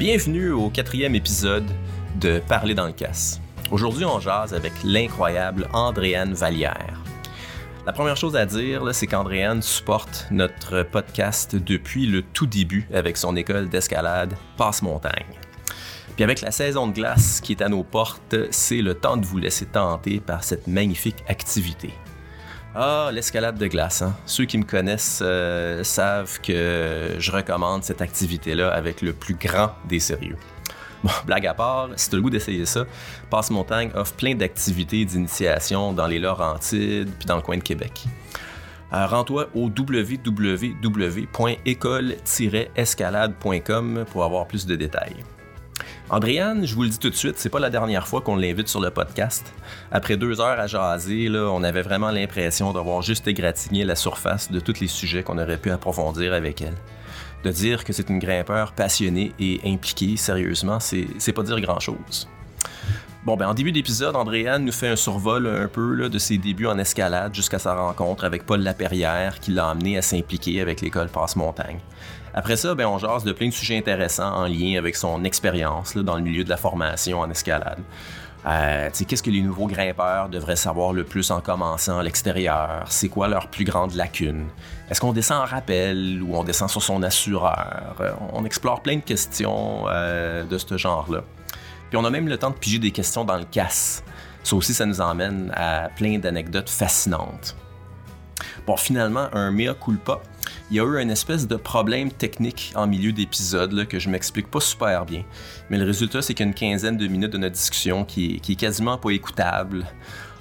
Bienvenue au quatrième épisode de Parler dans le casse. Aujourd'hui, on jase avec l'incroyable Andréane Vallière. La première chose à dire, c'est qu'Andréane supporte notre podcast depuis le tout début avec son école d'escalade Passe-Montagne. Puis avec la saison de glace qui est à nos portes, c'est le temps de vous laisser tenter par cette magnifique activité. Ah, l'escalade de glace. Hein? Ceux qui me connaissent euh, savent que je recommande cette activité-là avec le plus grand des sérieux. Bon, blague à part, si tu le goût d'essayer ça, Passe-Montagne offre plein d'activités d'initiation dans les Laurentides puis dans le coin de Québec. Euh, Rends-toi au www.école-escalade.com pour avoir plus de détails. Andréane, je vous le dis tout de suite, c'est pas la dernière fois qu'on l'invite sur le podcast. Après deux heures à jaser, on avait vraiment l'impression d'avoir juste égratigné la surface de tous les sujets qu'on aurait pu approfondir avec elle. De dire que c'est une grimpeur passionnée et impliquée, sérieusement, c'est pas dire grand-chose. Bon, ben en début d'épisode, Andréane nous fait un survol un peu de ses débuts en escalade jusqu'à sa rencontre avec Paul Laperrière qui l'a amené à s'impliquer avec l'école Passe-Montagne. Après ça, ben, on jase de plein de sujets intéressants en lien avec son expérience dans le milieu de la formation en escalade. Euh, Qu'est-ce que les nouveaux grimpeurs devraient savoir le plus en commençant à l'extérieur? C'est quoi leur plus grande lacune? Est-ce qu'on descend en rappel ou on descend sur son assureur? Euh, on explore plein de questions euh, de ce genre-là. Puis on a même le temps de piger des questions dans le casse. Ça aussi, ça nous emmène à plein d'anecdotes fascinantes. Bon, finalement, un mea culpa il y a eu une espèce de problème technique en milieu d'épisode que je m'explique pas super bien. Mais le résultat, c'est qu'il y a une quinzaine de minutes de notre discussion qui est, qui est quasiment pas écoutable.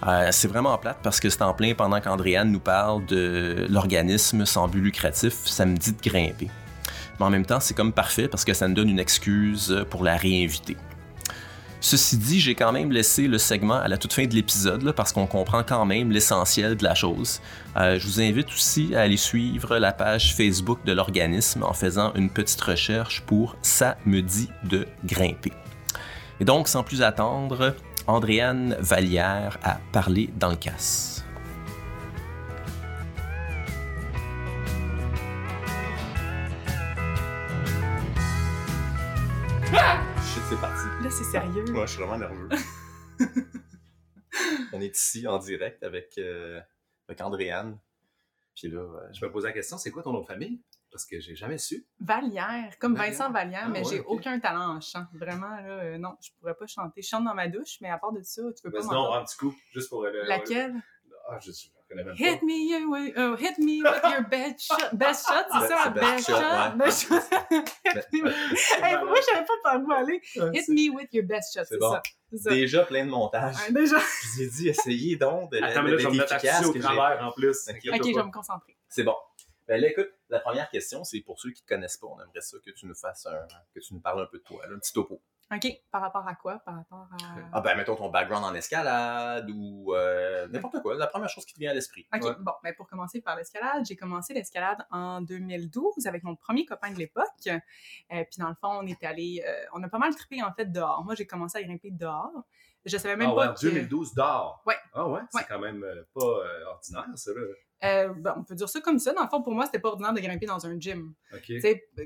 Euh, c'est vraiment plate parce que c'est en plein pendant qu'Andréane nous parle de l'organisme sans but lucratif, ça me dit de grimper. Mais en même temps, c'est comme parfait parce que ça me donne une excuse pour la réinviter. Ceci dit, j'ai quand même laissé le segment à la toute fin de l'épisode parce qu'on comprend quand même l'essentiel de la chose. Euh, je vous invite aussi à aller suivre la page Facebook de l'organisme en faisant une petite recherche pour Ça me dit de grimper. Et donc, sans plus attendre, Andréane Vallière a parlé dans le casse. C'est parti. Là, c'est sérieux. Moi, je suis vraiment nerveux. On est ici en direct avec, euh, avec Andréane. Puis là, euh, je me pose la question, c'est quoi ton nom de famille? Parce que j'ai jamais su. Vallière, comme Vincent Vallière, ah mais j'ai aucun talent en chant. Vraiment, là, euh, non, je pourrais pas chanter. Je chante dans ma douche, mais à part de ça, tu peux pas Non, un petit coup, juste pour... Laquelle? Ah, je suis Hit me, with, oh, hit me with your best shot. Best shot, c'est ça? Best, shot. Best shot. hey, pourquoi je savais pas par où aller? Hit me with your best shot, c'est ça. Déjà plein de montage. déjà. Je vous ai dit, essayez donc de Attends, mais là, je vais me mettre au travers en plus. Ok, je vais me concentrer. C'est bon. Ben là, écoute, la première question, c'est pour ceux qui ne te connaissent pas, on aimerait ça que tu nous fasses un, que tu nous parles un peu de toi, un petit topo. OK. Par rapport à quoi? Par rapport à. Ah, ben, mettons ton background en escalade ou euh, n'importe quoi. La première chose qui te vient à l'esprit. OK. Bon, ben, pour commencer par l'escalade, j'ai commencé l'escalade en 2012 avec mon premier copain de l'époque. Euh, puis, dans le fond, on est allé. Euh, on a pas mal trippé, en fait, dehors. Moi, j'ai commencé à grimper dehors. Je savais même ah, pas. Ouais, que... 2012 dehors. Ouais. Ah, ouais? C'est quand même pas ordinaire, ça, là. Euh, ben, on peut dire ça comme ça. Dans le fond, pour moi, c'était pas ordinaire de grimper dans un gym.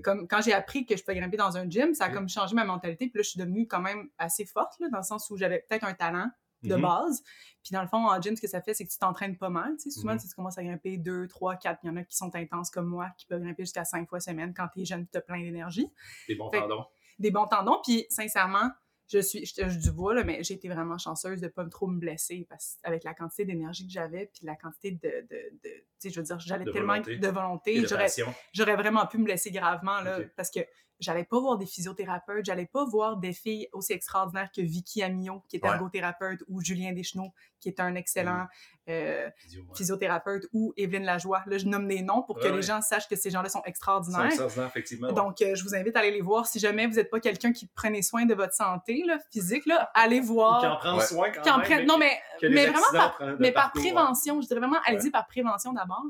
Comme, quand j'ai appris que je peux grimper dans un gym, ça a comme changé ma mentalité. Puis là, je suis devenue quand même assez forte, là, dans le sens où j'avais peut-être un talent de mhm. base. Puis dans le fond, en gym, ce que ça fait, c'est que tu t'entraînes pas mal. sais Souvent, mm tu commences à grimper deux, trois, quatre. Il y en a qui sont intenses comme moi, qui peuvent grimper jusqu'à cinq fois semaine quand tu es jeune tu as plein d'énergie. Des bons tendons. Des bons tendons. Puis sincèrement, je suis, je touche du bois, là, mais j'ai été vraiment chanceuse de pas trop me blesser parce, avec la quantité d'énergie que j'avais, puis la quantité de, de, de tu sais, je veux dire, j'avais tellement de volonté, j'aurais, j'aurais vraiment pu me blesser gravement, là, parce que j'allais pas voir des physiothérapeutes, j'allais pas voir des filles aussi extraordinaires que Vicky Amillot, qui est ergothérapeute, ou Julien Deschenaux, qui est un excellent mm. euh, physiothérapeute, ou Evelyne Lajoie. Là, je nomme des noms pour que les gens sachent que ces gens-là sont extraordinaires. extraordinaires, effectivement. Donc, euh, je vous invite à aller les voir. Si jamais vous n'êtes pas quelqu'un qui prenait soin de votre santé là, physique, là, allez voir. qui en prend soin quand même. non, mais, mais vraiment par, mais par prévention. Je dirais vraiment, allez-y par prévention d'abord.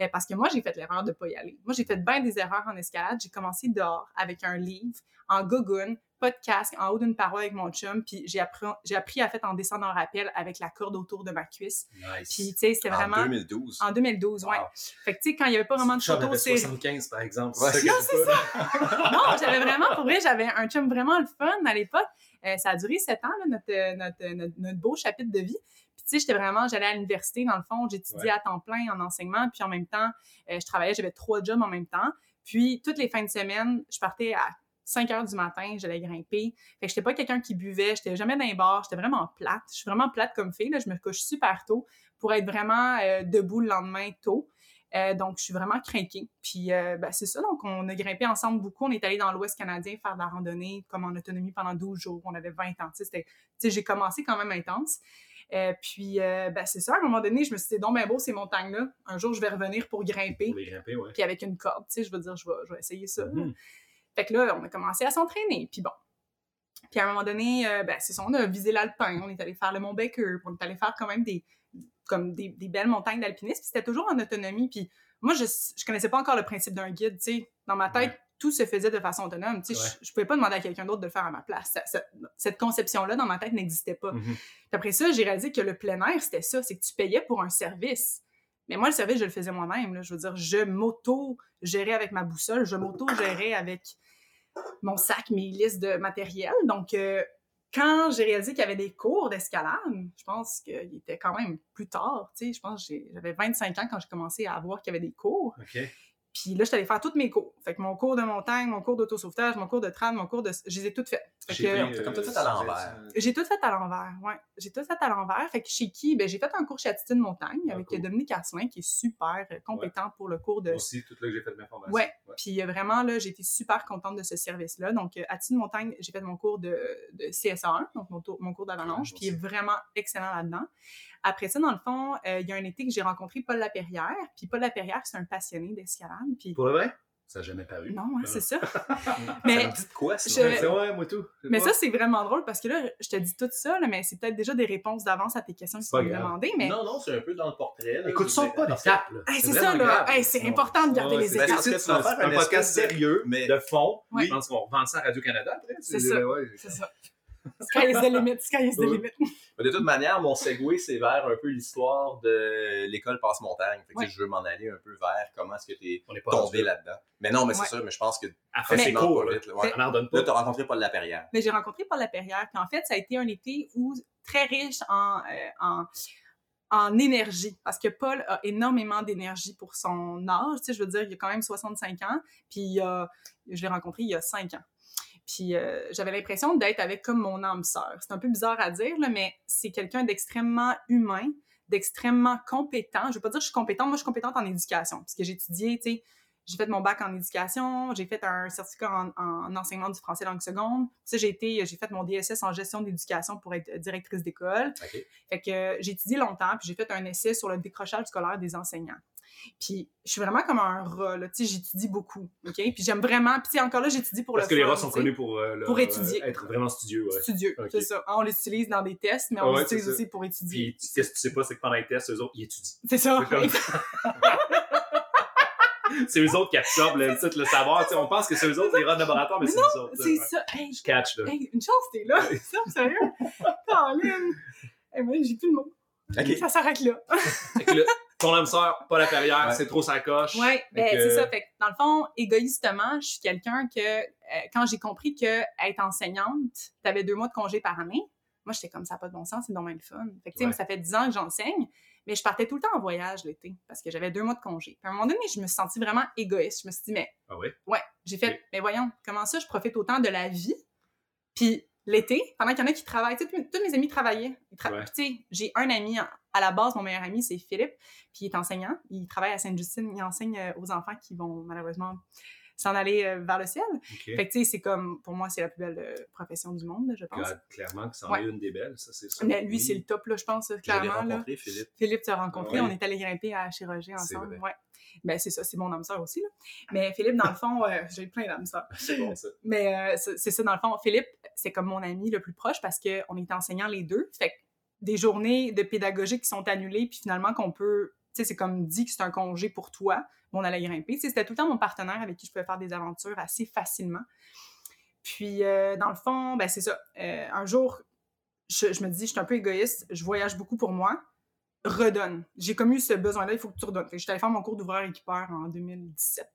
Euh, parce que moi, j'ai fait l'erreur de ne pas y aller. Moi, j'ai fait bien des erreurs en escalade. J'ai commencé dehors avec un livre, en gogoon, pas de casque, en haut d'une paroi avec mon chum, puis j'ai appris, j'ai appris à faire en descendre en rappel avec la corde autour de ma cuisse. Nice. Puis, tu sais, c'était vraiment... En 2012. En 2012, ouais. Wow. Fait que, tu sais, quand il n'y avait pas vraiment de Chum photos, c'est... 75, par exemple. Ouais, Non, c'est ça! non, j'avais vraiment, pour vrai, j'avais un chum vraiment le fun à l'époque. Euh, ça a duré sept ans, là, notre, euh, notre, euh, notre, notre beau chapitre de vie. Puis, tu sais, j'étais vraiment, j'allais à l'université, dans le fond, j'étudiais Ouais. à temps plein en enseignement, puis en même temps, euh, je travaillais, j'avais trois jobs en même temps. Puis, toutes les fins de semaine, je partais à 5 heures du matin, j'allais grimper. Fait que j'étais pas quelqu'un qui buvait, j'étais jamais dans les bars, j'étais vraiment plate. Je suis vraiment plate comme fille, là, je me couche super tôt pour être vraiment euh, debout le lendemain tôt. Euh, donc, je suis vraiment craquée. Puis, euh, ben, c'est ça. Donc, on a grimpé ensemble beaucoup. On est allé dans l'Ouest canadien faire de la randonnée comme en autonomie pendant 12 jours. On avait 20 ans. Tu sais, j'ai commencé quand même intense. Euh, puis, ben, c'est ça. À un moment donné, je me suis dit, donc, ben beau, ces montagnes-là. Un jour, je vais revenir pour grimper. Pour les grimper, ouais. Puis, avec une corde, tu sais, je veux dire, je vais, je vais essayer ça. Mhm. Fait que là, on a commencé à s'entraîner. Puis bon. Puis à un moment donné, euh, ben, c'est ça, on a visé l'Alpin. On est allé faire le Mont Baker. On est allé faire quand même des, comme des, des belles montagnes d'alpinisme. Puis c'était toujours en autonomie. Puis moi, je, je connaissais pas encore le principe d'un guide. Tu sais, dans ma tête, Ouais. tout se faisait de façon autonome. Tu sais, Ouais. je, je pouvais pas demander à quelqu'un d'autre de le faire à ma place. Ça- ça- cette conception-là, dans ma tête, n'existait pas. Mhm. Puis après ça, j'ai réalisé que le plein air, c'était ça, c'est que tu payais pour un service. Mais moi, le service, je le faisais moi-même. Je veux dire, je m'auto-gérais avec ma boussole, je m'auto-gérais avec mon sac, mes listes de matériel. Donc, euh, quand j'ai réalisé qu'il y avait des cours d'escalade, je pense qu'il était quand même plus tard. Tu sais, je pense que j'avais 25 ans quand j'ai commencé à voir qu'il y avait des cours. Puis là, je suis allée faire tous mes cours. Fait que mon cours de montagne, mon cours d'autosauvetage, mon cours de trad, mon cours de... Je les ai toutes faites. Fait J'ai C'est comme euh, tout fait à l'envers. j'ai tout fait à l'envers, ouais. J'ai tout fait à l'envers. Fait que chez qui? Ben, j'ai fait un cours chez Attitude Montagne Ah, avec cool. Dominique Asselin, qui est super euh, compétent pour le cours de... Moi aussi, tout là que j'ai fait de ma formation. Ouais. Puis euh, vraiment, là, j'ai été super contente de ce service-là. Donc, euh, Attitude Montagne, j'ai fait mon cours de, de CSA1, donc mon, tour- mon cours d'avalanche, Ah, il est vraiment excellent là-dedans. Après ça, dans le fond, euh, il y a un été que j'ai rencontré Paul Lapierrière. Puis Paul Lapierrière, c'est un passionné d'escalade. Puis... Pour le vrai? Ça n'a jamais paru. Non, Ah. c'est ça. Ça Mais me dit de quoi, ça? je- Ouais, c'est ouais, moi tout. Mais pas. ça, c'est vraiment drôle parce que là, je te dis tout ça, là, mais c'est peut-être déjà des réponses d'avance à tes questions que C'est tu vas pas me grave. demander. Mais Non, non, c'est un peu dans le portrait. là. Écoute, ça veux pas dire, des tapes, là. Hey, c'est ça, là. grave. Hey, c'est important de garder Ouais, les c'est- étapes. faire un une podcast sérieux, mais- de fond. Oui. Je pense qu'on vend ça à Radio-Canada après. C'est ça. C'est ça. Sky is the limit. Sky is the Oui. limit. Mais De toute manière, mon segway, c'est vers un peu l'histoire de l'école Passe-Montagne. Fait que, tu sais, Ouais. Je veux m'en aller un peu vers comment est-ce que tu es On n'est pas tombé là. là-dedans. Mais non, mais c'est Ouais. ça, mais je pense que Après, c'est court. pas là. vite. là. Ouais. On Là, pas. tu as rencontré Paul Laperrière. Mais j'ai rencontré Paul Laperrière. Puis en fait, ça a été un été où très riche en, euh, en, en énergie. Parce que Paul a énormément d'énergie pour son âge. Tu sais, je veux dire, il a quand même 65 ans. Puis je l'ai rencontré il y a 5 ans. Puis euh, j'avais l'impression d'être avec comme mon âme sœur. C'est un peu bizarre à dire, là, mais c'est quelqu'un d'extrêmement humain, d'extrêmement compétent. Je veux pas dire que je suis compétente, moi je suis compétente en éducation, parce que j'ai étudié, tu sais, j'ai fait mon bac en éducation, j'ai fait un certificat en, en enseignement du français langue seconde. Ça, j'ai été, j'ai fait mon DSS en gestion d'éducation pour être directrice d'école. Fait que euh, j'ai étudié longtemps, puis j'ai fait un essai sur le décrochage scolaire des enseignants. Puis je suis vraiment comme un rat, là, tu sais, j'étudie beaucoup, OK? Puis j'aime vraiment, puis tu sais, encore là, j'étudie pour Parce le que les rats sont connus pour, euh, leur, Pour étudier. euh, être vraiment studieux. Ouais. Studieux, c'est ça. On l'utilise dans des tests, mais Ah on ouais, c'est ça. aussi pour étudier. Puis, tu sais pas, c'est que pendant les tests, eux autres, ils étudient. C'est ça. C'est comme- c'est eux autres qui absorbent le, tout le savoir. Tu sais, on pense que c'est eux autres, les rats de laboratoire, mais, Mais c'est eux autres. C'est ouais. ça. Hey, Je catch, là. hey, une chance, t'es là. Ça, sérieux? Caroline. Hey, moi, j'ai plus le mot. OK. Ça s'arrête là. Fait que là, ton âme sœur, pas la carrière, Ouais. c'est trop sa coche. Ouais, ben, c'est ça. Fait que, dans le fond, égoïstement, je suis quelqu'un que, euh, quand j'ai compris que être enseignante, t'avais deux mois de congé par année, moi, j'étais comme ça, pas de bon sens, c'est dommage le fun. Fait que, tu sais, Ouais. moi, ça fait dix ans que j'enseigne, mais je partais tout le temps en voyage l'été parce que j'avais deux mois de congé. Puis à un moment donné, je me suis sentie vraiment égoïste. Je me suis dit, mais Ah ouais? Ouais, j'ai fait, mais voyons, comment ça, je profite autant de la vie? Puis l'été, pendant qu'il y en a qui travaillent, tu sais, tous mes amis travaillaient. Ils tra- Ouais. Tu j'ai un ami, en- à la base, mon meilleur ami, c'est Philippe, puis il est enseignant. Il travaille à Sainte-Justine, il enseigne euh, aux enfants qui vont malheureusement s'en aller euh, vers le ciel. Fait que tu sais, c'est comme, pour moi, c'est la plus belle euh, profession du monde, je pense. Clairement que c'en Ouais. est une des belles, ça, c'est sûr. Mais lui, Oui. c'est le top, là, je pense, clairement. Là. Philippe. Philippe, tu as rencontré, Ouais. on est allé grimper à Chirurgie ensemble. Ouais. Ben, c'est ça, c'est mon âme sœur aussi. Là. Mais Philippe, dans le fond, euh, j'ai plein d'âmes sœurs. C'est bon, ça. Mais euh, c'est c'est ça, dans le fond. Philippe, c'est comme mon ami le plus proche parce qu'on est enseignants les deux. Fait que des journées de pédagogie qui sont annulées, puis finalement qu'on peut. Tu sais, c'est comme dit que c'est un congé pour toi. Bon, on allait grimper. Tu sais, c'était tout le temps mon partenaire avec qui je pouvais faire des aventures assez facilement. Puis, euh, dans le fond, ben, c'est ça. Euh, un jour, je, je me dis, je suis un peu égoïste, je voyage beaucoup pour moi, redonne. J'ai comme eu ce besoin-là, il faut que tu redonnes. Fait que je suis allée faire mon cours d'ouvreur équipeur en 2017.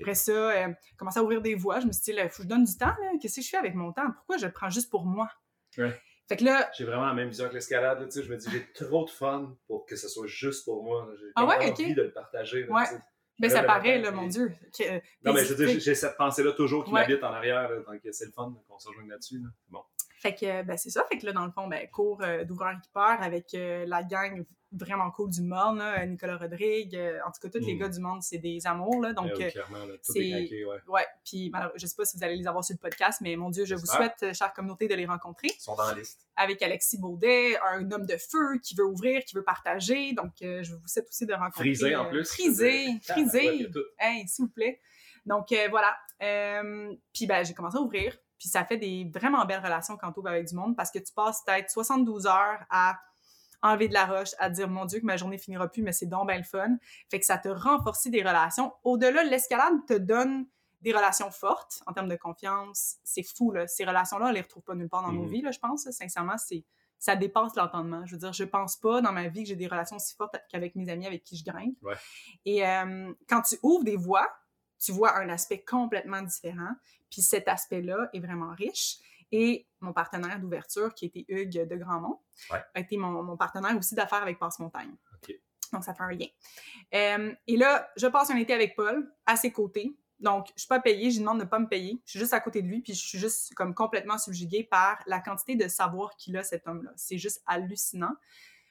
Après ça, euh, à ouvrir des voies. Je me suis dit, il faut que je donne du temps. Qu'est-ce que je fais avec mon temps? Pourquoi je le prends juste pour moi? Ouais. Fait que là, J'ai vraiment la même vision que l'escalade. tu sais, Je me dis, j'ai trop de fun pour que ce soit juste pour moi. J'ai Ah ouais, envie de le partager. là, Ouais. tu sais. ben, ça paraît, là, mon Dieu. que, euh, Non, mais je veux dire, j'ai- cette pensée-là toujours qui Ouais. m'habite en arrière. là, donc c'est le fun qu'on se rejoigne là-dessus. là. Bon. Fait que, euh, ben, c'est ça. Fait que là, dans le fond, ben, cours euh, d'ouvreur équipeur avec euh, la gang vraiment cool du monde, là, Nicolas Rodrigue. euh, en tout cas, tous les Mm. gars du monde, c'est des amours, là. Donc, Eh oui, euh, clairement, là, tout est craqué, ouais. ouais. Puis, je sais pas si vous allez les avoir sur le podcast, mais mon Dieu, je vous souhaite, euh, chère communauté, de les rencontrer. Ils sont dans la liste. Avec Alexis Baudet, un homme de feu qui veut ouvrir, qui veut partager. Donc, euh, je vous souhaite aussi de rencontrer. Frisé en plus. Frisé, Ah, frisé. ouais, il y a tout. Hey, s'il vous plaît. Donc, euh, voilà. Euh, puis, ben, j'ai commencé à ouvrir. Puis, ça fait des vraiment belles relations quand tu ouvres avec du monde parce que tu passes peut-être 72 heures à enlever de la roche, à dire, mon Dieu, que ma journée finira plus, mais c'est donc bien le fun. Fait que ça te renforce des relations. Au-delà, l'escalade te donne des relations fortes en termes de confiance. C'est fou, là. Ces relations-là, on les retrouve pas nulle part dans nos Mhm. vies, là, je pense. là. Sincèrement, c'est ça dépasse l'entendement. Je veux dire, je pense pas dans ma vie que j'ai des relations aussi fortes qu'avec mes amis avec qui je grimpe. Ouais. Et euh, quand tu ouvres des voies, tu vois un aspect complètement différent. Puis cet aspect-là est vraiment riche. Et mon partenaire d'ouverture, qui était Hugues de Grandmont, Ouais. a été mon, mon partenaire aussi d'affaires avec Passe-Montagne. Donc, ça fait un lien. Euh, et là, je passe un été avec Paul, à ses côtés. Donc, je suis pas payée, je lui demande de pas me payer. Je suis juste à côté de lui, puis je suis juste comme complètement subjuguée par la quantité de savoir qu'il a, cet homme-là. C'est juste hallucinant.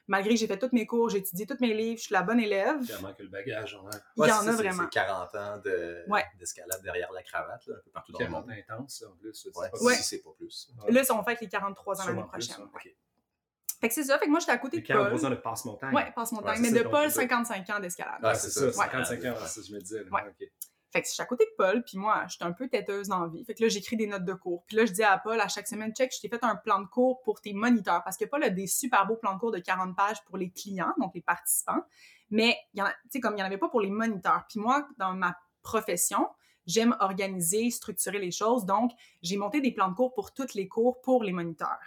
Malgré que j'ai fait tous mes cours, j'ai étudié tous mes livres, je suis la bonne élève. Clairement que le bagage, ouais. Il y en a vraiment. C'est 40 ans de- Ouais. d'escalade derrière la cravate, là, un peu partout dans le monde. intense, en plus. c'est Ouais, pas- Ouais. si c'est pas plus. Ouais. Là, on fait les 43 ans l'année prochaine. Ouais. Fait que c'est ça. Fait que moi, j'étais à côté de Paul. 43 ans de passe-montagne. Ouais, passe-montagne. Ouais, mais de Paul, donc, 55 ans d'escalade. Ah, c'est c'est ça, ça, 55 ans, ça que je me disais. Ouais. Fait que je suis à côté de Paul, puis moi, j'étais un peu têteuse dans la vie. Fait que là, j'écris des notes de cours. Puis là, je dis à Paul, à chaque semaine, check, je t'ai fait un plan de cours pour tes moniteurs. Parce que Paul a des super beaux plans de cours de 40 pages pour les clients, donc les participants. Mais, tu sais, comme il n'y en avait pas pour les moniteurs. Puis moi, dans ma profession, j'aime organiser, structurer les choses. Donc, j'ai monté des plans de cours pour tous les cours pour les moniteurs.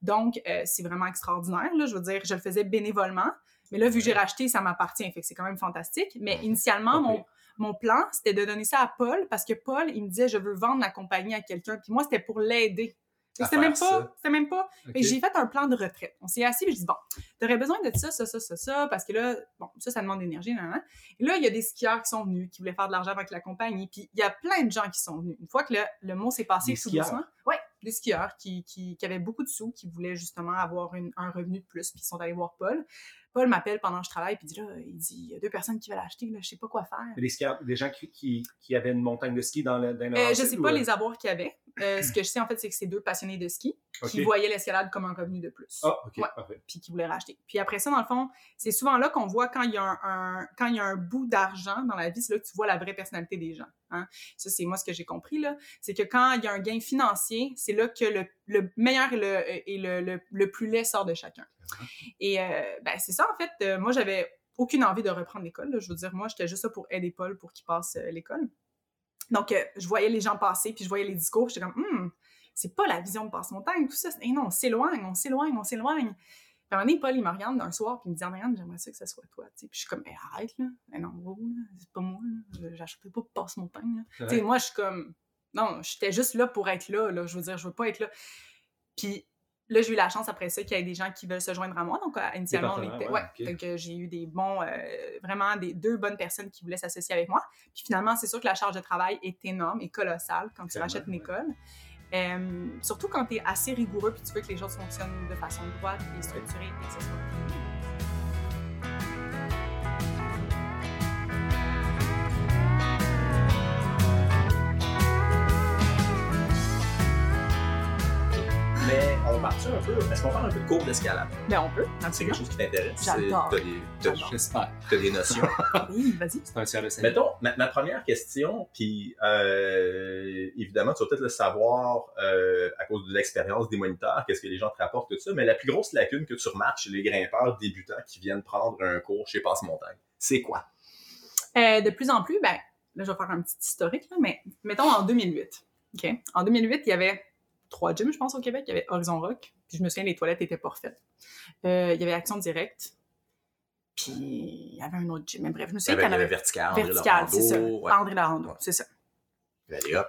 Donc, euh, c'est vraiment extraordinaire. Là. Je veux dire, je le faisais bénévolement. Mais là, vu que j'ai racheté, ça m'appartient. Fait que c'est quand même fantastique. Mais initialement, mon. Mon plan, c'était de donner ça à Paul parce que Paul, il me disait, je veux vendre la compagnie à quelqu'un. Puis moi, c'était pour l'aider. C'était même pas, c'était même pas. Ok. Fait que j'ai fait un plan de retraite. On s'est assis et je dis, bon, t'aurais besoin de ça, ça, ça, ça, ça, parce que là, bon, ça, ça demande d'énergie, nan. Et là, il y a des skieurs qui sont venus, qui voulaient faire de l'argent avec la compagnie. Puis il y a plein de gens qui sont venus. Une fois que le, le mot s'est passé Des tout skieurs? doucement. Ouais, des skieurs qui, qui, qui avaient beaucoup de sous, qui voulaient justement avoir une- un revenu de plus, puis ils sont allés voir Paul. Paul m'appelle pendant que je travaille, puis il dit là, il dit, il y a deux personnes qui veulent acheter, là, je sais pas quoi faire. Des, skieurs- des gens qui, qui, qui avaient une montagne de ski dans le dans le Euh, je sais ou, pas euh, les avoirs qu'il y avait. Euh, ce que je sais, en fait, c'est que c'est deux passionnés de ski qui voyaient l'escalade comme un revenu de plus. Ah, ok, Ouais. parfait. Puis qui voulaient racheter. Puis après ça, dans le fond, c'est souvent là qu'on voit quand il y a un, un- quand il y a un bout d'argent dans la vie, c'est là que tu vois la vraie personnalité des gens. Hein? Ça, c'est moi ce que j'ai compris, là. C'est que quand il y a un gain financier, c'est là que le, le meilleur et, le, et le, le, le plus laid sort de chacun. Et euh, ben, c'est ça, en fait. Euh, moi, j'avais aucune envie de reprendre l'école. Je veux dire, moi, j'étais juste là pour aider Paul pour qu'il passe euh, l'école. Donc, euh, je voyais les gens passer, puis je voyais les discours, j'étais comme, hum, c'est pas la vision de Passe-Montagne, tout ça. Et non, on s'éloigne, on s'éloigne, on s'éloigne. Puis à un moment donné, Paul, il me regarde un soir, puis il me dit, Andréane, j'aimerais ça que ça soit toi. tu sais. Puis je suis comme, Eh, arrête, là. Mais non, là, c'est pas moi, là. J'achèterai pas Passe-Montagne. Tu sais, moi, je suis comme, non, j'étais juste là pour être là, là. Je veux dire, je veux pas être là. Puis là, j'ai eu la chance après ça qu'il y ait des gens qui veulent se joindre à moi. Donc, euh, initialement, on était. ouais. Donc, euh, j'ai eu des bons, euh, vraiment des deux bonnes personnes qui voulaient s'associer avec moi. Puis finalement, c'est sûr que la charge de travail est énorme et colossale quand tu rachètes une ouais. école. Euh, surtout quand tu es assez rigoureux puis tu veux que les choses fonctionnent de façon droite et structurée et que ce soit Un peu. Est-ce qu'on parle un peu de cours d'escalade? Ben, on peut, C'est quelque chose qui t'intéresse? J'adore. T'as des, t'as- J'adore. J'espère. t'as des notions. Oui, vas-y. C'est un service. Mettons, ma, ma première question, puis euh, évidemment, tu vas peut-être le savoir euh, à cause de l'expérience des moniteurs, qu'est-ce que les gens te rapportent, tout ça, mais la plus grosse lacune que tu remarques chez les grimpeurs débutants qui viennent prendre un cours chez Passe-Montagne, c'est quoi? Euh, de plus en plus, ben, là, je vais faire un petit historique, là, mais mettons en 2008. OK? En 2008, il y avait trois gyms, je pense, au Québec. Il y avait Horizon Rock. Puis je me souviens, les toilettes étaient pas refaites. Euh, il y avait Action Directe. Puis il y avait un autre gym. Mais bref, je me souviens qu'il y en avait. Vertical, Vertical, c'est ça. Ouais. André Larando, Ouais. c'est ça. Allez hop.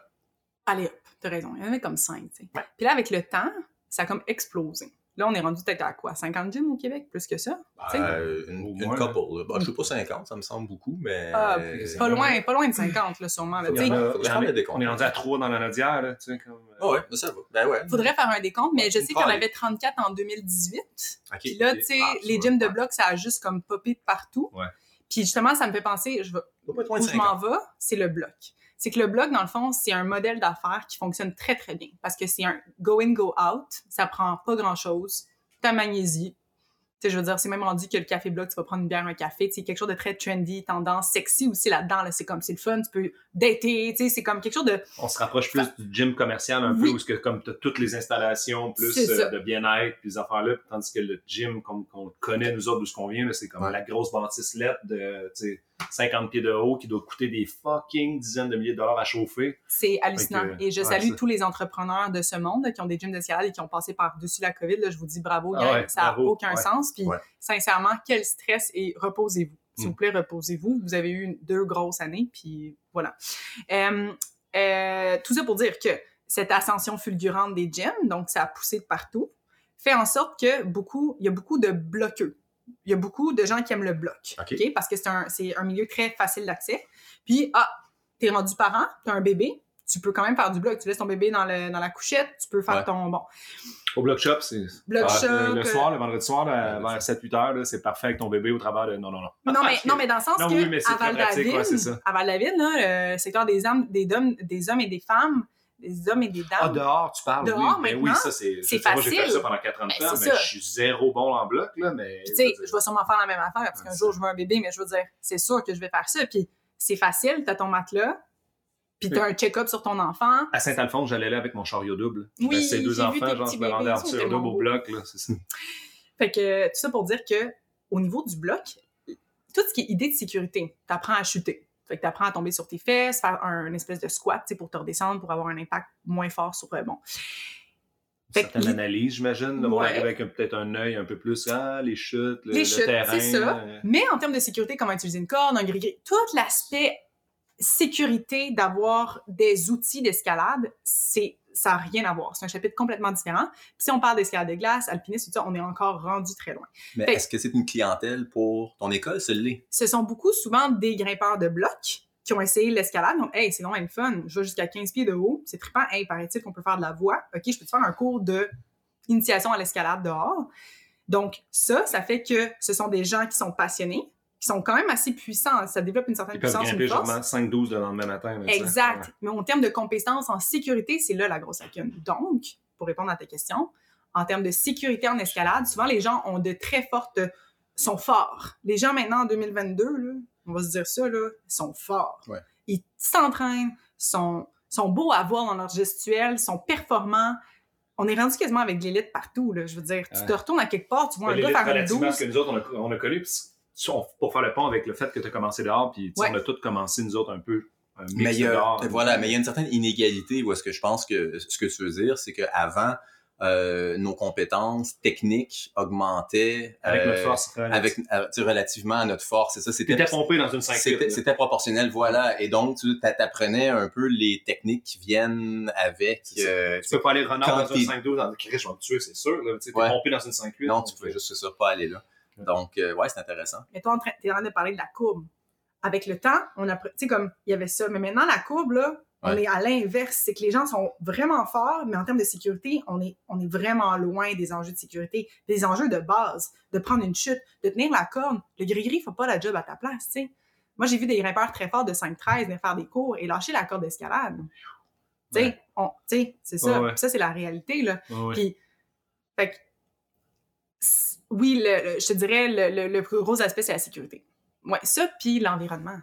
Allez hop, t'as raison. Il y en avait comme cinq, tu sais. Puis là, avec le temps, ça a comme explosé. Là, on est rendu peut-être à quoi? 50 gyms au Québec? Plus que ça? Euh, une, couple. là. Bah, je sais pas 50, ça me semble beaucoup, mais. Ah, euh, pas loin, pas loin de 50, là, sûrement. là. A- je. On est rendu à 3 dans la Nodière, là, comme... euh, Ah ouais, ben, ça va. Ben ouais. faudrait faire un décompte, mais je sais qu'il y en paille. avait 34 en 2018. Ok, Puis là, tu sais, Ah, les gyms de bloc, ça a juste comme popé de partout. Ouais. Puis justement, ça me fait penser, je vais, où je m'en 50. vais, c'est le bloc. C'est que le bloc, dans le fond, c'est un modèle d'affaires qui fonctionne très, très bien. Parce que c'est un go in, go out. Ça prend pas grand-chose. Ta magnésie. Tu sais, je veux dire, c'est même rendu que le café bloc, tu vas prendre une bière, un café. Tu sais, quelque chose de très trendy, tendance, sexy aussi là-dedans. Là, c'est comme, c'est le fun. Tu peux dater. Tu sais, c'est comme quelque chose de... On se rapproche plus du gym commercial un Oui. peu, où que, comme tu as toutes les installations, plus C'est euh, de bien-être, puis les affaires-là, tandis que le gym, comme qu'on connaît, nous autres, d'où ce qu'on vient, là, c'est comme Ouais. la grosse bâtisse LED de tu sais, 50 pieds de haut qui doit coûter des fucking dizaines de milliers de dollars à chauffer. C'est hallucinant. Que, et je ouais, salue tous les entrepreneurs de ce monde qui ont des gyms d'escalade et qui ont passé par-dessus la COVID. Là, je vous dis bravo, Ah ouais, ça n'a aucun Ouais. sens. Puis, sincèrement, quel stress et reposez-vous. S'il Mm. vous plaît, reposez-vous. Vous avez eu une- deux grosses années, puis voilà. Euh, euh, tout ça pour dire que cette ascension fulgurante des gyms, donc ça a poussé de partout, fait en sorte que beaucoup, il y a beaucoup de bloqueux. Il y a beaucoup de gens qui aiment le bloc? Parce que c'est un, c'est un milieu très facile d'accès. Puis, ah, t'es rendu parent, t'as un bébé, tu peux quand même faire du bloc. Tu laisses ton bébé dans, le, dans la couchette, tu peux faire Ouais. ton, bon, Au bloc shop, c'est. bloc Ah, shop. le, euh, soir, le vendredi soir, là, vers 7-8 heures, là, c'est parfait avec ton bébé au travers de. Non, non, non. Non, mais, non, mais dans le sens Non, que oui, mais c'est à Val-David, ouais, c'est ça. à Val-David, là, le secteur des hommes, des, hommes, des hommes et des femmes, des hommes et des dames. Ah, dehors, tu parles. Dehors, oui. Mais maintenant, oui, ça, c'est. sais, Moi, j'ai fait facile. ça pendant 4 ans Ben, mais ça. je suis zéro bon en bloc, là, mais. Tu sais, je vais sûrement faire la même affaire parce qu'un jour, je veux un bébé, mais je veux dire, c'est sûr que je vais faire ça. Puis, c'est facile, t'as ton matelas, puis t'as un check-up sur ton enfant. À Saint-Alphonse, j'allais là avec mon chariot double. Oui, Ben, c'est deux j'ai vu enfants, genre, je me rendais en double au bloc, là, c'est ça. Fait que, tout ça pour dire que, au niveau du bloc, tout ce qui est idée de sécurité, t'apprends à chuter. Fait que t'apprends à tomber sur tes fesses, faire un, une espèce de squat, tu pour te redescendre, pour avoir un impact moins fort sur le bon. Fait que Certaines analyses, j'imagine. Ouais. avec un- peut-être un œil un peu plus, ah, les chutes, le, Les le chutes, terrain. c'est ça. euh, Mais en termes de sécurité, comment utiliser une corde, un gris-gris, tout l'aspect sécurité d'avoir des outils d'escalade, c'est ça n'a rien à voir. C'est un chapitre complètement différent. Puis si on parle d'escalade de glace, alpinisme, tout ça, on est encore rendu très loin. Mais est-ce que c'est une clientèle pour ton école, celui Ce sont beaucoup souvent des grimpeurs de blocs qui ont essayé l'escalade. Donc, hey, c'est vraiment le fun. Je vais jusqu'à 15 pieds de haut. C'est trippant. Hey, paraît-il qu'on peut faire de la voie. OK, je peux te faire un cours de initiation à l'escalade dehors. Donc, ça, ça fait que ce sont des gens qui sont passionnés, qui sont quand même assez puissants. Ça développe une certaine Ils peuvent puissance, grimper une force. genre 5-12 le lendemain matin. Exact. Mais en termes de compétences en sécurité, c'est là la grosse lacune. Donc, pour répondre à ta question, en termes de sécurité en escalade, souvent les gens ont de très fortes. sont forts. Les gens maintenant en 2022, là, on va se dire ça, là, sont forts. Ouais. Ils s'entraînent, sont, sont beaux à voir dans leur gestuelle, sont performants. On est rendu quasiment avec l'élite partout. Là. Je veux dire, tu Ouais. te retournes à quelque part, tu vois un gars faire un relativement à 12. ce que nous autres, on a, on a connu, pour faire le pont avec le fait que tu as commencé dehors, puis Ouais. on a tous commencé, nous autres, un peu un mix Mais il y de a, dehors. voilà, mais il y a une certaine inégalité où est-ce que je pense que ce que tu veux dire, c'est qu'avant, euh, nos compétences techniques augmentaient Avec euh, notre force. avec euh, tu sais, relativement à notre force. C'est ça, T'étais c'était pompé dans une 5 c'était c'était proportionnel, voilà. Et donc, tu apprenais un peu les techniques qui viennent avec. Euh, Tu peux pas aller renard dans une 5-12 dans le je vais me tuer, c'est sûr. Tu T'es Ouais. pompé dans une 5-8. non, tu pouvais juste c'est ça, pas aller là. Donc, euh, ouais, c'est intéressant. Mais toi, train- t'es en train de parler de la courbe. Avec le temps, on a, tu sais, comme, il y avait ça. Mais maintenant, la courbe, là, on Ouais. est à l'inverse. C'est que les gens sont vraiment forts, mais en termes de sécurité, on est, on est vraiment loin des enjeux de sécurité. Des enjeux de base, de prendre une chute, de tenir la corde. Le gris-gris fait pas la job à ta place, tu sais. Moi, j'ai vu des grimpeurs très forts de 5-13 venir faire des cours et lâcher la corde d'escalade. Tu sais, Ouais. on- tu sais, c'est ça. Ouais. Ça, c'est la réalité, là. Puis, fait oui, le, le- je te dirais, le, le- plus gros aspect, c'est la sécurité. Ouais, ça, puis l'environnement.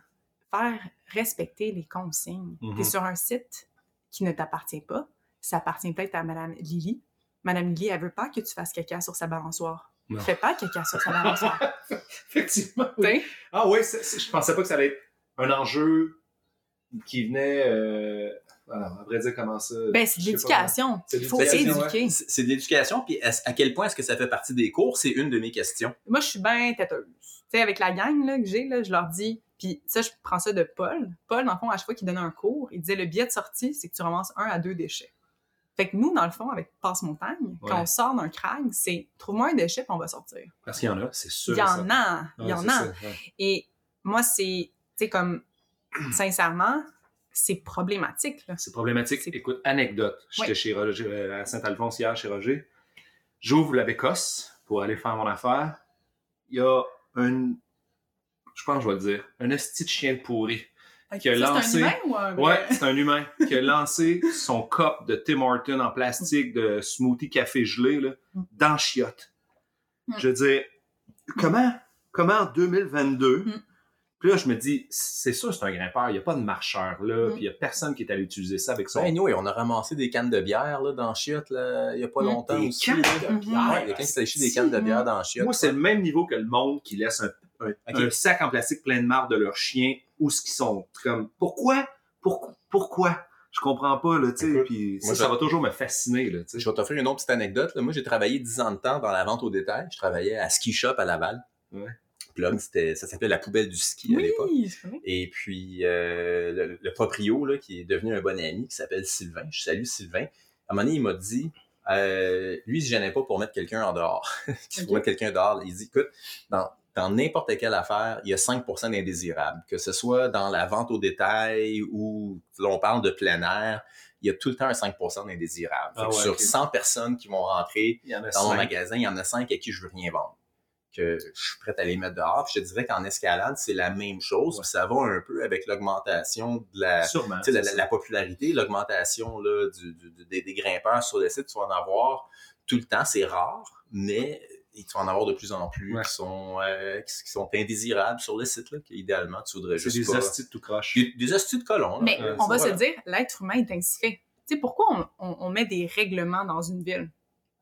Faire respecter les consignes. Mhm. Tu es sur un site qui ne t'appartient pas. Ça appartient peut-être à Madame Lily. Madame Lily, elle veut pas que tu fasses caca sur sa balançoire. Non. Fais pas caca sur sa balançoire. Effectivement. Oui. Ah oui, je pensais pas que ça allait être un enjeu qui venait. euh, Alors, à vrai dire, comment ça. Ben, c'est de l'éducation. C'est faut l'éducation, éduquer. C'est c'est de l'éducation, puis à quel point est-ce que ça fait partie des cours? C'est une de mes questions. Moi, je suis bien têteuse. Tu sais, avec la gang là, que j'ai, là, je leur dis, puis ça, je prends ça de Paul. Paul, dans le fond, à chaque fois qu'il donnait un cours, il disait le biais de sortie, c'est que tu ramasses un à deux déchets. Fait que nous, dans le fond, avec Passe-Montagne, Ouais. quand on sort d'un crag, c'est trouve-moi un déchet puis on va sortir. Parce qu'il y en a, c'est sûr. Il y en ça. a, il y en a. ça, ouais. Et moi, c'est, tu sais, comme, sincèrement, c'est problématique. Là. C'est problématique. Écoute, anecdote. J'étais chez Roger, euh, à Saint-Alphonse hier, chez Roger. J'ouvre la bécosse pour aller faire mon affaire. Il y a un, je pense que je vais le dire, un esti de chien pourri. Qui a lancé- C'est un humain ou un Ouais, c'est un humain qui a lancé son cup de Tim Horton en plastique de smoothie café gelé là, Mm. dans chiotte. Mm. Je veux dire, comment, comment en 2022, Mm. Puis là je me dis, c'est sûr c'est un grimpeur, il n'y a pas de marcheur là, Mm. puis il n'y a personne qui est allé utiliser ça avec son... Ben, nous, on a ramassé des cannes de bière là, dans chiotte là, il y a pas Mm. longtemps Des aussi. cannes là. de bière? Ouais, il y a quelqu'un qui s'est acheté des cannes de bière dans le chiotte. Moi, c'est le même niveau que le monde qui laisse un, un- sac en plastique plein de marde de leurs chiens où ce qu'ils sont comme pourquoi? Pour- pourquoi? Je comprends pas là tu sais puis ça, moi, ça je- va toujours me fasciner là tu sais Je vais t'offrir une autre petite anecdote. là. Moi, j'ai travaillé 10 ans de temps dans la vente au détail. Je travaillais à Ski Shop à Laval. Ouais. Plug, c'était, ça s'appelait la poubelle du ski à l'époque. Oui. Et puis, euh, le, le proprio, là, qui est devenu un bon ami, qui s'appelle Sylvain. Je salue Sylvain. À un moment donné, il m'a dit, euh, lui, il se gênait pas pour mettre quelqu'un en dehors. Qu'il Ok. faut mettre quelqu'un dehors. Il dit, écoute, dans, dans n'importe quelle affaire, il y a 5% d'indésirables. Que ce soit dans la vente au détail ou l'on parle de plein air, il y a tout le temps un 5% d'indésirables. Ah ouais, sur ok. 100 personnes qui vont rentrer il y en a dans mon cinq. magasin, il y en a 5 à qui je veux rien vendre. Que je suis prêt à les mettre dehors. Puis je te dirais qu'en escalade, c'est la même chose. Ouais. Puis ça va un peu avec l'augmentation de la, sûrement tu sais, la, c'est la- la popularité, l'augmentation là, du, du- des, des grimpeurs sur le site. Tu vas en avoir tout le temps. C'est rare, mais tu vas en avoir de plus en plus Ouais. qui, sont, euh, qui, qui sont indésirables sur le site. Là, qu'idéalement, tu voudrais c'est juste des pas... hosties de tout croche Des, des hosties de colons. Mais Euh, on va voilà. se dire, l'être humain est ainsi fait. Tu sais, pourquoi on, on- on met des règlements dans une ville?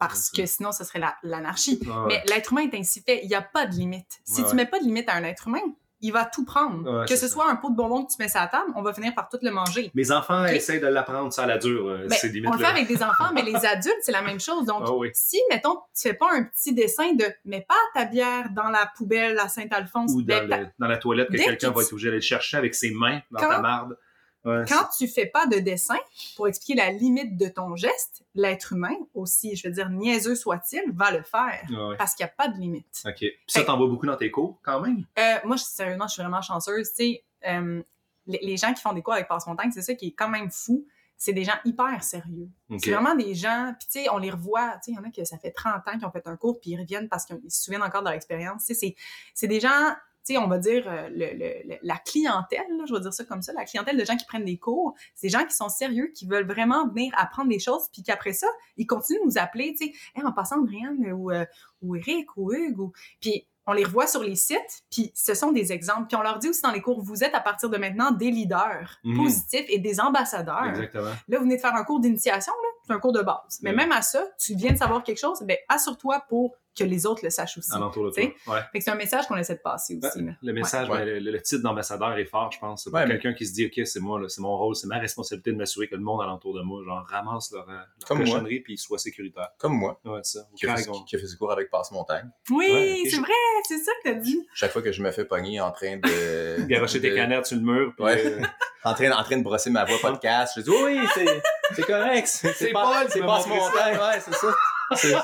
Parce que sinon, ce serait la- l'anarchie. Ouais. Mais l'être humain est ainsi fait. Il n'y a pas de limite. Si Ouais, tu mets pas de limite à un être humain, il va tout prendre. Ouais, que ce ça. soit un pot de bonbons que tu mets sur la table, on va finir par tout le manger. mes enfants Ok? essayent de l'apprendre ça à la dure euh, Ben, ces limites on le fait avec des enfants, mais les adultes, c'est la même chose. Donc, ah oui si, mettons, tu fais pas un petit dessin de « mets pas ta bière dans la poubelle à Saint-Alphonse ou ben, dans, le- dans la toilette que quelqu'un que va être obligé d'aller le chercher avec ses mains dans Quand- ta marde Ouais, Quand tu fais pas de dessin pour expliquer la limite de ton geste, l'être humain, aussi, je veux dire, niaiseux soit-il, va le faire. ouais. Parce qu'il n'y a pas de limite. ok Puis ça t'en va beaucoup dans tes cours quand même? Euh, moi, je- sérieusement, je suis vraiment chanceuse. Tu sais, euh, les, les gens qui font des cours avec Passe-Montagne, c'est ça qui est quand même fou. C'est des gens hyper sérieux. C'est vraiment des gens, puis tu sais, on les revoit, tu sais, il y en a qui ça fait 30 ans qu'ils ont fait un cours, puis ils reviennent parce qu'ils se souviennent encore de leur expérience. Tu sais, c'est- des gens, sais, on va dire, euh, le, le- la clientèle, là, je vais dire ça comme ça, la clientèle de gens qui prennent des cours, c'est des gens qui sont sérieux, qui veulent vraiment venir apprendre des choses, puis qu'après ça, ils continuent de nous appeler, tu sais, Hey, en passant, Brianne, ou, euh, ou Eric, ou Hugues, ou... Puis on les revoit sur les sites, puis ce sont des exemples. Puis on leur dit aussi dans les cours, vous êtes à partir de maintenant des leaders Mhm. positifs et des ambassadeurs. exactement Là, vous venez de faire un cours d'initiation, c'est un cours de base. Mais même à ça, tu viens de savoir quelque chose, ben assure-toi pour que les autres le sachent aussi. alentour de toi ouais Fait que c'est un message qu'on essaie de passer aussi. Le message, Ouais. ben, le, le titre d'ambassadeur est fort, je pense. Ouais, mais- quelqu'un qui se dit, OK, c'est moi, là, c'est mon rôle, c'est ma responsabilité de m'assurer que le monde alentour de moi, genre, ramasse leur, euh, leur Comme cochonnerie puis soit sécuritaire. Comme moi, Ouais, c'est ça. Qui a, fait, Caragon. qui a fait du cours avec Passe-Montagne. Oui, c'est vrai, c'est ça que t'as dit. Chaque fois que je me fais pogner en train de... Garocher tes de- canettes sur le mur. Puis, Ouais. euh, en train, en train de brosser ma voix podcast. Je dis oui, c'est, correct. C'est, pas, c'est m'a passe montré montagne. Ouais, c'est ça. C'est,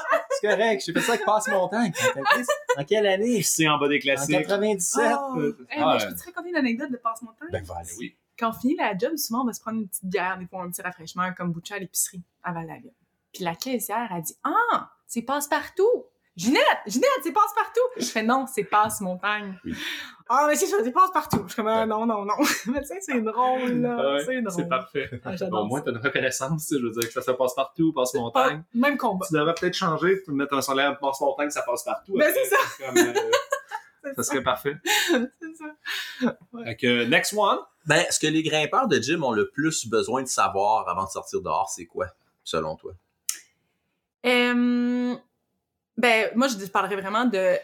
correct. J'ai fait ça avec passe montagne. En quelle année? c'est en bas des En classiques. 97. Oh, euh, hey, ah, mais je euh, peux te raconter une anecdote de passe-montagne? Ben, voilà. Oui. Quand on finit la job, souvent, on va se prendre une petite bière, des fois un petit rafraîchissement, un kombucha à l'épicerie, avant la ville. Puis la caissière a dit Ah, c'est passe-partout! Ginette, Ginette, c'est passe-partout! Je fais non, c'est passe-montagne. Oui. Ah, mais c'est ça, c'est passe-partout. Je suis comme Ah, non, non, non. mais tu sais, c'est drôle, là. Ah ouais, c'est drôle. c'est parfait. Ah, Au moins, ça. t'as une reconnaissance, tu sais, je veux dire, que ça se passe partout, passe Pas- montagne. Même combat. Tu devrais peut-être changer, tu mettre un solaire passe montagne, ça passe partout. Ben, après, c'est ça. comme, euh, ça serait parfait. c'est ça. Fait que, next one. Ben, ce que les grimpeurs de gym ont le plus besoin de savoir avant de sortir dehors, c'est quoi, selon toi? Euh, ben, moi, je parlerais vraiment de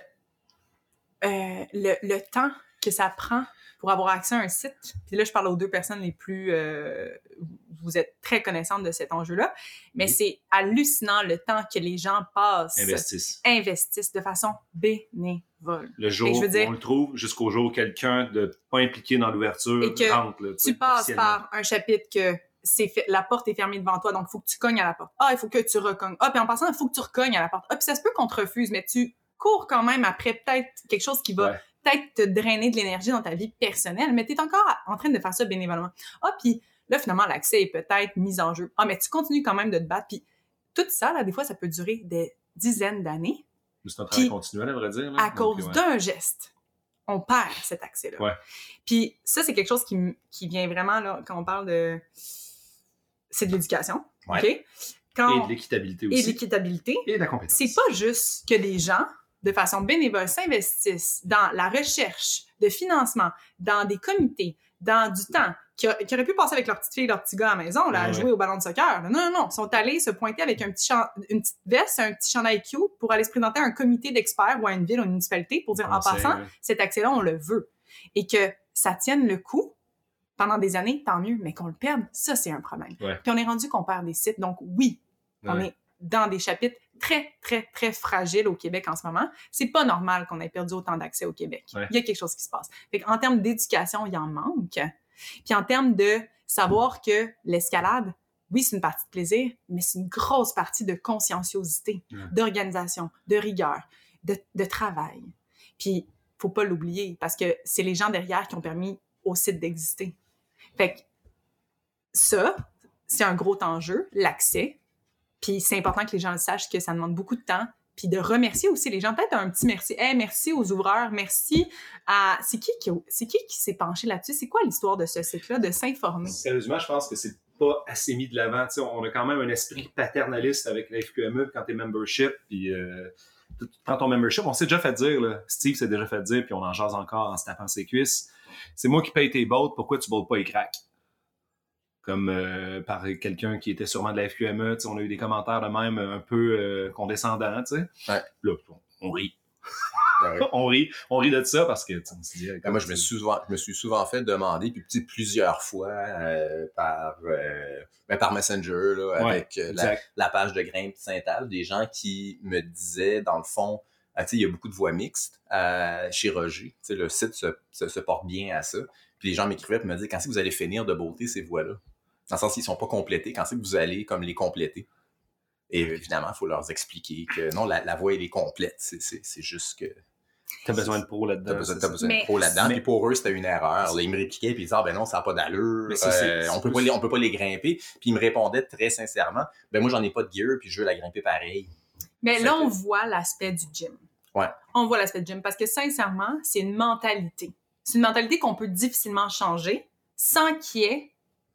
euh, le, le temps que ça prend pour avoir accès à un site. Puis là, je parle aux deux personnes les plus... Euh, vous êtes très connaissantes de cet enjeu-là, mais c'est hallucinant le temps que les gens passent... Investissent. Investissent de façon bénévole. Le jour où on le trouve, jusqu'au jour où quelqu'un de pas impliqué dans l'ouverture rentre. Là, tu passes par un chapitre que c'est la porte est fermée devant toi, donc il faut que tu cognes à la porte. Ah, il faut que tu recognes. Ah, puis en passant, il faut que tu recognes à la porte. Ah, puis ça se peut qu'on te refuse, mais tu cours quand même après peut-être quelque chose qui va peut-être te drainer de l'énergie dans ta vie personnelle, mais tu es encore en train de faire ça bénévolement. Ah, puis là, finalement, l'accès est peut-être mis en jeu. Ah, mais tu continues quand même de te battre. Puis tout ça, là, des fois, ça peut durer des dizaines d'années. C'est un travail continuel, à vrai dire. À cause d'un geste on perd cet accès-là. Ouais. Puis ça, c'est quelque chose qui, qui, vient vraiment, là, quand on parle de... C'est de l'éducation, OK? Quand... Et de l'équitabilité aussi. Et de l'équitabilité. Et de la compétence. C'est pas juste que des gens de façon bénévole, s'investissent dans la recherche de financement, dans des comités, dans du temps, qui, auraient pu passer avec leur petite fille et leur petit gars à la maison, là, à jouer au ballon de soccer. Non, non, non. Ils sont allés se pointer avec un petit une petite veste, un petit chandail IQ pour aller se présenter à un comité d'experts ou à une ville ou une municipalité pour dire, en passant, cet accès-là, on le veut. Et que ça tienne le coup pendant des années, tant mieux, mais qu'on le perde, ça, c'est un problème. Puis on est rendu qu'on perd des sites. Donc, oui, on est dans des chapitres très, très, très fragiles au Québec en ce moment. C'est pas normal qu'on ait perdu autant d'accès au Québec. Il y a quelque chose qui se passe. en termes d'éducation, il y en manque. Puis en termes de savoir que l'escalade, oui, c'est une partie de plaisir, mais c'est une grosse partie de conscienciosité, d'organisation, de rigueur, de, de travail. Puis, faut pas l'oublier parce que c'est les gens derrière qui ont permis au site d'exister. Fait que ça, c'est un gros enjeu, l'accès, puis c'est important que les gens sachent que ça demande beaucoup de temps. Puis de remercier aussi les gens. Peut-être un petit merci. Hey, merci aux ouvreurs. Merci à. C'est qui qui, c'est qui qui s'est penché là-dessus? C'est quoi l'histoire de ce site-là, de s'informer? Sérieusement, je pense que c'est pas assez mis de l'avant. on a quand même un esprit paternaliste avec la FQME quand t'es membership. Puis euh, quand ton membership, on s'est déjà fait dire, là, Steve s'est déjà fait dire, puis on en jase encore en se tapant ses cuisses. C'est moi qui paye tes bottes, pourquoi tu bottes pas les cracks? comme euh, par quelqu'un qui était sûrement de la FQME. On a eu des commentaires de même un peu euh, condescendants. Ouais. Là, on, rit. Ben on rit. On rit de ça parce que on se dit, ben, moi, je me, suis souvent, je me suis souvent fait demander, puis plusieurs fois euh, par, ben, par Messenger, là, avec la, page de Grimpe Saint-Al, des gens qui me disaient, dans le fond, il y a beaucoup de voix mixtes chez Roger. le site se, se, porte bien à ça. Puis les gens m'écrivaient et me disaient, quand est-ce que vous allez finir de beauté ces voix-là? Dans le sens qu'ils sont pas complétés, quand c'est que vous allez comme les compléter? Et évidemment, il faut leur expliquer que non, la, la voix, elle est complète. C'est juste que. T'as besoin de pro là-dedans. T'as besoin, besoin de pro là-dedans. Puis pour eux, c'était une erreur. Là, ils me répliquaient, puis ils disaient, ah, ben non, ça n'a pas d'allure. Euh, on peut pas les, on peut pas les grimper. Puis ils me répondaient très sincèrement, ben moi, j'en ai pas de gear, puis je veux la grimper pareil. Mais là, on voit l'aspect du gym. Ouais. On voit l'aspect gym parce que sincèrement, c'est une mentalité. C'est une mentalité qu'on peut difficilement changer sans qu'il y ait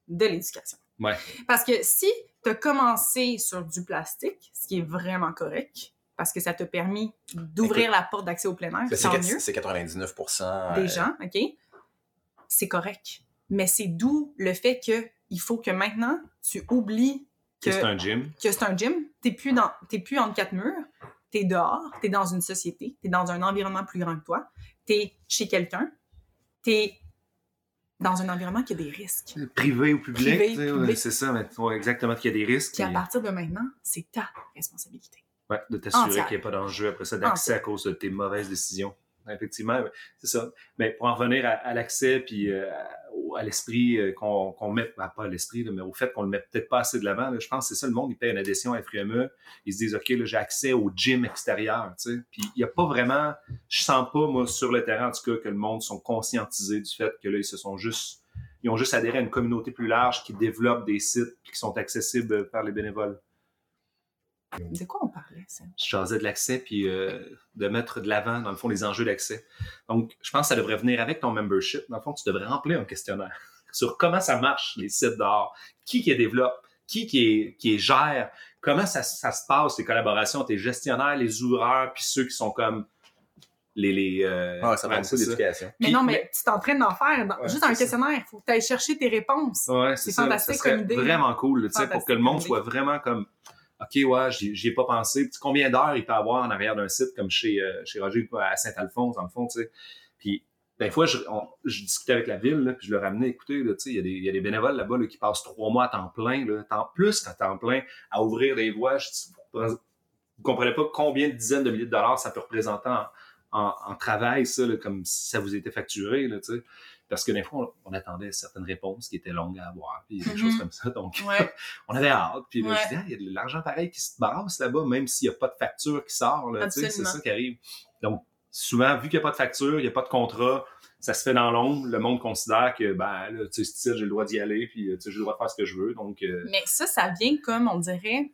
de l'éducation. Ouais. Parce que si tu as commencé sur du plastique, ce qui est vraiment correct, parce que ça t'a permis d'ouvrir la porte d'accès au plein air, c'est 99% euh, des gens, OK? C'est correct. Mais c'est d'où le fait que il faut que maintenant, tu oublies que, c'est un gym. Que c'est un gym. T'es plus dans, plus entre quatre murs. T'es dehors. T'es dans une société. T'es dans un environnement plus grand que toi. T'es chez quelqu'un. T'es dans un environnement qui a des risques. Privé ou public, c'est ça, mais exactement qu'il y a des risques. Puis à partir de maintenant, c'est ta responsabilité. Ouais, de t'assurer qu'il n'y ait pas d'enjeu après ça d'accès à cause de tes mauvaises décisions. Effectivement, c'est ça. Mais pour en revenir à, l'accès puis euh, à l'esprit euh, qu'on qu met, ben, pas à l'esprit, mais au fait qu'on le met peut-être pas assez de l'avant. Je pense que c'est ça, le monde, il paye une adhésion à FRME. Ils se disent, OK, j'ai accès au gym extérieur. Puis il n'y a pas vraiment, je sens pas, moi, sur le terrain, en tout cas, que le monde sont conscientisés du fait que là, ils se sont juste, ils ont juste adhéré à une communauté plus large qui développe des sites qui sont accessibles par les bénévoles. De quoi on parlait, ça? Je jasais de l'accès puis euh, de mettre de l'avant, dans le fond, les enjeux d'accès. Donc, je pense que ça devrait venir avec ton membership. Dans le fond, tu devrais remplir un questionnaire sur comment ça marche, les sites d'art, qui qui les développe, qui qui, est, qui gère, comment ça, ça, se passe, les collaborations, tes gestionnaires, les ouvreurs, puis ceux qui sont comme les... les euh, ah, ça prend beaucoup d'éducation. Mais non, mais, tu t'entraînes d'en faire. juste un questionnaire, il faut que tu ailles chercher tes réponses. Ouais, c'est fantastique ça comme idée. vraiment cool, tu sais, pour que le monde soit vraiment comme OK, ouais, j'y ai pas pensé. combien d'heures il peut avoir en arrière d'un site comme chez, euh, chez Roger à Saint-Alphonse, le fond, tu sais? Puis des fois, je, discutais avec la ville, puis je leur ramenais, écoutez, il y, a des bénévoles là-bas qui passent trois mois à temps plein, plus qu'à temps plein, à ouvrir des voies. Vous ne comprenez pas combien de dizaines de milliers de dollars ça peut représenter en, travail, ça, comme si ça vous était facturé. Là, parce que des fois, on, attendait certaines réponses qui étaient longues à avoir, puis des mm-hmm. choses comme ça. Donc, on avait hâte. Puis là, je disais, ah, il y a de l'argent pareil qui se brasse là-bas, même s'il n'y a pas de facture qui sort. C'est ça qui arrive. Donc, souvent, vu qu'il n'y a pas de facture, il n'y a pas de contrat, ça se fait dans l'ombre. Le monde considère que, ben, là, tu sais, j'ai le droit d'y aller, puis j'ai le droit de faire ce que je veux. Donc, euh, Mais ça, ça vient comme, on dirait,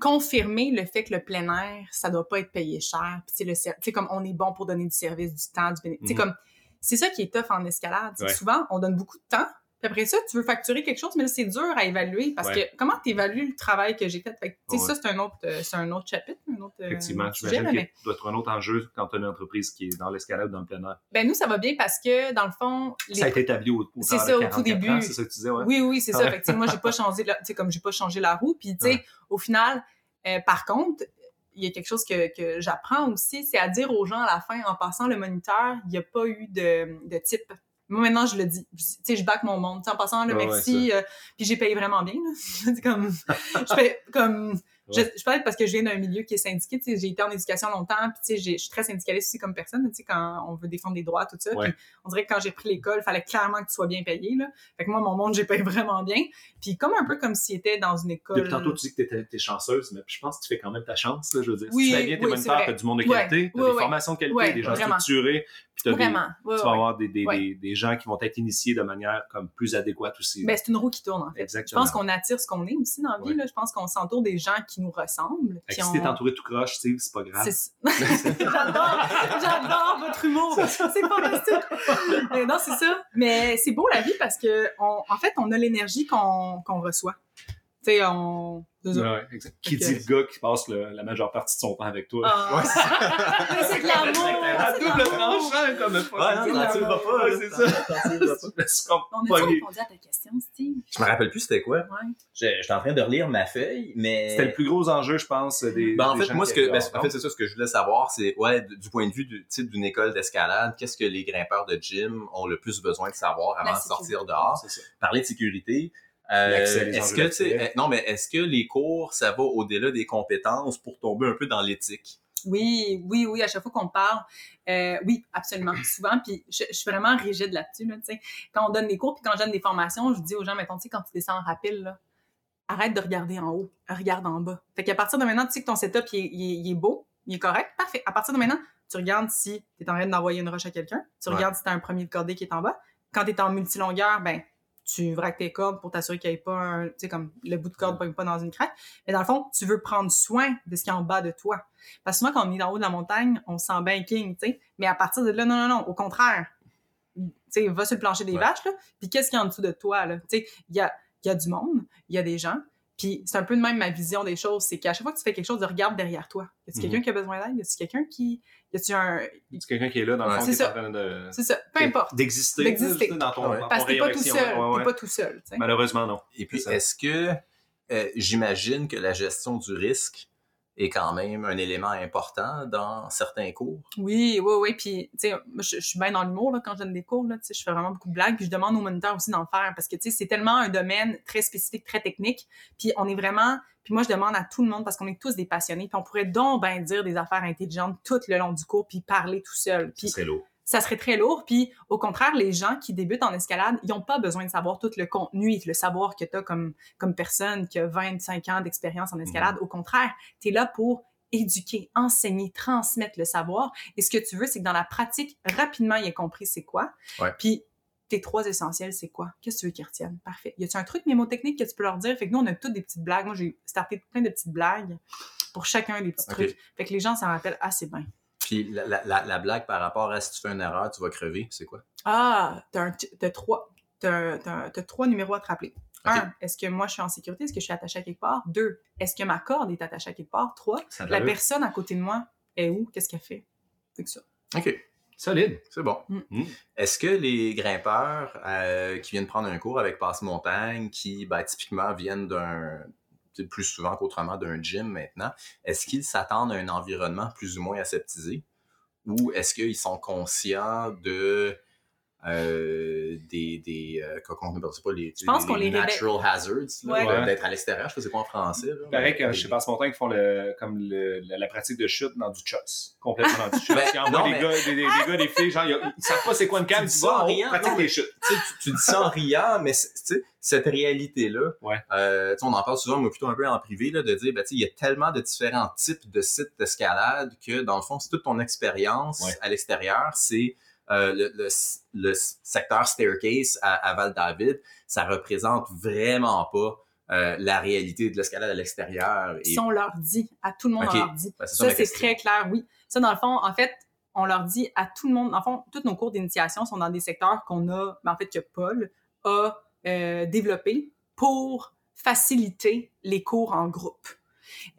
confirmer le fait que le plein air, ça doit pas être payé cher. Puis, tu sais, comme on est bon pour donner du service, du temps, du bénéfice. Mm comme, c'est ça qui est tough en escalade. Souvent, on donne beaucoup de temps, puis après ça, tu veux facturer quelque chose, mais là, c'est dur à évaluer parce que comment tu évalues le travail que j'ai fait? fait sais, Ça, c'est un, autre, euh, un autre chapitre, un autre euh, Effectivement, j'imagine qu'il doit être un autre enjeu quand tu as une entreprise qui est dans l'escalade, dans le plein air. Ben nous, ça va bien parce que, dans le fond... Ça a été établi au, C'est ça, au tout début. C'est ça que tu disais, ouais? Oui, oui, c'est ça. Fait moi, j'ai pas changé, la, comme j'ai pas changé la roue. Puis, tu sais, au final, euh, par contre, il y a quelque chose que, que j'apprends aussi, c'est à dire aux gens à la fin, en passant le moniteur, il n'y a pas eu de, de type moi, maintenant, je le dis. Tu sais, je back mon monde. en passant, le merci. Euh, puis j'ai payé vraiment bien. comme, je fais comme je, je parle parce que je viens d'un milieu qui est syndiqué. J'ai été en éducation longtemps, puis je suis très syndicaliste aussi comme personne, quand on veut défendre des droits, tout ça. on dirait que quand j'ai pris l'école, il fallait clairement que tu sois bien payé. Là. Fait que moi, mon monde, j'ai payé vraiment bien. Puis comme un peu comme s'il était dans une école... Depuis tantôt, tu dis que tu es, chanceuse, mais je pense que tu fais quand même ta chance. Là, je veux dire, oui, si tu fais bien tes oui, moniteurs, tu as du monde de qualité, tu as des formations de qualité, des gens structurés, puis Vraiment. tu vas avoir des, des, des, gens qui vont être initiés de manière comme plus adéquate aussi. Ben, c'est une roue qui tourne, en fait. Exactement. Je pense qu'on attire ce qu'on est aussi dans la vie. Là. Je pense qu'on s'entoure des gens qui nous ressemblent. Si t'es entouré tout croche, c'est pas grave. j'adore, j'adore votre humour. C'est fantastique. Mais non, c'est ça. Mais c'est beau la vie parce que, on, en fait, on a l'énergie qu'on qu'on reçoit. Tu sais, on Ouais, exact. Qui dit le gars qui passe la majeure partie de son temps avec toi. Ouais. c'est de l'amour! À double tranchant, comme le pas. Ouais, non, tu vas pas, c'est ça. On a répondu à ta question, Steve? Je me rappelle plus c'était quoi. Ouais. J'étais en train de relire ma feuille, mais... C'était le plus gros enjeu, je pense, des ben, en fait, moi, ce que, ben, en fait, c'est ça, ce que je voulais savoir, c'est, ouais, du point de vue du type d'une école d'escalade, qu'est-ce que les grimpeurs de gym ont le plus besoin de savoir avant de sortir dehors? Parler de sécurité. Euh, est-ce que, euh, non, mais est-ce que les cours, ça va au-delà des compétences pour tomber un peu dans l'éthique? Oui, oui, oui, à chaque fois qu'on parle, euh, oui, absolument, souvent, puis je, suis vraiment rigide là-dessus, là, quand on donne des cours, puis quand je donne des formations, je dis aux gens, mettons, tu sais, quand tu descends en rapide, là, arrête de regarder en haut, regarde en bas. Fait qu'à partir de maintenant, tu sais que ton setup, il est, beau, il est correct, parfait. À partir de maintenant, tu regardes si tu es en train d'envoyer une roche à quelqu'un, tu regardes si tu as un premier de cordée qui est en bas. Quand tu es en multilongueur, ben tu vraques tes cordes pour t'assurer qu'il n'y ait pas un, tu sais, comme le bout de corde ne pas dans une craque. Mais dans le fond, tu veux prendre soin de ce qui est en bas de toi. Parce que souvent, quand on est en haut de la montagne, on se sent bien king, tu sais. Mais à partir de là, non, non, non, au contraire. Tu sais, va sur le plancher des vaches, là. Puis qu'est-ce qu'il y a en dessous de toi, là? Tu sais, il y a, y a du monde, il y a des gens, puis c'est un peu de même ma vision des choses, c'est qu'à chaque fois que tu fais quelque chose, de regarde derrière toi. Y a-t-il quelqu'un mhm. qui a besoin d'aide? Y a-t-il quelqu'un qui. Y a-t-il un. Y a quelqu'un qui est là dans le fond, qui est en train de. C'est ça, peu importe. D'exister. D'exister. Dans ton, Parce que t'es pas tout seul. T'es pas tout seul. Malheureusement, non. Et puis, est-ce que. Euh, j'imagine que la gestion du risque est quand même un élément important dans certains cours. Oui, oui, oui. Puis, tu sais, je, suis bien dans l'humour quand je donne des cours. Là, je fais vraiment beaucoup de blagues. Puis, je demande aux moniteurs aussi d'en faire parce que, tu sais, c'est tellement un domaine très spécifique, très technique. Puis, on est vraiment... Puis moi, je demande à tout le monde parce qu'on est tous des passionnés. Puis, on pourrait donc bien dire des affaires intelligentes tout le long du cours puis parler tout seul. Puis, c'est lourd ça serait très lourd. Puis au contraire, les gens qui débutent en escalade, ils n'ont pas besoin de savoir tout le contenu et le savoir que tu as comme, comme personne qui a 25 ans d'expérience en escalade. Mhm. Au contraire, tu es là pour éduquer, enseigner, transmettre le savoir. Et ce que tu veux, c'est que dans la pratique, rapidement, il ait compris c'est quoi. Puis tes trois essentiels, c'est quoi? Qu'est-ce que tu veux qu'ils retiennent? Parfait. Y a-tu un truc mémotechnique que tu peux leur dire? Fait que nous, on a toutes des petites blagues. Moi, j'ai starté plein de petites blagues pour chacun des petits trucs. Fait que les gens s'en rappellent assez bien. Puis la, la, la, blague par rapport à si tu fais une erreur, tu vas crever, c'est quoi? Ah, t'as, as trois, trois numéros à te rappeler. Un, est-ce que moi je suis en sécurité? Est-ce que je suis attaché à quelque part? Deux, est-ce que ma corde est attachée à quelque part? Trois, la personne à côté de moi est où? Qu'est-ce qu'elle fait? C'est ça. OK. Solide. C'est bon. Mm. Mm. Est-ce que les grimpeurs euh, qui viennent prendre un cours avec Passe-Montagne, qui ben, typiquement viennent d'un plus souvent qu'autrement d'un gym maintenant, est-ce qu'ils s'attendent à un environnement plus ou moins aseptisé? ou est-ce qu'ils sont conscients de euh, des, des euh, comment on appelle pas les, je pense qu'on les natural hazards ouais. d'être à l'extérieur. Je sais pas en français là, pareil que chez Passe Montagne qui font le comme le, la, pratique de chute dans du chess complètement dans du chess il y en des, gars, des, des, gars des filles genre ils, ils savent pas c'est quoi une cam tu, dis ça en riant pratique des chutes. tu, tu, dis ça en riant mais cette réalité là ouais. euh, on en parle souvent mais plutôt un peu en privé là de dire ben, il y a tellement de différents types de sites d'escalade que dans le fond c'est toute ton expérience à l'extérieur c'est euh, le, le, secteur staircase à, Val-David, ça représente vraiment pas euh, la réalité de l'escalade à l'extérieur. Et... Si on leur dit, à tout le monde, on leur dit. Ben, ça, c'est très clair, oui. Ça, dans le fond, en fait, on leur dit à tout le monde, en fond, tous nos cours d'initiation sont dans des secteurs qu'on a, ben, en fait, que Paul a euh, développé pour faciliter les cours en groupe.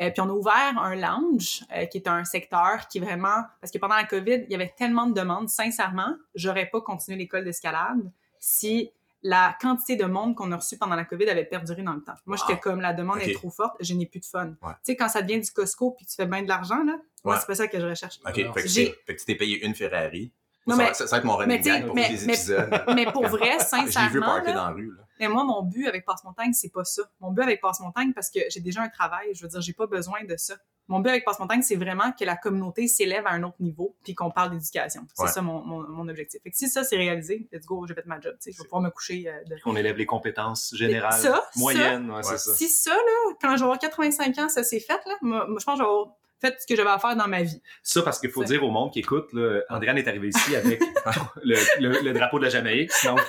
Euh, puis on a ouvert un lounge, euh, qui est un secteur qui vraiment... Parce que pendant la COVID, il y avait tellement de demandes. Sincèrement, j'aurais pas continué l'école d'escalade si la quantité de monde qu'on a reçu pendant la COVID avait perduré dans le temps. Moi, j'étais comme, la demande est trop forte, je n'ai plus de fun. Tu sais, quand ça devient du Costco puis tu fais bien de l'argent, là, moi, c'est pas ça que je recherche. OK, fait que, tu t'es payé une Ferrari. Non, mais, ça, va être mon mais, pour mais, les épisodes. Mais, pour vrai, sincèrement. J'ai vu parker dans la rue. Là. Mais moi, mon but avec Passe-Montagne, c'est pas ça. Mon but avec Passe-Montagne, parce que j'ai déjà un travail, je veux dire, j'ai pas besoin de ça. Mon but avec Passe-Montagne, c'est vraiment que la communauté s'élève à un autre niveau puis qu'on parle d'éducation. C'est ça mon, mon, objectif. Fait que si ça, c'est réalisé, let's go, je vais faire ma job. Je vais pouvoir me coucher. Euh, de... Qu'on élève les compétences générales, ça, moyennes. Ça, ça. Si ça, là, quand je vais avoir 85 ans, ça s'est fait, là, moi, je pense que je vais avoir fait ce que j'avais à faire dans ma vie. Ça, parce qu'il faut dire au monde qui écoute, là, Andréane est arrivé ici avec le, le, drapeau de la Jamaïque. Donc,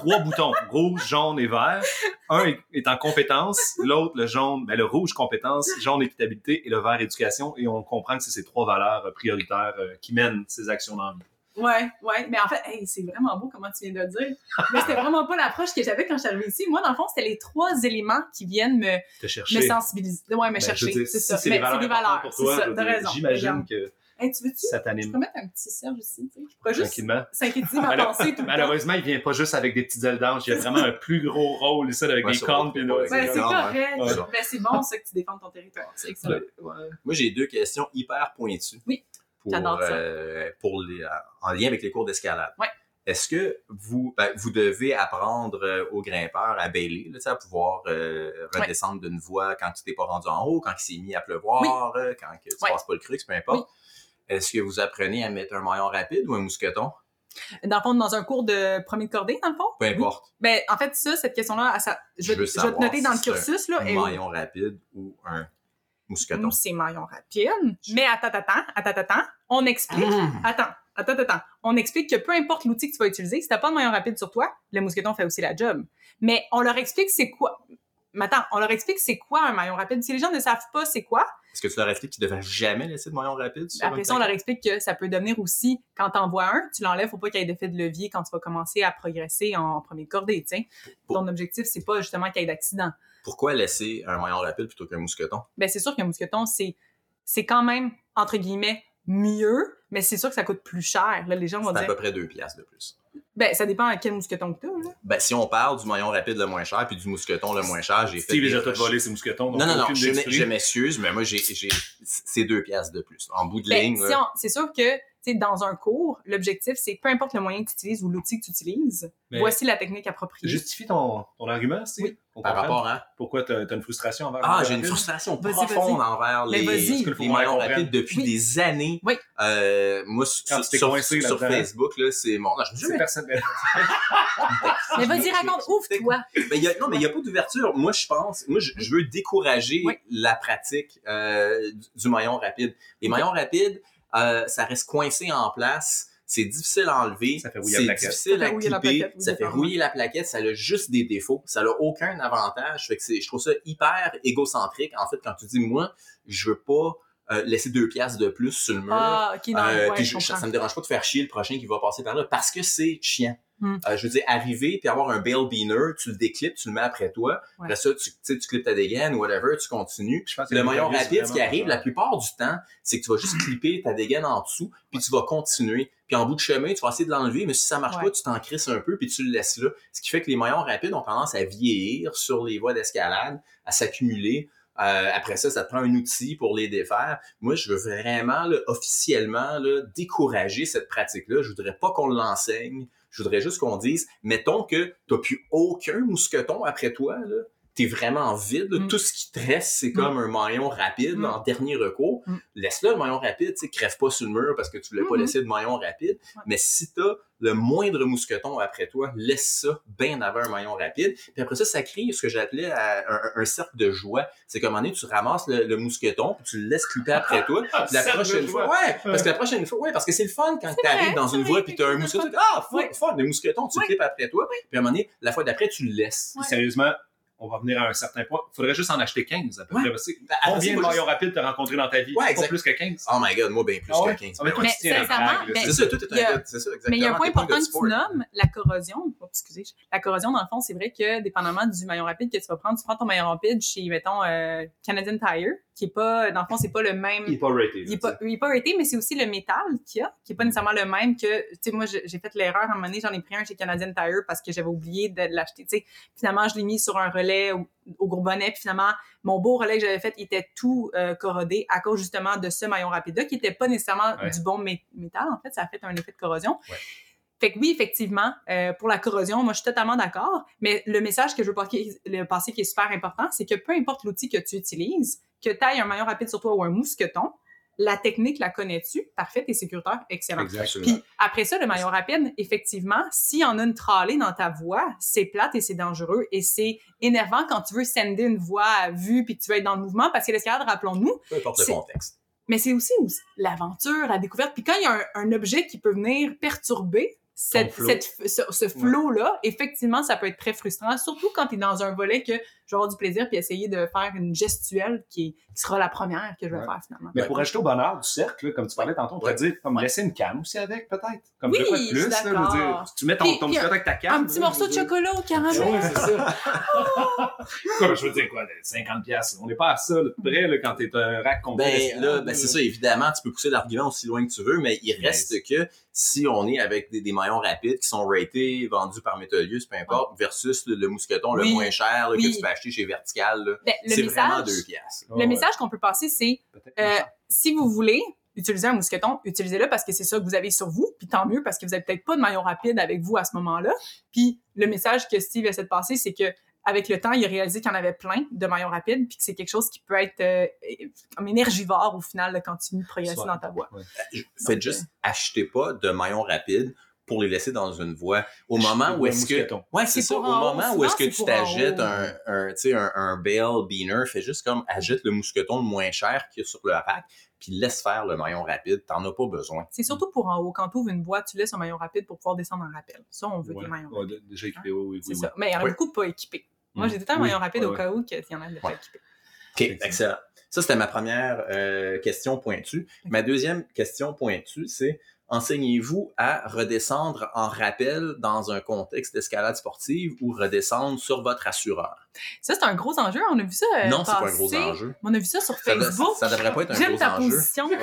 trois boutons, rouge, jaune et vert. Un est en compétence, l'autre, le jaune, ben, le rouge compétence, jaune équitabilité et le vert éducation. Et on comprend que c'est ces trois valeurs euh, prioritaires euh, qui mènent ces actions dans la vie. Ouais, ouais. Mais en fait, c'est vraiment beau comment tu viens de le dire. Mais c'était vraiment pas l'approche que j'avais quand je suis arrivée ici. Moi, dans le fond, c'était les trois éléments qui viennent me, me sensibiliser. Ouais, me ben, chercher. C'est ça. c'est des valeurs. Pour toi, J'imagine que Hey, tu veux-tu? Ça t'anime. Je peux mettre un petit Serge aussi, tu sais? Je pourrais juste Tranquillement. synthétiser ma pensée tout Malheureusement, il vient pas juste avec des petites ailes d'ange. Il y a vraiment un plus gros rôle, ici, avec des cornes. Ben, c'est correct. Ben, c'est bon, ça, que tu défends ton territoire. C'est excellent. Moi, j'ai deux questions hyper pointues. Oui. Pour, euh, pour les, en lien avec les cours d'escalade. Ouais. Est-ce que vous, ben, vous devez apprendre euh, aux grimpeurs à bailer, là, à pouvoir euh, redescendre d'une voie quand tu t'es pas rendu en haut, quand il s'est mis à pleuvoir, euh, quand tu passes pas le crux, peu importe? Est-ce que vous apprenez à mettre un maillon rapide ou un mousqueton? Dans le fond, dans un cours de premier de cordée, dans le fond? Peu importe. Ben, en fait, ça, cette question-là, ça, je, vais te noter dans le cursus. Là, un maillon rapide ou un mousqueton? C'est maillon rapide. Mais attends, attends, attends, attends, on explique. Mmh. Attends, attends, attends. On explique que peu importe l'outil que tu vas utiliser, si t'as pas de maillon rapide sur toi, le mousqueton fait aussi la job. Mais on leur explique c'est quoi. Mais attends, on leur explique c'est quoi un maillon rapide. Si les gens ne savent pas c'est quoi, est-ce que tu leur expliques qu'ils ne devraient jamais laisser de maillon rapide? Après ça, on leur explique que ça peut devenir aussi, quand tu en vois un, tu l'enlèves, faut pas qu'il y ait d'effet de levier quand tu vas commencer à progresser en premier cordée, tu Ton objectif, c'est pas justement qu'il y ait d'accident. Pourquoi laisser un maillon rapide plutôt qu'un mousqueton? Ben, c'est sûr qu'un mousqueton, c'est, c'est quand même, entre guillemets, mieux, mais c'est sûr que ça coûte plus cher. Là, les gens vont dire. à peu près deux piastres de plus. Ben, ça dépend à quel mousqueton que t'as, là. Ben, si on parle du maillon rapide le moins cher puis du mousqueton le moins cher, j'ai fait. Steve, déjà tout volé ces mousquetons. Non, non, non, je m'excuse, mais moi, j'ai, j'ai, c'est deux piastres de plus. En bout de ben, ligne. C'est sûr que dans un cours, l'objectif, c'est peu importe le moyen que tu utilises ou l'outil que tu utilises, voici la technique appropriée. Justifie ton, ton argument, c'est oui. Par rapport à? Pourquoi tu as, une frustration envers Ah, j'ai une frustration profonde envers les, les maillons rapides depuis des années? Oui. Euh, moi, sur, sur, Facebook, là, c'est mon... Non, je personne. mais vas-y, raconte, ouvre-toi. non, mais il n'y a pas d'ouverture. Moi, je pense, moi, je, veux décourager la pratique euh, du maillon rapide. Les maillons rapides, euh, ça reste coincé en place. C'est difficile à enlever. C'est difficile à clipper. Ça fait rouiller la plaquette. Ça a juste des défauts. Ça n'a aucun avantage. Fait que je trouve ça hyper égocentrique. En fait, quand tu dis, moi, je veux pas euh, laisser deux pièces de plus sur le mur. Ah, ok, non, euh, ouais, ça me dérange pas de faire chier le prochain qui va passer par là parce que c'est chiant. Hmm. Euh, je veux dire, arriver puis avoir un bail beaner, tu le déclips, tu le mets après toi. Après ça, tu, tu clips ta dégaine ou whatever, tu continues. le maillon rapide, ce qui arrive la plupart du temps, c'est que tu vas juste clipper ta dégaine en dessous, puis tu vas continuer. Puis en bout de chemin, tu vas essayer de l'enlever, mais si ça marche pas, tu t'en crisses un peu, puis tu le laisses là. Ce qui fait que les maillons rapides ont tendance à vieillir sur les voies d'escalade, à s'accumuler. Euh, après ça, ça te prend un outil pour les défaire. Moi, je veux vraiment, là, officiellement, là, décourager cette pratique-là. Je voudrais pas qu'on l'enseigne. Je voudrais juste qu'on dise, mettons que tu n'as plus aucun mousqueton après toi, là t'es vraiment vide. Mm. Tout ce qui te reste, c'est comme mm. un maillon rapide mm. en dernier recours. Laisse-le, le maillon rapide. Tu crève pas sur le mur parce que tu voulais pas mm-hmm. laisser de maillon rapide. Mais si t'as le moindre mousqueton après toi, laisse ça bien avant un maillon rapide. Puis après ça, ça crée ce que j'appelais un, cercle de joie. C'est comme un moment donné, tu ramasses le, mousqueton, puis tu le laisses couper après toi. Puis la prochaine fois, ouais, parce que la prochaine fois, ouais, parce que c'est le fun quand tu arrives dans une voie puis tu as un mousqueton. Ah, fun, fun, le mousqueton, tu le clips après toi. Puis à un moment donné, la fois d'après, tu le laisses. Sérieusement, on va venir à un certain point. Il faudrait juste en acheter 15 à peu près. Ben, combien de maillons rapides t'as rencontré dans ta vie? Ouais, pas plus que 15. Oh my god, moi bien plus ah que 15. mais, c'est ça, tout est un C'est ça, exactement. Mais il y a un point important que tu nommes, la corrosion. Oh, excusez. La corrosion, dans le fond, c'est vrai que dépendamment du maillon rapide que tu vas prendre, tu prends ton maillon rapide chez, mettons, euh, Canadian Tire, qui est pas, dans le fond, c'est pas le même. Il est pas rated. Il est pas, il est pas rated, mais c'est aussi le métal qu'il y a, qui est pas nécessairement le même que, tu sais, moi, j'ai fait l'erreur à un moment donné, j'en ai pris un chez Canadian Tire parce que j'avais oublié de l'acheter, tu sais. Finalement, je l'ai mis sur un relais au, au gros bonnet, puis finalement, mon beau relais que j'avais fait, il était tout euh, corrodé à cause justement de ce maillon rapide-là, qui était pas nécessairement du bon métal, en fait, ça a fait un effet de corrosion. Fait que oui, effectivement, euh, pour la corrosion, moi, je suis totalement d'accord. Mais le message que je veux passer, qui est super important, c'est que peu importe l'outil que tu utilises, que tu ailles un maillon rapide sur toi ou un mousqueton, la technique, la connais-tu? Parfait, t'es sécuritaire, excellent. Exactement. Puis après ça, le maillon rapide, effectivement, s'il y en a une tralée dans ta voix, c'est plate et c'est dangereux et c'est énervant quand tu veux sender une voix à vue puis que tu veux être dans le mouvement parce que l'escalade, rappelons-nous. Peu importe le contexte. Mais c'est aussi, l'aventure, la découverte. Puis quand il y a un, un objet qui peut venir perturber cette, cette, ce, ce flow-là, effectivement, ça peut être très frustrant, surtout quand tu es dans un volet que je vais avoir du plaisir puis essayer de faire une gestuelle qui, sera la première que je vais faire finalement. Mais pour ajouter au bonheur du cercle, comme tu parlais tantôt, on pourrait dire comme laisser une canne aussi avec, peut-être? Comme oui, de plus, là, dire, tu mets ton, ton avec ta canne. Un petit morceau de chocolat au caramel. Oui, c'est ça. comme je veux dire, quoi, 50 pièces. On n'est pas à ça, là, près, là, quand t'es un rack complet. Ben, là, ben, c'est ça, évidemment, tu peux pousser l'argument aussi loin que tu veux, mais il reste que si on est avec des, maillons rapides qui sont ratés, vendus par Metolius, peu importe, versus le, mousqueton le moins cher que tu peux acheter chez Vertical, ben, c'est vraiment deux pièces. Le message qu'on peut passer, c'est euh, si vous voulez utiliser un mousqueton, utilisez-le parce que c'est ça que vous avez sur vous, puis tant mieux parce que vous n'avez peut-être pas de maillon rapide avec vous à ce moment-là. Puis le message que Steve essaie de passer, c'est que avec le temps, il a réalisé qu'il y en avait plein de maillons rapides, puis que c'est quelque chose qui peut être euh, comme énergivore au final quand tu progresser dans ta voie. Faites juste achetez pas de maillons rapides pour les laisser dans une voie. Au moment où est-ce que... Ouais, c'est ça. Au moment où est-ce que tu t'agites un, un, un, un bale beaner, fais juste comme agite le mousqueton le moins cher qu'il y a sur le rack, puis laisse faire le maillon rapide. T'en as pas besoin. C'est surtout pour en haut. Quand tu ouvres une voie, tu laisses un maillon rapide pour pouvoir descendre en rappel. Ça, on veut des maillons rapides. déjà équipé, oui, oui. C'est ça. Mais il y en a beaucoup pas équipés. Moi, j'ai tout le temps un maillon rapide au cas où qu'il y en a de pas équipés. OK, excellent. Ça, c'était ma première euh, question pointue. Ma deuxième question pointue, c'est enseignez-vous à redescendre en rappel dans un contexte d'escalade sportive ou redescendre sur votre assureur? Ça, c'est un gros enjeu. On a vu ça. Euh, non, c'est pas un gros enjeu. On a vu ça sur Facebook. Ça, devrait pas être un gros enjeu. J'aime ta position. Non,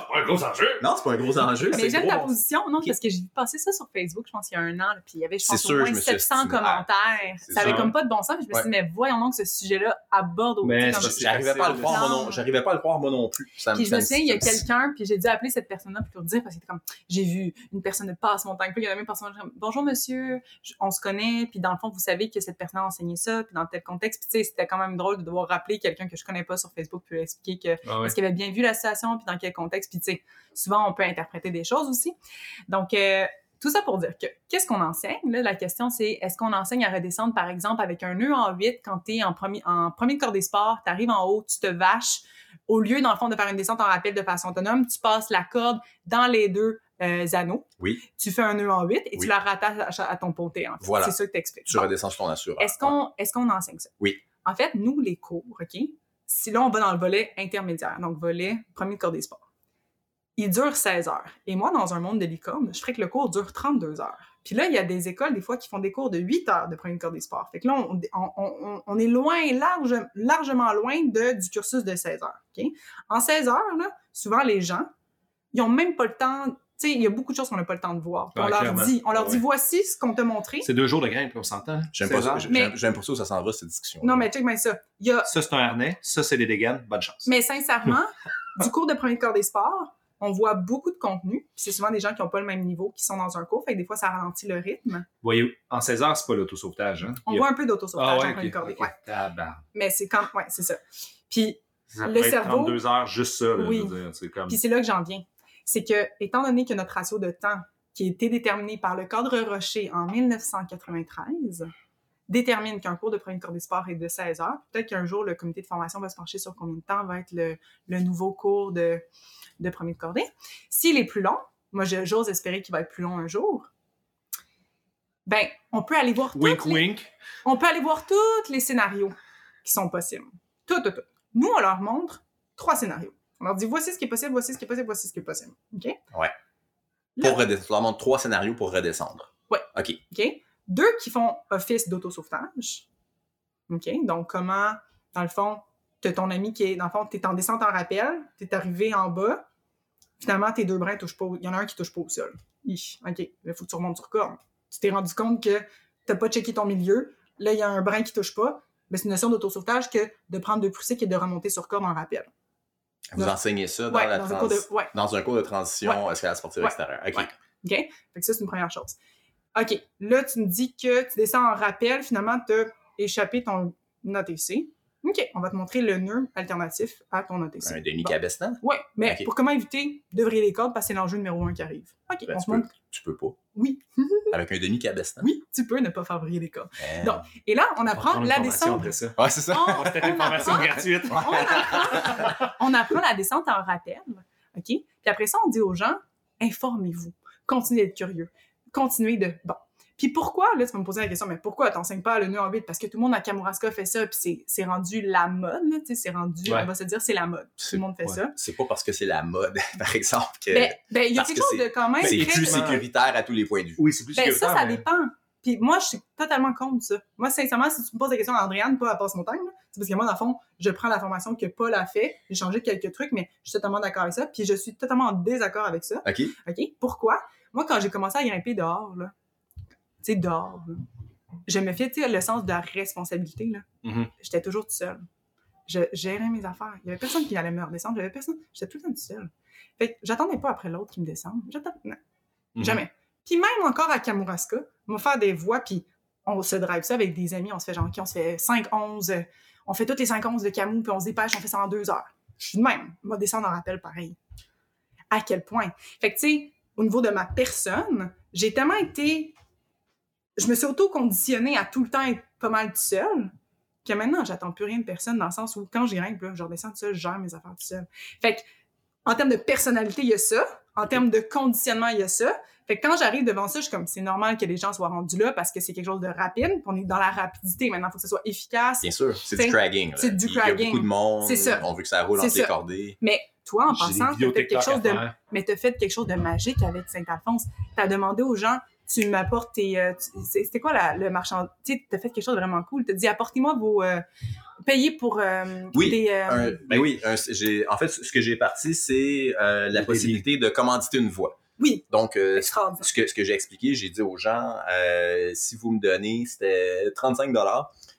c'est pas un gros enjeu. Non, c'est pas un gros enjeu. Mais j'aime ta position. Non, parce que j'ai passé ça sur Facebook, je pense, il y a un an. Puis il y avait, je pense, au moins 700 commentaires. Ça avait comme pas de bon sens. Puis je me suis dit, mais voyons donc ce sujet-là aborde au Mais j'arrivais pas à le croire, moi non. J'arrivais pas à le croire, moi non plus. Puis je me souviens, il y a quelqu'un, puis j'ai dû appeler cette personne-là pour dire, parce que comme, j'ai vu une personne de passe mon temps. Puis il y a même personne bonjour monsieur, on se connaît, puis dans le fond, vous savez que cette personne a enseigné ça, puis dans tel contexte. Puis tu sais, c'était quand même drôle de devoir rappeler quelqu'un que je connais pas sur Facebook, puis lui expliquer que ah est-ce qu'il avait bien vu la situation, puis dans quel contexte. Puis tu sais, souvent, on peut interpréter des choses aussi. Donc, euh, tout ça pour dire que qu'est-ce qu'on enseigne? Là, la question, c'est est-ce qu'on enseigne à redescendre, par exemple, avec un nœud en 8 quand tu es en premier, en premier corps des sports, tu arrives en haut, tu te vaches. Au lieu, dans le fond, de faire une descente en rappel de façon autonome, tu passes la corde dans les deux euh, anneaux. Oui. Tu fais un nœud en 8 et tu la rattaches à, ton ponté. En fait. Voilà. C'est ça que tu expliques. Tu redescends sur ton assureur. Est-ce qu'on est qu'on enseigne ça? Oui. En fait, nous, les cours, OK? Si là, on va dans le volet intermédiaire, donc volet premier corps des sports, il dure 16 heures. Et moi, dans un monde de licorne, je ferais que le cours dure 32 heures. Puis là, il y a des écoles, des fois, qui font des cours de 8 heures de premier corps des sports. Fait que là, on, on, on est loin, large, largement loin de, du cursus de 16 heures. OK? En 16 heures, là, souvent, les gens, ils n'ont même pas le temps sais, il y a beaucoup de choses qu'on n'a pas le temps de voir. on leur dit, on leur dit, voici ce qu'on t'a montré. C'est deux jours de grimpe, on s'entend. J'aime pas, ça, mais... j'aime pas ça où ça s'en va, cette discussion. Non, mais check bien ça. Il y a... Ça, c'est un harnais. Ça, c'est des dégâts. Bonne chance. Mais sincèrement, du cours de premier corps des sports, on voit beaucoup de contenu. C'est souvent des gens qui n'ont pas le même niveau qui sont dans un cours. Fait que des fois, ça ralentit le rythme. Voyez, en 16 heures, c'est pas l'autosauvetage. Hein? On voit un peu d'autosauvetage ah, ouais, en premier corps des sports. Mais c'est quand. Ouais, c'est ça. Puis, le cerveau. 32 heures, juste ça. oui. Puis c'est là que j'en viens c'est que, étant donné que notre ratio de temps, qui a été déterminé par le cadre Rocher en 1993, détermine qu'un cours de premier cours des sports est de 16 heures, peut-être qu'un jour, le comité de formation va se pencher sur combien de temps va être le, nouveau cours de, de premier de cordée. S'il est plus long, moi, j'ose espérer qu'il va être plus long un jour, ben, on peut aller voir wink, wink. on peut aller voir tous les scénarios qui sont possibles. Tout, tout, tout. Nous, on leur montre trois scénarios. On leur dit voici ce qui est possible, voici ce qui est possible, voici ce qui est possible. OK? Ouais. Pour redescendre. Tu leur montres trois scénarios pour redescendre. Ouais. OK. OK? Deux qui font office d'autosauvetage. OK? Donc, comment, dans le fond, tu ton ami qui est, dans le fond, tu es en descente en rappel, tu es arrivé en bas, finalement, tes deux brins touchent pas, il y en a un qui touche pas au sol. OK, il faut que tu remontes sur corde. Tu t'es rendu compte que tu pas checké ton milieu, là, il y a un brin qui touche pas, ben, c'est une notion d'autosauvetage que de prendre deux poussées et de remonter sur corde en rappel. Vous enseignez ça dans, la dans, un, cours de, dans un cours de transition escalade sportive extérieure. OK. OK. Fait que ça, c'est une première chose. OK. Là, tu me dis que tu descends en rappel, finalement, tu as échappé ton ATC. OK, on va te montrer le nœud alternatif à ton ATC. Un demi-cabestan? Oui, mais pour comment éviter de vriller les cordes, parce que c'est l'enjeu numéro un qui arrive. OK, ben, on tu, peux, tu peux pas. Oui. Avec un demi-cabestan? Oui, tu peux ne pas faire vriller les cordes. Ben. Donc, et là, on apprend la descente. Ouais, c'est ça. On, on, une formation gratuite. on, apprend, on apprend la descente en rappel. OK? Puis après ça, on dit aux gens, informez-vous. Continuez d'être curieux. Continuez de... Bon, puis pourquoi, là, tu vas me poser la question, mais pourquoi t'enseignes pas le nœud en 8? Parce que tout le monde à Kamouraska fait ça, puis c'est rendu la mode, tu sais, c'est rendu, on va se dire, c'est la mode. Tout le monde fait ça. C'est pas parce que c'est la mode, par exemple, que... Ben, ben, il y a quelque chose de quand même... C'est plus sécuritaire à tous les points de vue. Oui, c'est plus ben, sécuritaire. ça, ça dépend. Puis moi, je suis totalement contre ça. Moi, sincèrement, si tu me poses la question à Andréane, pas à Passe-Montagne, c'est parce que moi, dans le fond, je prends la formation que Paul a fait, j'ai changé quelques trucs, mais je suis totalement d'accord avec ça, puis je suis totalement en désaccord avec ça. OK. OK? Pourquoi? Moi, quand j'ai commencé à grimper dehors, là, tu sais, dehors. Je me fiais, tu sais, le sens de la responsabilité, là. Mm-hmm. J'étais toujours toute seule. Je gérais mes affaires. Il y avait personne qui allait me redescendre. J'avais personne. J'étais tout le temps toute seule. Fait que j'attendais pas après l'autre qui me descende. J'attendais. Non. Mm-hmm. Jamais. Puis même encore à Kamouraska, on va faire des voix, puis on se drive ça avec des amis. On se fait genre, on se fait 5-11. On fait toutes les 5-11 de Camou, puis on se dépêche, on fait ça en deux heures. Je suis de même. On va descendre en rappel pareil. À quel point? Fait que, tu sais, au niveau de ma personne, j'ai tellement été je me suis auto-conditionnée à tout le temps être pas mal tout seul, que maintenant, j'attends plus rien de personne dans le sens où quand j'y grimpe, je redescends tout seul, je gère mes affaires tout seul. Fait que, en termes de personnalité, il y a ça. En termes de conditionnement, il y a ça. Fait que quand j'arrive devant ça, je suis comme, c'est normal que les gens soient rendus là parce que c'est quelque chose de rapide. On est dans la rapidité. Maintenant, il faut que ce soit efficace. Bien sûr. C'est du cragging. C'est du cragging. Il y a beaucoup de monde. C'est ça. On veut que ça roule entre les cordées. Mais toi, en pensant, tu as fait quelque chose de, mais t'as fait quelque chose de magique avec Saint-Alphonse. T'as demandé aux gens, tu m'apportes tes. Euh, c'était quoi la, le marchand? Tu sais, t'as fait quelque chose de vraiment cool. T'as dit, apportez-moi vos. Euh, payez pour euh, oui, des. ben oui, j'ai, en fait, ce que j'ai parti, c'est la possibilité de commanditer une voix. Oui. Donc, ce que, ce que j'ai expliqué, j'ai dit aux gens, si vous me donnez, c'était 35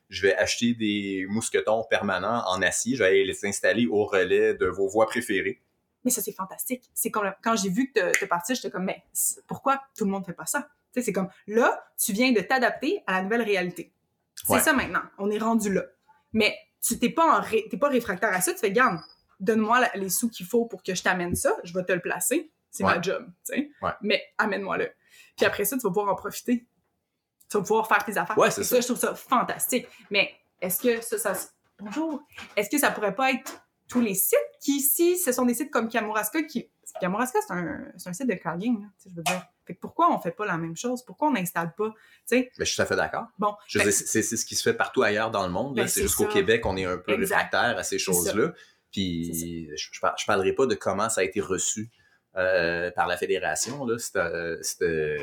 je vais acheter des mousquetons permanents en acier, je vais les installer au relais de vos voix préférées. Mais ça, c'est fantastique. C'est comme quand j'ai vu que tu parti, j'étais comme, mais pourquoi tout le monde fait pas ça? Tu sais, c'est comme, là, tu viens de t'adapter à la nouvelle réalité. C'est ça maintenant. On est rendu là. Mais tu t'es pas, en pas réfractaire à ça. Tu fais, garde, donne-moi les sous qu'il faut pour que je t'amène ça. Je vais te le placer. C'est ma job. Tu sais. Mais amène-moi-le. Puis après ça, tu vas pouvoir en profiter. Tu vas pouvoir faire tes affaires. Ouais, c'est ça. Je trouve ça fantastique. Mais est-ce que ça, ça. Bonjour. Est-ce que ça pourrait pas être tous les sites qui, ici, ce sont des sites comme Kamouraska qui. Kamouraska, c'est un, un, site de clogging, je veux dire. Fait que pourquoi on fait pas la même chose? Pourquoi on n'installe pas? sais? Mais je suis tout à fait d'accord. Bon. c'est, ce qui se fait partout ailleurs dans le monde. Ben, c'est juste qu'au Québec, on est un peu réfractaire à ces choses-là. Puis je, je, parlerai pas de comment ça a été reçu euh, par la fédération. Là. C'était,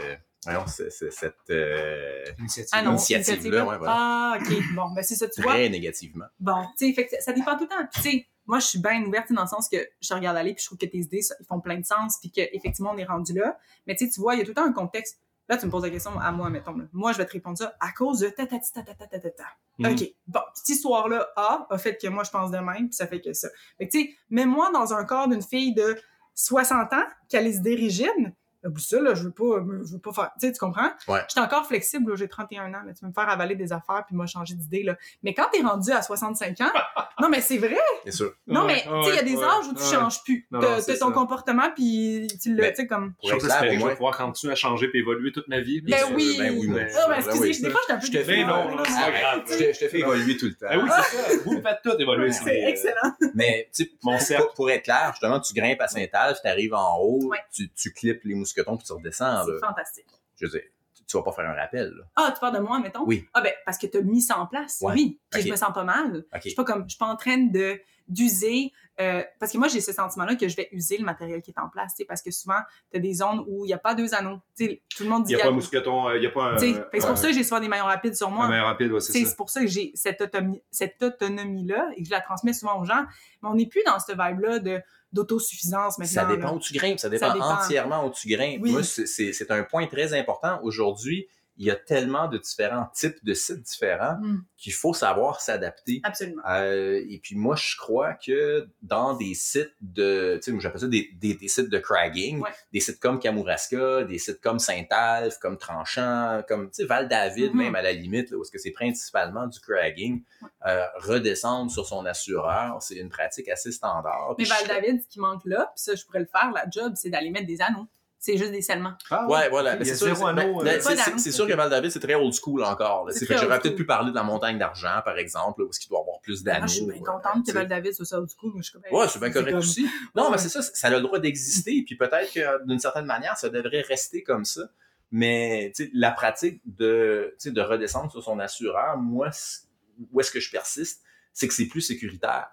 voyons, cette euh, initiative. là Ouais, voilà. Ah, OK. Bon, ben c'est ça, tu vois. Très négativement. Bon, tu sais, ça dépend tout le temps. Tu sais, moi, je suis bien ouverte dans le sens que je regarde aller puis je trouve que tes idées ils font plein de sens puis qu'effectivement, on est rendu là. Mais tu vois, il y a tout le temps un contexte. Là, tu me poses la question à moi, mettons. Là. Moi, je vais te répondre ça à cause de ta ta ta ta ta ta ta. ta. Mm. OK. Bon, cette histoire-là A a fait que moi, je pense de même, puis ça fait que ça. Fait que, tu sais, mets-moi dans un corps d'une fille de 60 ans qui a les idées rigides, ça, là, je veux pas, je veux pas faire. Tu sais, tu comprends? Ouais. J'étais encore flexible, j'ai 31 ans, là, tu veux me faire avaler des affaires puis moi changer d'idée, là. Mais quand t'es rendu à 65 ans, non, mais c'est vrai! Bien sûr. Non, mais, tu sais, il y a des âges où tu changes plus. T'as ton comportement puis tu le, tu sais, comme. Que je vais pouvoir continuer à changer puis évoluer toute ma vie. Ben oui! Ben oui, ben, ben, excusez, des fois, je peu Je te fais, non, Je te fais évoluer tout le temps. Ben oui, c'est ça. Vous faites tout évoluer. C'est excellent. Mais, tu sais, pour être clair, justement, tu grimpes à Saint-Alphe, tu arrives en haut, tu clips les puis tu redescends c'est fantastique. Je veux dire, tu vas pas faire un rappel. Ah, tu parles de moi, mettons? Oui. Ah, ben, parce que tu as mis ça en place. Oui. Puis je me sens pas mal. Je suis pas comme, je suis pas en train de, d'user, euh, parce que moi, j'ai ce sentiment-là que je vais user le matériel qui est en place, parce que souvent, tu as des zones où il n'y a pas deux anneaux. sais, tout le monde dit. Il n'y a, pas un mousqueton, euh, il n'y a pas un. c'est pour ça que j'ai souvent des maillons rapides sur moi. Un maillon rapide, ouais, c'est ça. C'est pour ça que j'ai cette, autonomie, cette autonomie-là et que je la transmets souvent aux gens. Mais on n'est plus dans cette vibe-là de d'autosuffisance maintenant. Ça dépend où tu grimpes, ça dépend, entièrement où tu grimpes. Moi, c'est un point très important. Aujourd'hui, il y a tellement de différents types de sites différents mm. qu'il faut savoir s'adapter. Absolument. Euh, et puis moi, je crois que dans des sites de, tu sais, j'appelle ça des, des, sites de cragging, des sites comme Kamouraska, des sites comme Saint-Alphe, comme Tranchant, comme, tu sais, Val-David, mm-hmm. même à la limite, là, où est-ce que c'est principalement du cragging, euh, redescendre sur son assureur, c'est une pratique assez standard. Mais Val-David, ce qui manque là, puis ça, je pourrais le faire, la job, c'est d'aller mettre des anneaux c'est juste des scellements. Ah, ouais, voilà. C'est sûr, c'est sûr que Val-David, c'est très old school encore. J'aurais peut-être pu parler de la montagne d'argent, par exemple, où est-ce qu'il doit avoir plus ah, d'anneaux. je suis bien contente que Val-David soit ça old school. Je suis ouais, c'est bien correct aussi. Non, mais c'est ça, ça a le droit d'exister. Puis peut-être que d'une certaine manière, ça devrait rester comme ça. Mais la pratique de, de redescendre sur son assureur, moi, où est-ce que je persiste, c'est que c'est plus sécuritaire.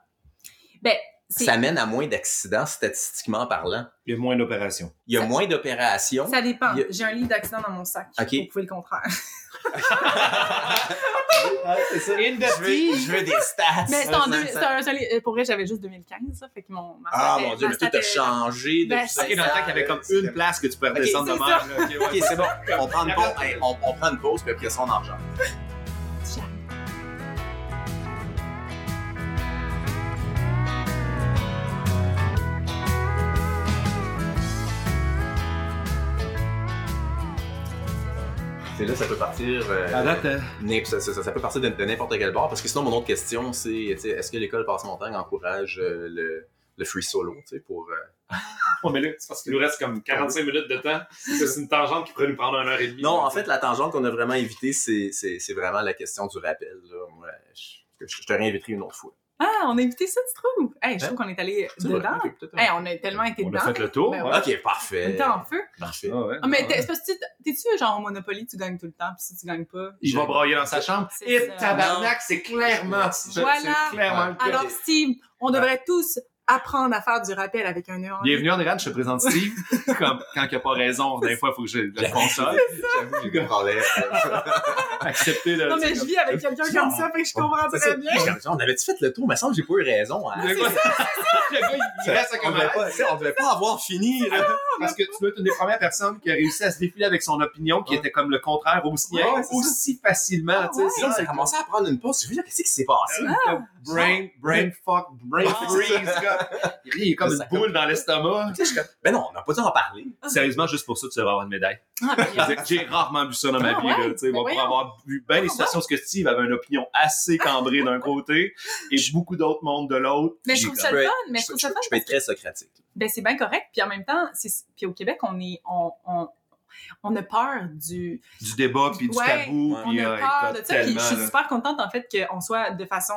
Ben, ça mène à moins d'accidents statistiquement parlant. Il y a moins d'opérations. Il y a moins d'opérations. Ça dépend. J'ai un livre d'accident dans mon sac. OK. Vous pouvez le contraire. c'est ça. Je veux, des stats. Mais c'est en deux, un, pour vrai, j'avais juste 2015, ça. Fait que mon, ah, mon Dieu, mais tout a changé ben, OK, dans le temps qu'il y avait comme une place que tu pouvais redescendre de mer. OK, c'est bon. On prend une pause, on, on prend une pause, puis après ça, on en là, ça peut partir. Euh, hein? ça, peut partir de, n'importe quel bord. Parce que sinon, mon autre question, c'est est-ce que l'école passe-montagne encourage euh, le, le, free solo pour. Euh... mais là, c'est parce qu'il nous reste comme 45 minutes de temps. C'est une tangente qui pourrait nous prendre une heure et demie. Non, en fait, la tangente qu'on a vraiment évitée, c'est vraiment la question du rappel. Moi, je, je te réinviterai une autre fois. Ah, on a invité ça, tu trouves? Hey, je trouve qu'on est allé dedans. hey, on a tellement été dedans. On a fait le tour. Ben ok, parfait. On était en feu. Parfait. Ah, ouais. ah mais t'es, t'es-tu genre au Monopoly, tu gagnes tout le temps, puis si tu gagnes pas. Il va brailler dans sa chambre. Et tabarnak, c'est clairement. Voilà. Clairement Alors, Steve, on devrait tous apprendre à faire du rappel avec un nœud Bienvenue en Iran, je te présente Steve. Comme, quand il n'y a pas raison, des fois, il faut que je le console. J'avoue, j'ai problèmes. Accepter de. Non, mais je vis avec quelqu'un comme ça, fait que je comprends très bien. On avait-tu fait le tour? Mais ça j'ai pas eu raison. Hein? Le gars, il reste on devait pas, on devait pas avoir fini. Parce que tu dois être une des premières personnes qui a réussi à se défiler avec son opinion, qui était comme le contraire au sien, aussi facilement, ah, tu sais. Ça a commencé à prendre une pause. Je veux dire, qu'est-ce qui s'est passé? Brain, brain fuck, brain freeze, il est comme une boule dans l'estomac. Mais non, on n'a pas dû en parler. Sérieusement, juste pour ça, tu vas avoir une médaille. Ah, ben, j'ai rarement vu ça dans ma ah, vie. Ben pour avoir vu bien des situations où Steve avait une opinion assez cambrée d'un côté et beaucoup d'autres mondes de l'autre. Mais je trouve ça le fun. Mais je trouve ça fun. Je peux être très socratique. Ben, c'est bien correct. Puis en même temps, puis au Québec, on est, on, on, on a peur du... Du débat, puis du tabou. On a peur de ça. je suis super contente, en fait, qu'on soit de façon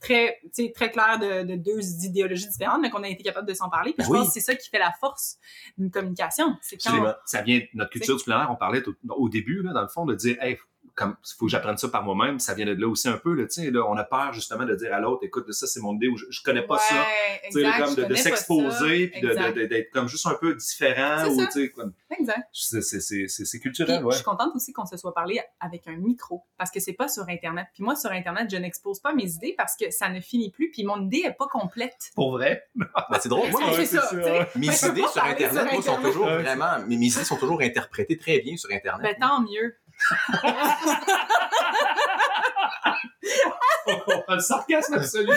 très, très clair de, de, deux idéologies différentes, mais qu'on a été capable de s'en parler. Puis je pense que c'est ça qui fait la force d'une communication. C'est quand... Ça vient de notre culture du plein air. On parlait au, début, là, dans le fond, de dire, hey, comme faut que j'apprenne ça par moi-même, ça vient de là aussi un peu, là, tu sais, là, on a peur justement de dire à l'autre, écoute, ça c'est mon idée, ou je, je connais pas ça, tu sais, comme de, de s'exposer, puis d'être comme juste un peu différent, ou tu sais, comme... Exact. C'est culturel, ouais. Je suis contente aussi qu'on se soit parlé avec un micro, parce que c'est pas sur Internet. Puis moi, sur Internet, je n'expose pas mes idées parce que ça ne finit plus, puis mon idée est pas complète. Pour vrai? ben, c'est drôle, moi, c'est ça, mes idées sur Internet, moi, sont toujours vraiment, mes idées sont toujours interprétées très bien sur Internet. Ben, tant mieux. Le sarcasme absolu,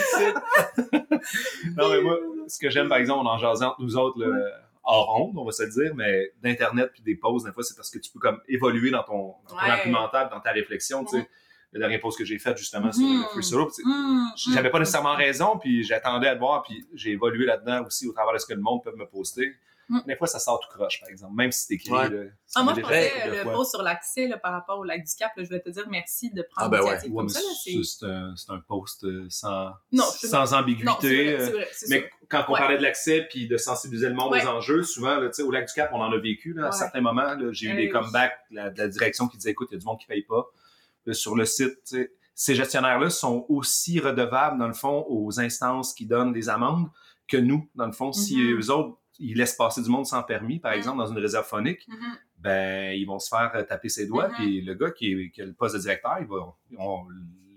Non, mais moi, ce que j'aime, par exemple, en jasant entre nous autres, le, hors onde, on va se dire, mais d'Internet puis des pauses, des fois, c'est parce que tu peux comme évoluer dans ton, dans ton argumentaire, dans ta réflexion, tu sais. La dernière pause que j'ai faite, justement, sur le free solo, j'avais pas nécessairement raison, puis j'attendais à le voir, puis j'ai évolué là-dedans aussi au travers de ce que le monde peut me poster. Mm. Des fois, ça sort tout croche, par exemple, même si c'est écrit. ah, moi, je pensais le post sur l'accès par rapport au lac du Cap. je voulais te dire merci de prendre ah, ben ouais. comme ça. C'est un, un, post euh, sans, sans ambiguïté. Euh, mais quand on parlait de l'accès puis de sensibiliser le monde aux enjeux, souvent, là, au lac du Cap, on en a vécu là, à certains moments. J'ai eu des comebacks de la, direction qui disaient écoute, il y a du monde qui ne paye pas. sur le site, ces gestionnaires-là sont aussi redevables, dans le fond, aux instances qui donnent des amendes que nous, dans le fond. Si mm-hmm. eux autres ils laissent passer du monde sans permis, par mm. exemple, dans une réserve phonique, mm-hmm. ben, ils vont se faire euh, taper ses doigts, mm-hmm. puis le gars qui, qui, a le poste de directeur, il va,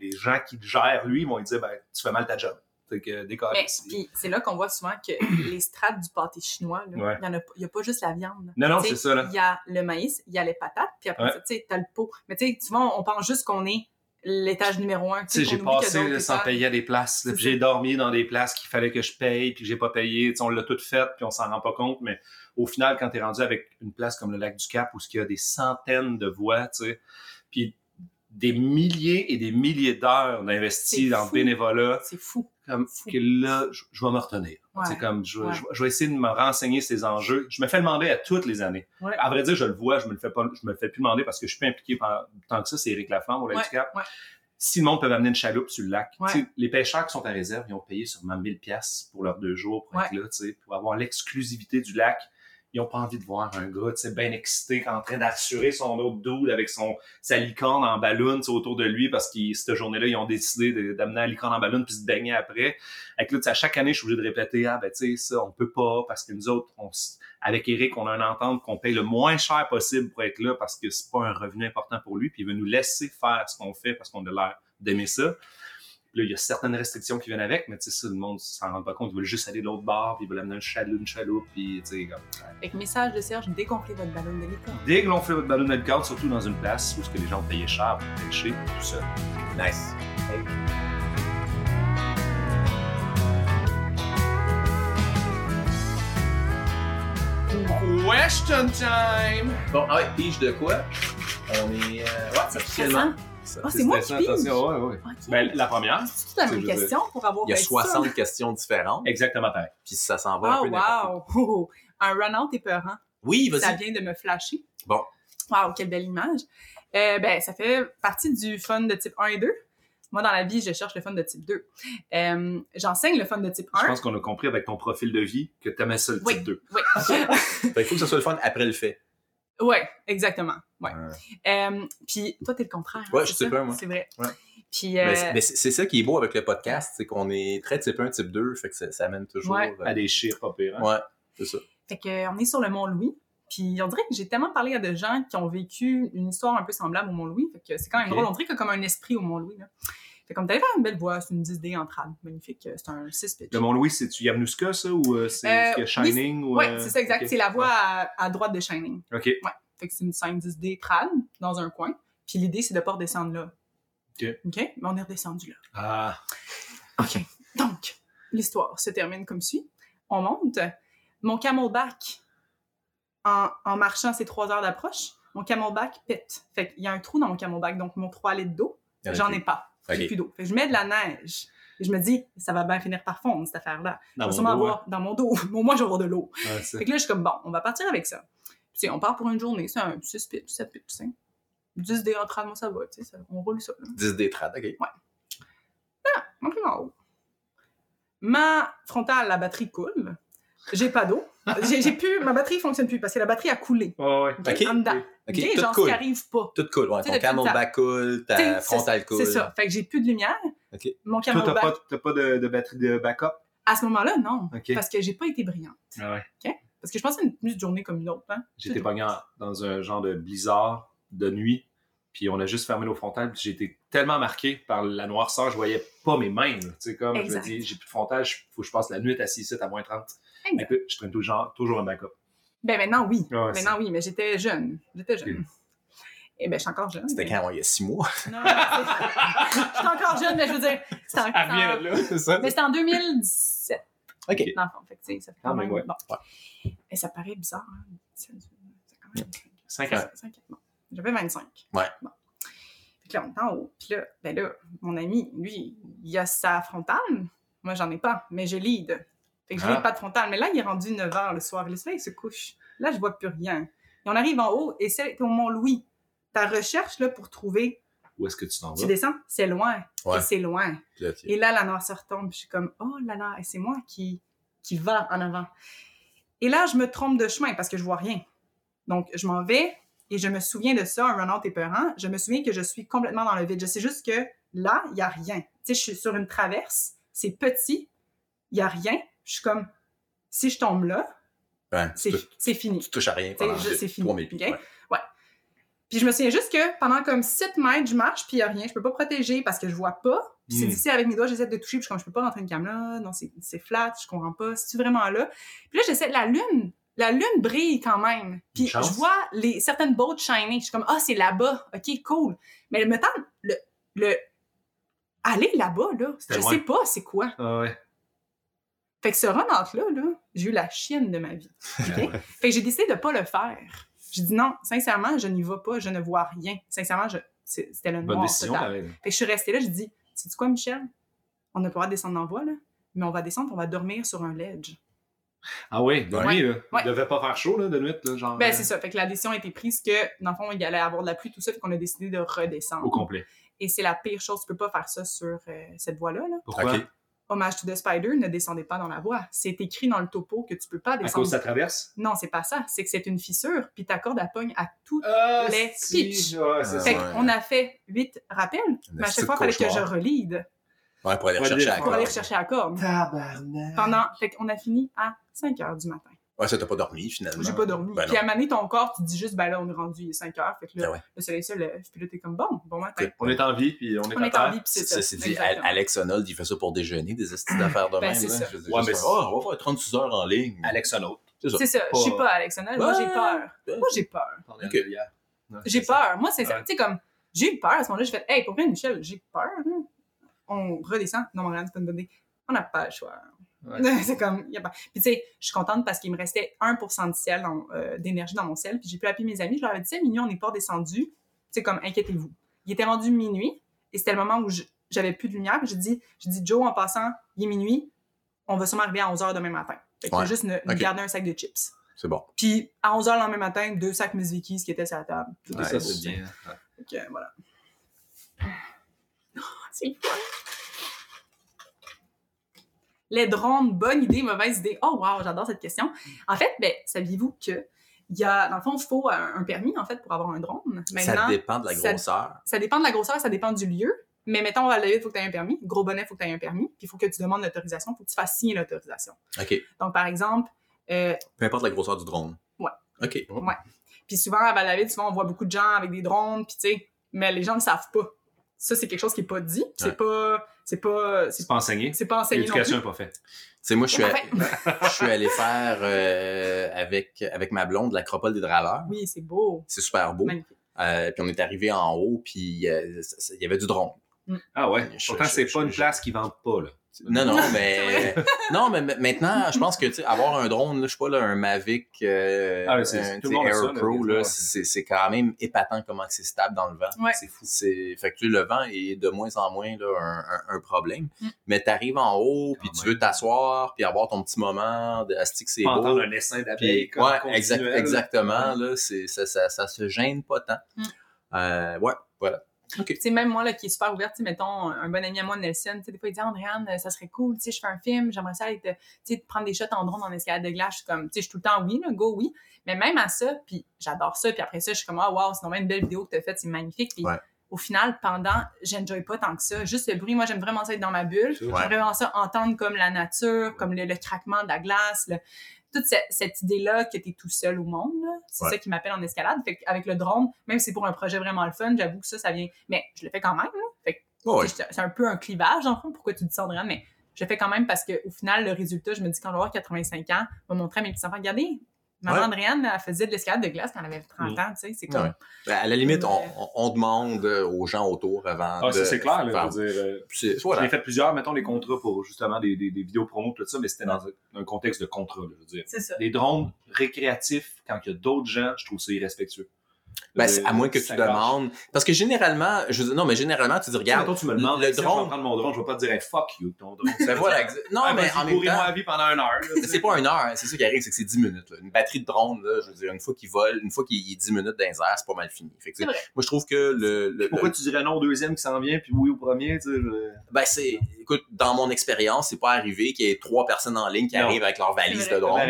les gens qui le gèrent, lui, vont lui dire, ben, tu fais mal ta job. Puis c'est là qu'on voit souvent que les strates du pâté chinois, il n'y a, pas juste la viande. Non, non, c'est ça. Il y a le maïs, il y a les patates, puis après tu sais, as le pot. Mais tu sais, souvent, on pense juste qu'on est l'étage numéro un. Tu sais, j'ai passé sans payer à des places. J'ai dormi dans des places qu'il fallait que je paye, puis j'ai pas payé. on l'a tout fait, puis on s'en rend pas compte. Mais au final, quand tu es rendu avec une place comme le lac du Cap, où il y a des centaines de voies, tu sais, puis des milliers et des milliers d'heures d'investis dans le bénévolat. C'est fou. Comme que là, je, vais me retenir. C'est comme je, je, vais essayer de me renseigner ces enjeux. Je me fais demander à toutes les années. À vrai dire, je le vois, je me le fais pas, je me le fais plus demander parce que je suis pas impliqué par, tant que ça. C'est Éric Laflamme au Cap. Si le monde peut amener une chaloupe sur le lac, les pêcheurs qui sont à réserve, ils ont payé sûrement 1000 pièces pour leurs deux jours pour être là, pour avoir l'exclusivité du lac ils n'ont pas envie de voir un gars, tu sais, bien excité, en train d'assurer son autre dude avec son, sa licorne en ballon, autour de lui, parce que cette journée-là, ils ont décidé d'amener la licorne en ballon puis se baigner après. Avec là, à chaque année, je suis obligé de répéter, ah, ben, tu sais, ça, on peut pas, parce que nous autres, avec Eric, on a une entente qu'on paye le moins cher possible pour être là, parce que c'est pas un revenu important pour lui, puis il veut nous laisser faire ce qu'on fait parce qu'on a l'air d'aimer ça. Là, il y a certaines restrictions qui viennent avec, mais tu sais, ça, le monde s'en rend pas compte. Ils veulent juste aller de l'autre bord, puis ils veulent amener un chaloupe, une chaloupe, puis tu sais, comme. Avec message de Serge, dégonflez votre ballon de licorne. Dégonflez votre ballon de licorne, surtout dans une place où ce que les gens ont payé cher pour pêcher, tout ça. Nice. Question time! Bon, ah ouais, pige de quoi? On est. Euh, ouais, officiellement. Ah, c'est moi qui Attention, ouais, ouais. Ben, la première. C'est toute la même question pour avoir Il y a 60 questions différentes. Exactement pareil. Puis ça s'en va un peu wow. Oh, un run-out épeurant. Oui, vas-y. Ça vient de me flasher. Bon. Wow, quelle belle image. Euh, ben, ça fait partie du fun de type 1 et 2. Moi, dans la vie, je cherche le fun de type 2. Euh, J'enseigne le fun de type 1. Je pense qu'on a compris avec ton profil de vie que tu aimais ça le type 2. Oui, Il faut que ce soit le fun après le fait. Ouais, exactement. Ouais. Euh, puis toi, t'es le contraire. Hein, ouais, je sais pas, moi. C'est vrai. Ouais. Puis, euh... Mais c'est ça qui est beau avec le podcast, c'est qu'on est très type 1, type 2, fait que ça, ça amène toujours ouais. Euh, à des chiffres pas pires. Hein? Ouais, c'est ça. Fait que, on est sur le Mont-Louis. Puis on dirait que j'ai tellement parlé à de gens qui ont vécu une histoire un peu semblable au Mont-Louis. Fait que c'est quand même drôle. On dirait qu'il y a comme un esprit au Mont-Louis. Là. Fait comme t'avais une belle voix, c'est une 10D entrade. Magnifique. C'est un 6 pitch. Le Mont-Louis, c'est-tu Yamnuska, ça, ou euh, c'est Shining? Oui, ouais, c'est ça, exact. C'est la voix à, à, droite de Shining. OK. Ouais. Fait que c'est une 5-10D trad dans un coin. Puis l'idée, c'est de pas redescendre là. OK. OK? Mais on est redescendu là. Ah. OK. Donc, l'histoire se termine comme suit. On monte. Mon camelback, en, en marchant ces trois heures d'approche, mon camelback pète. Fait qu'il y a un trou dans mon camelback, donc mon 3 litres d'eau, ah, j'en ai pas. J'ai plus d'eau. Fait que je mets de la neige. Et je me dis, ça va bien finir par fondre, cette affaire-là. Dans, mon dos, avoir, dans mon dos. Moi, je vais avoir de l'eau. fait que là, je suis comme, bon, on va partir avec ça sais, on part pour une journée, c'est un 6 pitch, 7 pitch, 5. 10 dés en trad, moi ça va, sais, on roule ça. Là. 10 dés trad, ok. Ouais. Ah, on en haut. Ma frontale, la batterie coule. J'ai pas d'eau. J'ai plus, ma batterie fonctionne plus parce que la batterie a coulé. Ouais, ouais. OK? Ok. En dedans. OK, OK? tout Genre, ce cool. qui arrive pas. Tout cool. Ouais, ton depuis le camelback cool, ta frontale cool. C'est ça. Fait que j'ai plus de lumière. OK. Mon Toi, t'as pas, t'as pas de, de batterie de backup? à ce moment-là, non. OK. Parce que j'ai pas été brillante. Ah ouais. Parce que je pensais une, une journée comme une autre. Hein? J'étais pogné dans un genre de blizzard de nuit, puis on a juste fermé nos frontales, puis j'ai été tellement marqué par la noirceur, je voyais pas mes mains. Tu sais, comme Exact. je me dis, j'ai plus de frontal, il faut que je passe la nuit assis ici à moins 30. Exact. Écoute, je traîne toujours, toujours un backup. Ben maintenant, oui. Ah ouais, maintenant, oui, mais j'étais jeune. J'étais jeune. Et ben, je suis encore jeune. C'était mais- quand? Il y a six mois? Non, je suis encore jeune, mais je veux dire, c'était en, de là. C'est ça? mais c'était en 2017, OK. dans le fond. Fait que, tu sais, ça fait Ah, quand mais même... ouais. Bon. Et ça paraît bizarre, hein? C'est quand même... 5 ans. Cinq ans. Bon. J'avais 25. Ouais. Bon. Fait que là, on est en haut. Puis là, ben là, mon ami, lui, il a sa frontale. Moi, j'en ai pas, mais je lead. Fait que je Ah. lead pas de frontale. Mais là, il est rendu 9 h le soir. Le soleil se couche. Là, je vois plus rien. Et on arrive en haut, et c'est au Mont-Louis. Ta recherche, là, pour trouver, Où est-ce que tu t'en tu vas? descends, c'est loin. Ouais. Et c'est loin. Là, tu- Et là, la noirceur tombe. Je suis comme, oh là là, et c'est moi qui, qui va en avant. Et là, je me trompe de chemin parce que je vois rien. Donc, je m'en vais et je me souviens de ça, un run-out épeurant. Je me souviens que je suis complètement dans le vide. Je sais juste que là, il n'y a rien. Tu sais, je suis sur une traverse, c'est petit, il n'y a rien. Je suis comme, si je tombe là, Ouais, c'est c'est fini. tu touches à rien pendant c'est fini. 3000 pieds. ouais. Puis je me souviens juste que pendant comme 7 mètres, je marche, puis il n'y a rien. Je peux pas protéger parce que je vois pas. Puis c'est Mm. difficile avec mes doigts, j'essaie de toucher, puis je suis comme, je peux pas rentrer une cam là. Non, c'est c'est flat, je comprends pas. C'est-tu vraiment là? Puis là, j'essaie, la lune, la lune brille quand même. Puis je vois les, certaines boats shiner. Je suis comme, ah, c'est là-bas. OK, cool. Mais le temps, le, le, aller là-bas, là, je loin. sais pas c'est quoi. Ah ouais. Fait que ce run-out-là, là, j'ai eu la chienne de ma vie. Fait que j'ai décidé de pas le faire. J'ai dit non, sincèrement, je n'y vais pas, je ne vois rien. Sincèrement, je, c'était le Bonne noir décision, total. Fait que je suis restée là, j'ai dit, sais quoi, Michel? On n'a pas le droit de descendre dans la voie, là, mais on va descendre, on va dormir sur un ledge. Ah oui, de Ouais. nuit, là. Ouais. Il devait pas faire chaud, là, de nuit, là, genre. Ben, euh, c'est ça. Fait que la décision a été prise que, dans le fond, il allait avoir de la pluie, tout ça, fait qu'on a décidé de redescendre. Au complet. Et c'est la pire chose, tu peux pas faire ça sur euh, cette voie-là. Là. Pourquoi? Ok. Hommage to the Spider, ne descendez pas dans la voie. C'est écrit dans le topo que tu peux pas À descendre. cause de sa traverse? Non, c'est pas ça. C'est que c'est une fissure, puis ta corde à pogne à tout. Ah, Les pitchs. ouais, Ah, Fait ça. ouais. qu'on a fait huit rappels, mais à chaque fois, il fallait que je relide Ouais, pour aller Pour aller- rechercher pour aller corde. rechercher la corde. Tabarnak. Pendant... Fait qu'on a fini à 5 heures du matin. Ouais, ça, t'as pas dormi, finalement. J'ai pas dormi. Ben puis non. à maner ton corps, tu te dis juste, ben là, on est rendu, il est 5 heures. Fait que là, ouais. le soleil se lève. Puis là, t'es comme, bon, bon matin. On est en vie, puis on est On en vie, puis c'est ça. Ça, c'est dit. Alex Honnold, il fait ça pour déjeuner, des estis d'affaires de Ben, même. ça. Je dire, Ouais, mais Ah, on va faire 36 heures en ligne. Alex Honnold. C'est ça. C'est ça. Je suis Pas- pas Alexandre. Moi, j'ai peur. Moi, j'ai peur. J'ai peur. Moi, c'est ça. Tu sais, comme, j'ai eu peur à ce moment-là. J'ai fait, hey, pour vrai, Michel, j'ai peur. On redescend. Non, mon c'est pas une bonne idée. On n'a pas le choix. Ouais. c'est comme, y a pas. Puis, tu sais, je suis contente parce qu'il me restait 1% de ciel, dans- euh, d'énergie dans mon ciel. Puis, j'ai pu appeler mes amis. Je leur avais dit, à minuit, on n'est pas descendu. C'est comme, inquiétez-vous. Il était rendu minuit et c'était le moment où je- j'avais plus de lumière. Puis, j'ai dit, j'ai dit, Joe, en passant, il est minuit. On va sûrement arriver à 11h demain matin. Fait Ouais. juste ne, ne Ok. garder un sac de chips. C'est bon. Puis, à 11h le lendemain matin, deux sacs Miss Vicky, ce qui était sur la table. Tout Ouais, est ça, c'est bien. Que, voilà. C'est le fun. Les drones, bonne idée, mauvaise idée. Oh wow, j'adore cette question. En fait, ben, saviez-vous que il y a, dans le fond, il faut un, permis, en fait, pour avoir un drone. ça dépend de la grosseur. ça dépend de la grosseur, ça dépend du lieu. Mais mettons, à la il faut que tu aies un permis. Gros bonnet, il faut que tu aies un permis. Puis il faut que tu demandes l'autorisation, il faut que tu fasses signer l'autorisation. OK. Donc, par exemple, euh, Peu importe la grosseur du drone. Ouais. OK. Puis souvent, à Val-la-Ville, souvent, on voit beaucoup de gens avec des drones, puis tu sais, mais les gens ne savent pas. Ça, c'est quelque chose qui n'est pas dit. C'est Ouais. pas... C'est pas... C'est pas enseigné. c'est pas enseigné. L'éducation n'est pas faite. Tu sais, moi, je suis, En a- fait- je suis allé faire euh, avec, avec ma blonde l'acropole des draveurs. Oui, c'est beau. C'est super beau. Magnifique. Euh, puis on est arrivé en haut, puis euh, il y avait du drone. Ah ouais. Je- Pourtant, c'est je- pas une je- place qui vend pas, là. Non, non, mais non, mais ma- maintenant, je pense que tu sais, avoir un drone, là, je sais pas là, un Mavic, euh, Ah un, tout ça, Air Pro, là, c'est c'est quand même épatant comment c'est stable dans le vent. Ouais. C'est fou. C'est fait que tu le vent est de moins en moins là, un, un- un problème. Mm. Mais tu arrives en haut, puis tu veux t'asseoir, puis avoir ton petit moment de asti que c'est beau? entendre un. Puis, ouais, exact- exactement. Là, c'est, ça, ça, ça se gêne pas tant. Mm. Euh, ouais, voilà. Tu sais, même moi, là, qui est super ouverte, mettons, un bon ami à moi, Nelson, tu sais, des fois, il dit, Andréane, ça serait cool, tu sais, je fais un film, j'aimerais ça aller te, tu sais, prendre des shots en drone en escalade de glace. Je suis comme, tu sais, je suis tout le temps oui, là, go, oui. Mais même à ça, puis j'adore ça, puis après ça, je suis comme, ah, wow, c'est vraiment une belle vidéo que tu as faite, c'est magnifique. Puis au final, pendant, j'enjoy pas tant que ça. Juste le bruit, moi, j'aime vraiment ça être dans ma bulle. J'aime vraiment ça entendre comme la nature, comme le, craquement de la glace, toute cette, idée-là que tu es tout seul au monde. C'est ça qui m'appelle en escalade. Fait avec le drone, même si c'est pour un projet vraiment le fun, j'avoue que ça, ça vient. Mais je le fais quand même. Fait c'est un peu un clivage, en fond, pourquoi tu dis ça, Andréane, mais je le fais quand même parce qu'au final, le résultat, je me dis, quand je vais avoir 85 ans, je vais montrer à mes petits-enfants, regardez, Maman Andréane, elle faisait de l'escalade de glace quand elle avait 30 mm. ans, tu sais, c'est comme... Ben, à la limite, on, on, demande aux gens autour avant ah, c'est clair, là, je veux dire... Euh, j'ai fait plusieurs, mettons, les contrats pour justement des, des, des vidéos promo, tout ça, mais c'était dans un, contexte de contrat, je veux dire. C'est ça. Les drones récréatifs, quand il y a d'autres gens, je trouve ça irrespectueux. Ben, à moins que tu demandes. Parce que généralement, je non, mais généralement, tu dis, regarde. tu me demandes, le drone. Je vais prendre mon drone, je vais pas te dire, fuck you, ton drone. Ben voilà, non, mais en même temps. la vie pendant une heure. C'est pas une heure, hein, c'est ça qui arrive, c'est que c'est 10 minutes, Une batterie de drone, là, je veux dire, une fois qu'il vole, une fois qu'il est 10 minutes dans les airs, c'est pas mal fini. Fait que, moi, je trouve que le, Pourquoi tu dirais non au deuxième qui s'en vient, puis oui au premier, tu sais, Ben, c'est, écoute, dans mon expérience, c'est pas arrivé qu'il y ait trois personnes en ligne qui arrivent avec leur valise de drone.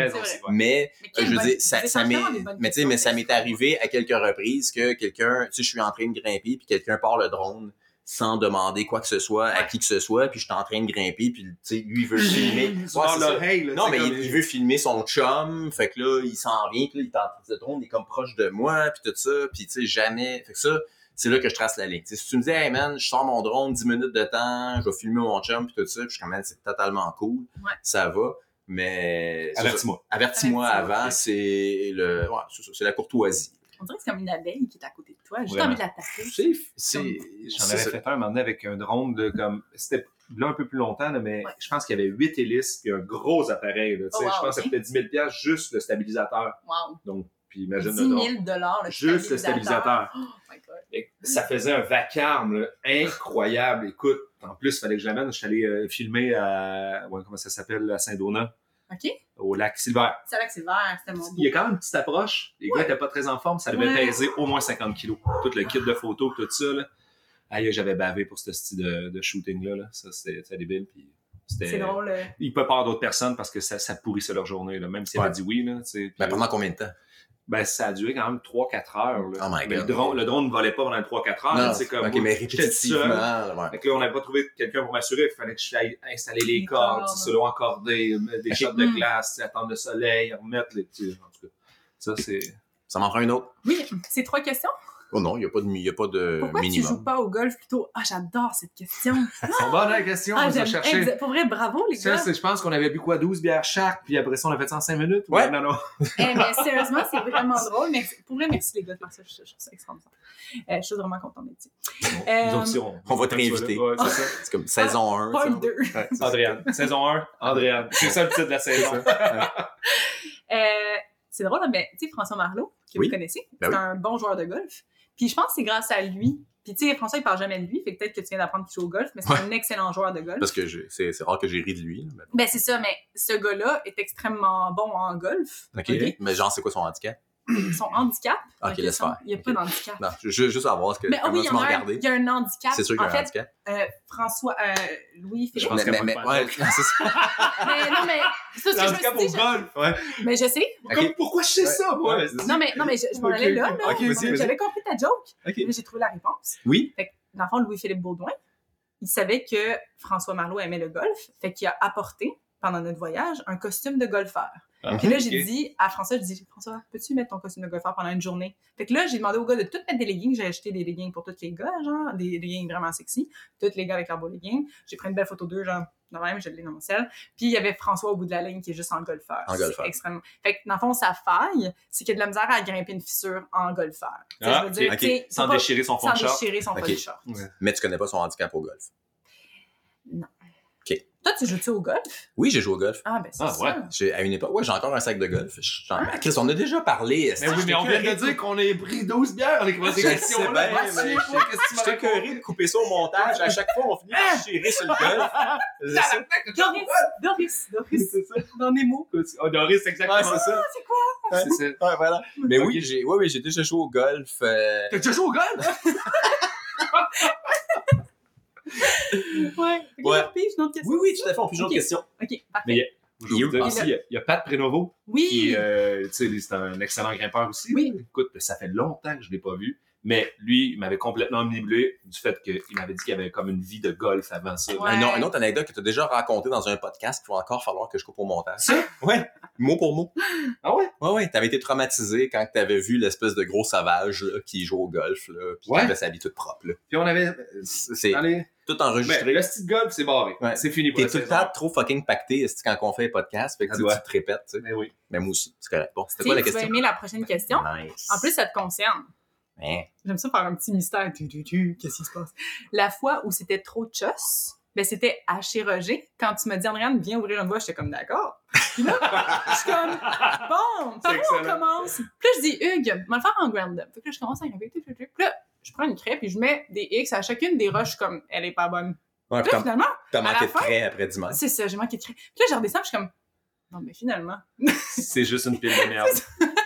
Mais, je veux dire, ça m'est, mais tu sais, mais ça m'est arrivé à quelques reprises que quelqu'un tu sais, je suis en train de grimper, puis quelqu'un part le drone sans demander quoi que ce soit à qui que ce soit, puis je suis en train de grimper, puis tu sais, lui il veut filmer. non, mais il, veut filmer son chum, fait que là, il s'en vient, puis là, il tente le drone, il est comme proche de moi, puis tout ça, puis tu sais, jamais. Fait que ça, c'est là que je trace la ligne. si tu me dis, hey man, je sors mon drone 10 minutes de temps, je vais filmer mon chum, puis tout ça, puis je suis quand même, c'est totalement cool, ça va. Mais avertis-moi. Avertis-moi avant, c'est le, ouais, c'est la courtoisie. On dirait que c'est comme une abeille qui est à côté de toi. J'ai juste envie de l'attaquer. J'en avais fait un un moment donné avec un drone de comme. C'était là un peu plus longtemps, mais je pense qu'il y avait huit hélices et un gros appareil. Là, oh, je pense que ça coûtait 10 000 juste le stabilisateur. Wow. Donc, puis imagine 10 000 le Juste le stabilisateur. Oh my God. ça faisait un vacarme incroyable. Écoute, en plus, il fallait que je l'amène. Je suis allé euh, filmer à, ouais, comment ça s'appelle, à Saint-Donat. OK. Au lac Silver. C'est lac Silver, c'était mon Il y a quand même une petite approche. Les gars n'étaient pas très en forme. Ça devait peser au moins 50 kilos. Tout le kit de photos, tout ça. Là. Aïe, j'avais bavé pour ce style de, de shooting-là. Là. Ça, c'était débile. Puis c'est drôle. Euh. Il peut pas avoir d'autres personnes parce que ça, ça pourrissait leur journée. Là. Même si elle a dit oui. Là, ben, pendant combien de temps? Ben ça a duré quand même 3-4 heures. Là. Oh my God. Le, drone, le drone ne volait pas pendant 3-4 heures. C'est comme, okay, mais répétitivement. Ouais. Fait que là, on n'avait pas trouvé quelqu'un pour m'assurer. Il fallait que je aille installer les, cordes, se l'eau encordé, des shots de glace, attendre le soleil, remettre les... En tout cas, ça, c'est... Ça m'en prend une autre. Oui, c'est trois questions. Oh non, il n'y a pas de, y a pas de Pourquoi minimum. tu joues pas au golf plutôt? Ah, j'adore cette question. C'est une bonne la question, ah, on chercher. pour vrai, bravo les gars. Ça, je pense qu'on avait bu quoi, 12 bières chaque, puis après ça, on a fait ça en 5 minutes? Ouais. Non, non. eh, mais sérieusement, c'est vraiment drôle. Mais pour vrai, merci les gars de faire ça. Je, trouve ça extraordinaire. Euh, je suis vraiment contente d'être ici. euh, on, va te réinviter. Ouais, c'est comme saison 1. Part 2. Ouais, Andréane. saison 1, Andréane. C'est ça le titre de la saison. euh, c'est drôle, mais tu sais, François Marlot, que vous connaissez, ben c'est un bon joueur de golf. Puis je pense que c'est grâce à lui. Puis tu sais, François, il parle jamais de lui, fait que peut-être que tu viens d'apprendre qu'il joue au golf, mais c'est un excellent joueur de golf. Parce que c'est rare que j'ai ri de lui. Mais... Ben c'est ça, mais ce gars-là est extrêmement bon en golf. OK. Mais genre, c'est quoi son handicap? Son handicap. Ok, laisse faire. Il n'y a pas d'handicap. Non, je veux juste savoir ce que. Mais oui, il y, a un, il y a un handicap. C'est sûr qu'il y a un handicap. Euh, François, euh, Louis Philippe. Je mais, mais, mais, ouais, c'est ça. mais non, mais. C'est ce que handicap je me suis au golf, ouais. Mais je sais. Okay. pourquoi je sais ça, moi? non, mais, non, mais je, je m'en allais là, là. J'avais compris ta joke. Mais j'ai trouvé la réponse. Oui. Fait que, dans le fond, Louis-Philippe Baudouin, il savait que François Marlot aimait le golf. Fait qu'il a apporté, pendant notre voyage, un costume de golfeur. Ah, puis là, j'ai dit à François, je dis, François, peux-tu mettre ton costume de golfeur pendant une journée? Fait que là, j'ai demandé aux gars de tout mettre des leggings. J'ai acheté des leggings pour tous les gars, genre, des leggings vraiment sexy. Tous les gars avec leurs beaux leggings. J'ai pris une belle photo d'eux, genre, de même, je l'ai dans mon sel. Puis il y avait François au bout de la ligne qui est juste en golfeur. En golfeur. Extrêmement. Fait que dans le fond, sa faille, c'est qu'il y a de la misère à grimper une fissure en golfeur. Ah, je veux dire, okay. Sans déchirer son fond de short. Sans déchirer son fond de short. Mais tu connais pas son handicap au golf? Toi, tu joues-tu au golf? Oui, j'ai joué au golf. Ah, ben c'est ah, ça. Ouais. J'ai, à une époque, ouais, j'ai encore un sac de golf. Ah. Chris, on a déjà parlé. Mais oui, mais on vient de dire qu'on a pris 12 bières avec vos questions. là. J'étais curé de couper ça au montage. À chaque fois, on finit par chier sur le golf. Doris, Doris, Doris. C'est ça. Dans Nemo. Oh, Doris, exactement. c'est ça. c'est quoi? C'est ça. Ouais, voilà. Mais oui, j'ai, ouais, oui, j'ai déjà joué au golf. T'as déjà joué au golf? ouais. Ouais. Pige, une autre question. Oui, oui, tout à fait. On peut une autre question. OK, parfait. Mais je Il dire aussi, y a- il y a Pat Prénovo, Oui. qui euh, tu sais, c'est un excellent grimpeur aussi. Oui. Écoute, ça fait longtemps que je ne l'ai pas vu. Mais lui, il m'avait complètement omnibulé du fait qu'il m'avait dit qu'il avait comme une vie de golf avant ça. Ouais. Un, autre- une autre anecdote que tu as déjà racontée dans un podcast qu'il va encore falloir que je coupe au montage. Ça? Ouais, mot pour mot. Ah ouais? Ouais, ouais, t'avais été traumatisé quand t'avais vu l'espèce de gros sauvage là, qui joue au golf, là, puis Ouais. qui avait sa vie toute propre. Là. Puis on avait... C'est Allez, tout ben, enregistré. le style golf, c'est barré. Ouais. C'est fini pour T'es la tout le temps trop fucking pacté quand on fait un podcast, fait que Ça tu, tu te répètes. Tu sais. Mais oui. Mais moi aussi, c'est correct. Bon, c'était Tu quoi la sais, tu vas question? aimer la prochaine question. Nice. En plus, ça te concerne. J'aime ça faire un petit mystère. Tu, tu, tu, Qu'est-ce qui se passe? La fois où c'était trop chos, ben c'était à chez Roger. Quand tu m'as dit, Andréane, viens ouvrir une voie, j'étais comme d'accord. Puis là, je suis comme, bon, par où on commence? Puis là, je dis, Hugues, on va le faire en ground up. Fait que là, je commence à tout. Puis là, je prends une craie, puis je mets des X à chacune des roches comme, elle est pas bonne. Ouais, Puis là, finalement, t'as manqué de frais après dimanche. c'est ça, j'ai manqué de craie. Puis là, je redescends, je suis comme, non, mais finalement, C'est juste une pile de merde.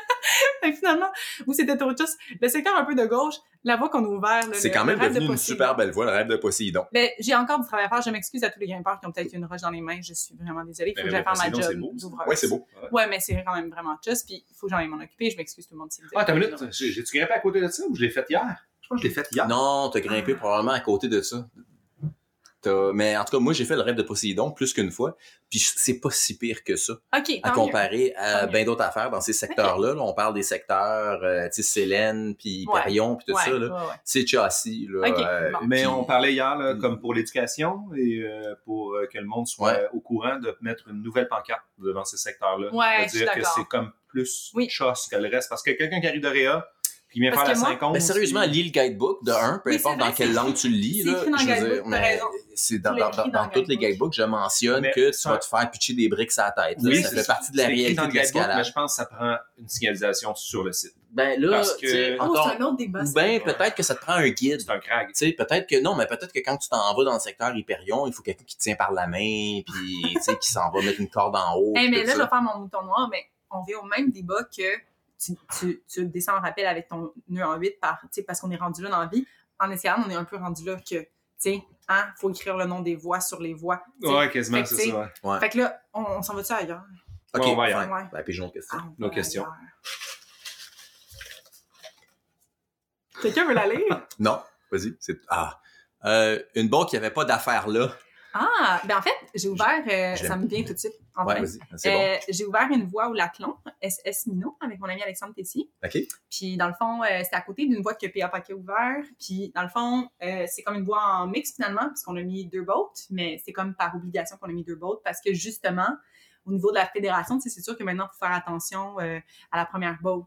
Fait que finalement, où c'était trop chos, le secteur un peu de gauche, la voie qu'on a ouvert, là, C'est quand même le rêve de devenu une super belle voie, le rêve de Poséidon. Mais j'ai encore du travail à faire. Je m'excuse à tous les grimpeurs qui ont peut-être une roche dans les mains. Je suis vraiment désolée. Il faut Ben, que j'aille mais faire ma job d'ouvreuse. Ouais, c'est beau. Ouais, mais c'est quand même vraiment juste. Puis il faut que j'en aille m'en occuper. Je m'excuse tout le monde si vous Ah, t'as une minute. J'ai- J'ai-tu grimpé à côté de ça ou je l'ai fait hier? Je pense que je l'ai fait hier. Non, t'as grimpé probablement à côté de ça. Mais en tout cas, moi, j'ai fait le rêve de Poséidon plus qu'une fois, puis c'est pas si pire que ça, OK, à mieux. comparer à bien d'autres affaires dans ces secteurs-là. là. on parle des secteurs, euh, tu sais, Célène, puis Ouais. Parion, puis tout Ouais, ça. Là. ouais, ouais. C'est châssis. Là, Ok, euh, bon. Mais on parlait hier, là, Mm. comme pour l'éducation et euh, pour euh, que le monde soit Ouais. au courant de mettre une nouvelle pancarte devant ces secteurs-là. Ouais, de je suis dire que c'est comme plus Oui. chosse que le reste. Parce que quelqu'un qui arrive de Réa, puis vient Parce faire la moi- 50. Ben, sérieusement, lis le guidebook de un, peu importe dans quelle langue tu le lis. c'est dans mais dans, tous les guidebook. guidebooks, je mentionne Mais que tu vas te faire pitcher des briques à la tête. ça c'est fait partie de la réalité dans de le guidebook, mais l'escalade. je pense que ça prend une signalisation sur le site. Ben là, Parce que- Oh, encore, un autre débat. ben peut-être que ça te prend un guide. C'est un sais, peut-être que non, mais peut-être que quand tu t'en vas dans le secteur Hyperion, il faut quelqu'un qui te tient par la main, puis tu sais, qui s'en va mettre une corde en haut. Hey, mais là, je vais faire mon mouton noir, mais on vient au même débat que tu, tu, tu descends en rappel avec ton nœud en 8 par, tu sais, parce qu'on est rendu là dans la vie. En escalade, on est un peu rendu là que, tu sais, hein, faut écrire le nom des voies sur les voies. Ouais, quasiment, c'est ça. ouais. Ouais. Fait que là, on, on s'en va-tu ailleurs? Ok, Ouais, on va y fine. aller. Ben, autre question. Ah, Nos questions. ailleurs. Quelqu'un veut la lire? Non, vas-y. C'est ah, Euh, une boîte qui avait pas d'affaires là. Ah, ben en fait, j'ai ouvert, euh, ça me vient tout de suite. En Ouais, Euh, J'ai ouvert une voie au Laclon, SS Mino, avec mon ami Alexandre Tessier. bon. Ok. Puis dans le fond, euh, c'était à côté d'une voie que PA Paquet a ouvert. Puis dans le fond, euh, c'est comme une voie en mix finalement, puisqu'on a mis deux boats, mais c'est comme par obligation qu'on a mis deux boats, parce que justement, au niveau de la fédération, c'est sûr que maintenant, il faut faire attention euh, à la première boat,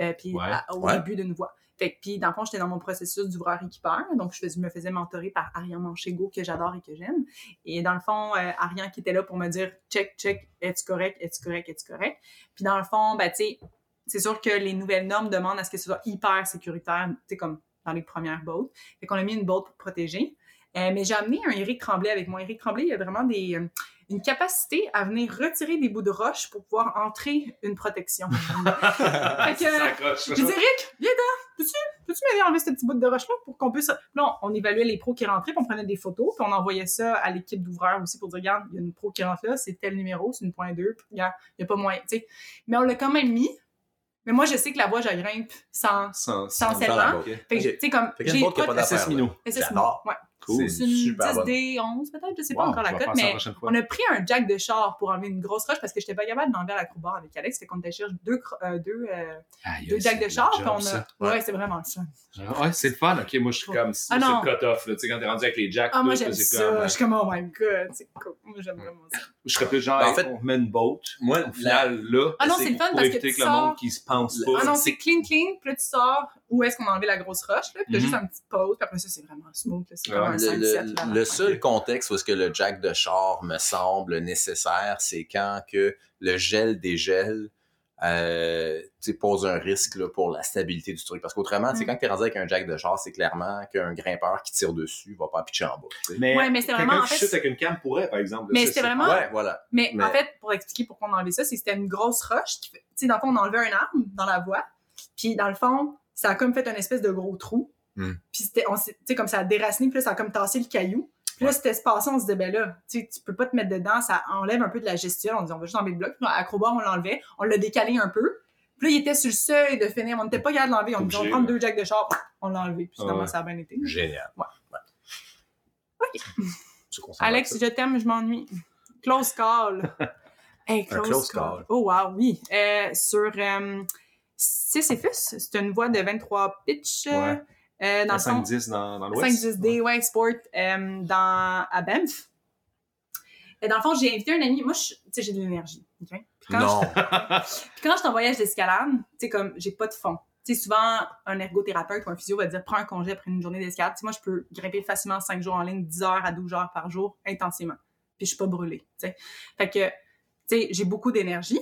euh, puis Ouais. au Ouais. début d'une voie. Fait que, puis dans le fond, j'étais dans mon processus d'ouvreur équipeur, donc je, fais- je me faisais mentorer par Ariane Manchego, que j'adore et que j'aime. Et dans le fond, euh, Ariane qui était là pour me dire check, check, es-tu correct, es-tu correct, es-tu correct? Puis dans le fond, ben, tu sais, c'est sûr que les nouvelles normes demandent à ce que ce soit hyper sécuritaire, tu sais, comme dans les premières boats. Fait qu'on a mis une boat pour protéger. Euh, mais j'ai amené un Eric Tremblay avec moi. Eric Tremblay, il a vraiment des, euh, une capacité à venir retirer des bouts de roche pour pouvoir entrer une protection. Fait que, Ça accroche. j'ai dit, Eric, viens là, peux-tu, peux-tu m'aider à enlever ce petit bout de roche-là pour qu'on puisse. Puis là, on, on évaluait les pros qui rentraient, puis on prenait des photos, puis on envoyait ça à l'équipe d'ouvreurs aussi pour dire, regarde, il y a une pro qui rentre là, c'est tel numéro, c'est une point 2, puis regarde, il n'y a pas moyen, tu sais. Mais on l'a quand même mis. Mais moi, je sais que la voie, je grimpe sans. Sans, Sans la boîte. Fait que, Ok. tu sais, comme. Fait boîte qui pas d'affaires. J'adore. Ouais. Cool. C'est une Super bonne. 10D11, peut-être, je sais pas encore la cote, ça la mais on a pris un jack de char pour enlever une grosse roche parce que j'étais pas capable d'enlever à la crobar avec Alex. Fait qu'on était chercher deux, euh, deux, euh, deux jacks c'est de char, job, ça. a. Ouais, c'est vraiment le fun. Genre, Ouais, c'est le fun. Ok, moi, je suis comme. C'est Ah, non. le cut-off. Tu sais, quand t'es rendu avec les jacks, Ah, moi, j'aime c'est ça. comme, Je suis comme, oh my god, c'est cool. Moi, j'aime vraiment ça. Je serais plus genre, Ben, en fait- on met une boat. Moi, Au final, là, Ah non, c'est le fun pour parce que éviter tu que le sors- monde qui se pense pas. Ah non, c'est- clean, clean, puis là, tu sors où est-ce qu'on a enlevé la grosse roche, là, puis t'as Mhm. juste un petit pause, puis après ça, c'est vraiment smooth, là, c'est Ouais. le, 5-7. le- là, à la le fin. seul contexte où est-ce que le jack de char me semble nécessaire, c'est quand que le gel dégèle euh, tu sais, pose un risque là, pour la stabilité du truc. Parce qu'autrement, tu sais, Mm. quand tu es rendu avec un jack de char, c'est clairement qu'un grimpeur qui tire dessus va pas pitcher en bas. Mais, Ouais, mais c'est quelqu'un vraiment, en fait, chute avec une canne pourrait, par exemple. Mais c'était c'est- vraiment- Ouais, voilà. Mais, Mais- en fait, pour expliquer pourquoi on a enlevé ça, c'est que c'était une grosse roche. qui fait- Tu sais, dans le fond, on a enlevé un arbre dans la voie. Puis, dans le fond, ça a comme fait une espèce de gros trou. Hmm. Puis c'était, on s'est- tu sais, comme ça a déraciné, puis là, ça a comme tassé le caillou. Puis là, cet espace on se disait, ben là, tu sais, tu peux pas te mettre dedans, ça enlève un peu de la gestion. On dit, on va juste enlever le bloc. Puis Acrobat, on l'enlevait, on l'a décalé un peu. Puis là, il était sur le seuil de finir. On n'était pas capable de l'enlever. On dit, on deux jacks de char. On l'a enlevé. Puis finalement, Ouais. ça a bien été. Génial. Ouais. OK. Tu consommes Alex, je t'aime, je m'ennuie. Close call. Hey, close, close call. call. Oh, wow, oui. Euh, sur euh, Sisyphus, c'est une voix de 23 pitch. Ouais. Euh, dans Dans 5-10 dans, dans l'Ouest? 5-10D, ouais, Sport, euh, dans, à Banff. Et dans le fond, j'ai invité un ami. Moi, je- tu sais, j'ai de l'énergie. ok? Puis quand Non. puis quand je suis en voyage d'escalade, tu sais, comme, j'ai pas de fond. Tu sais, souvent, un ergothérapeute ou un physio va dire, prends un congé après une journée d'escalade. Tu sais, moi, je peux grimper facilement 5 jours en ligne, 10 heures à 12 heures par jour, intensément. Puis je suis pas brûlée, tu sais. Fait que, tu sais, j'ai beaucoup d'énergie.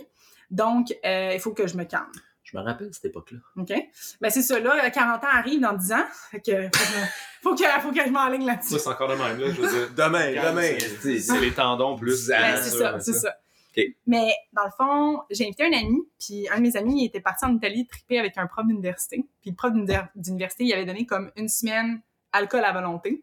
Donc, euh, il faut que je me calme. Je me rappelle cette époque-là. OK? Ben, c'est ça, là, 40 ans arrive dans 10 ans. Fait que, faut que, faut que, je m'enligne là-dessus. Ça, c'est encore de même, là. Je veux dire. Demain, demain. c'est- les tendons plus. Ben, c'est ça, ça, c'est ça. OK. Mais dans le fond, j'ai invité un ami, puis un de mes amis il était parti en Italie triper avec un prof d'université. Puis le prof d'uni- d'université, il avait donné comme une semaine alcool à volonté.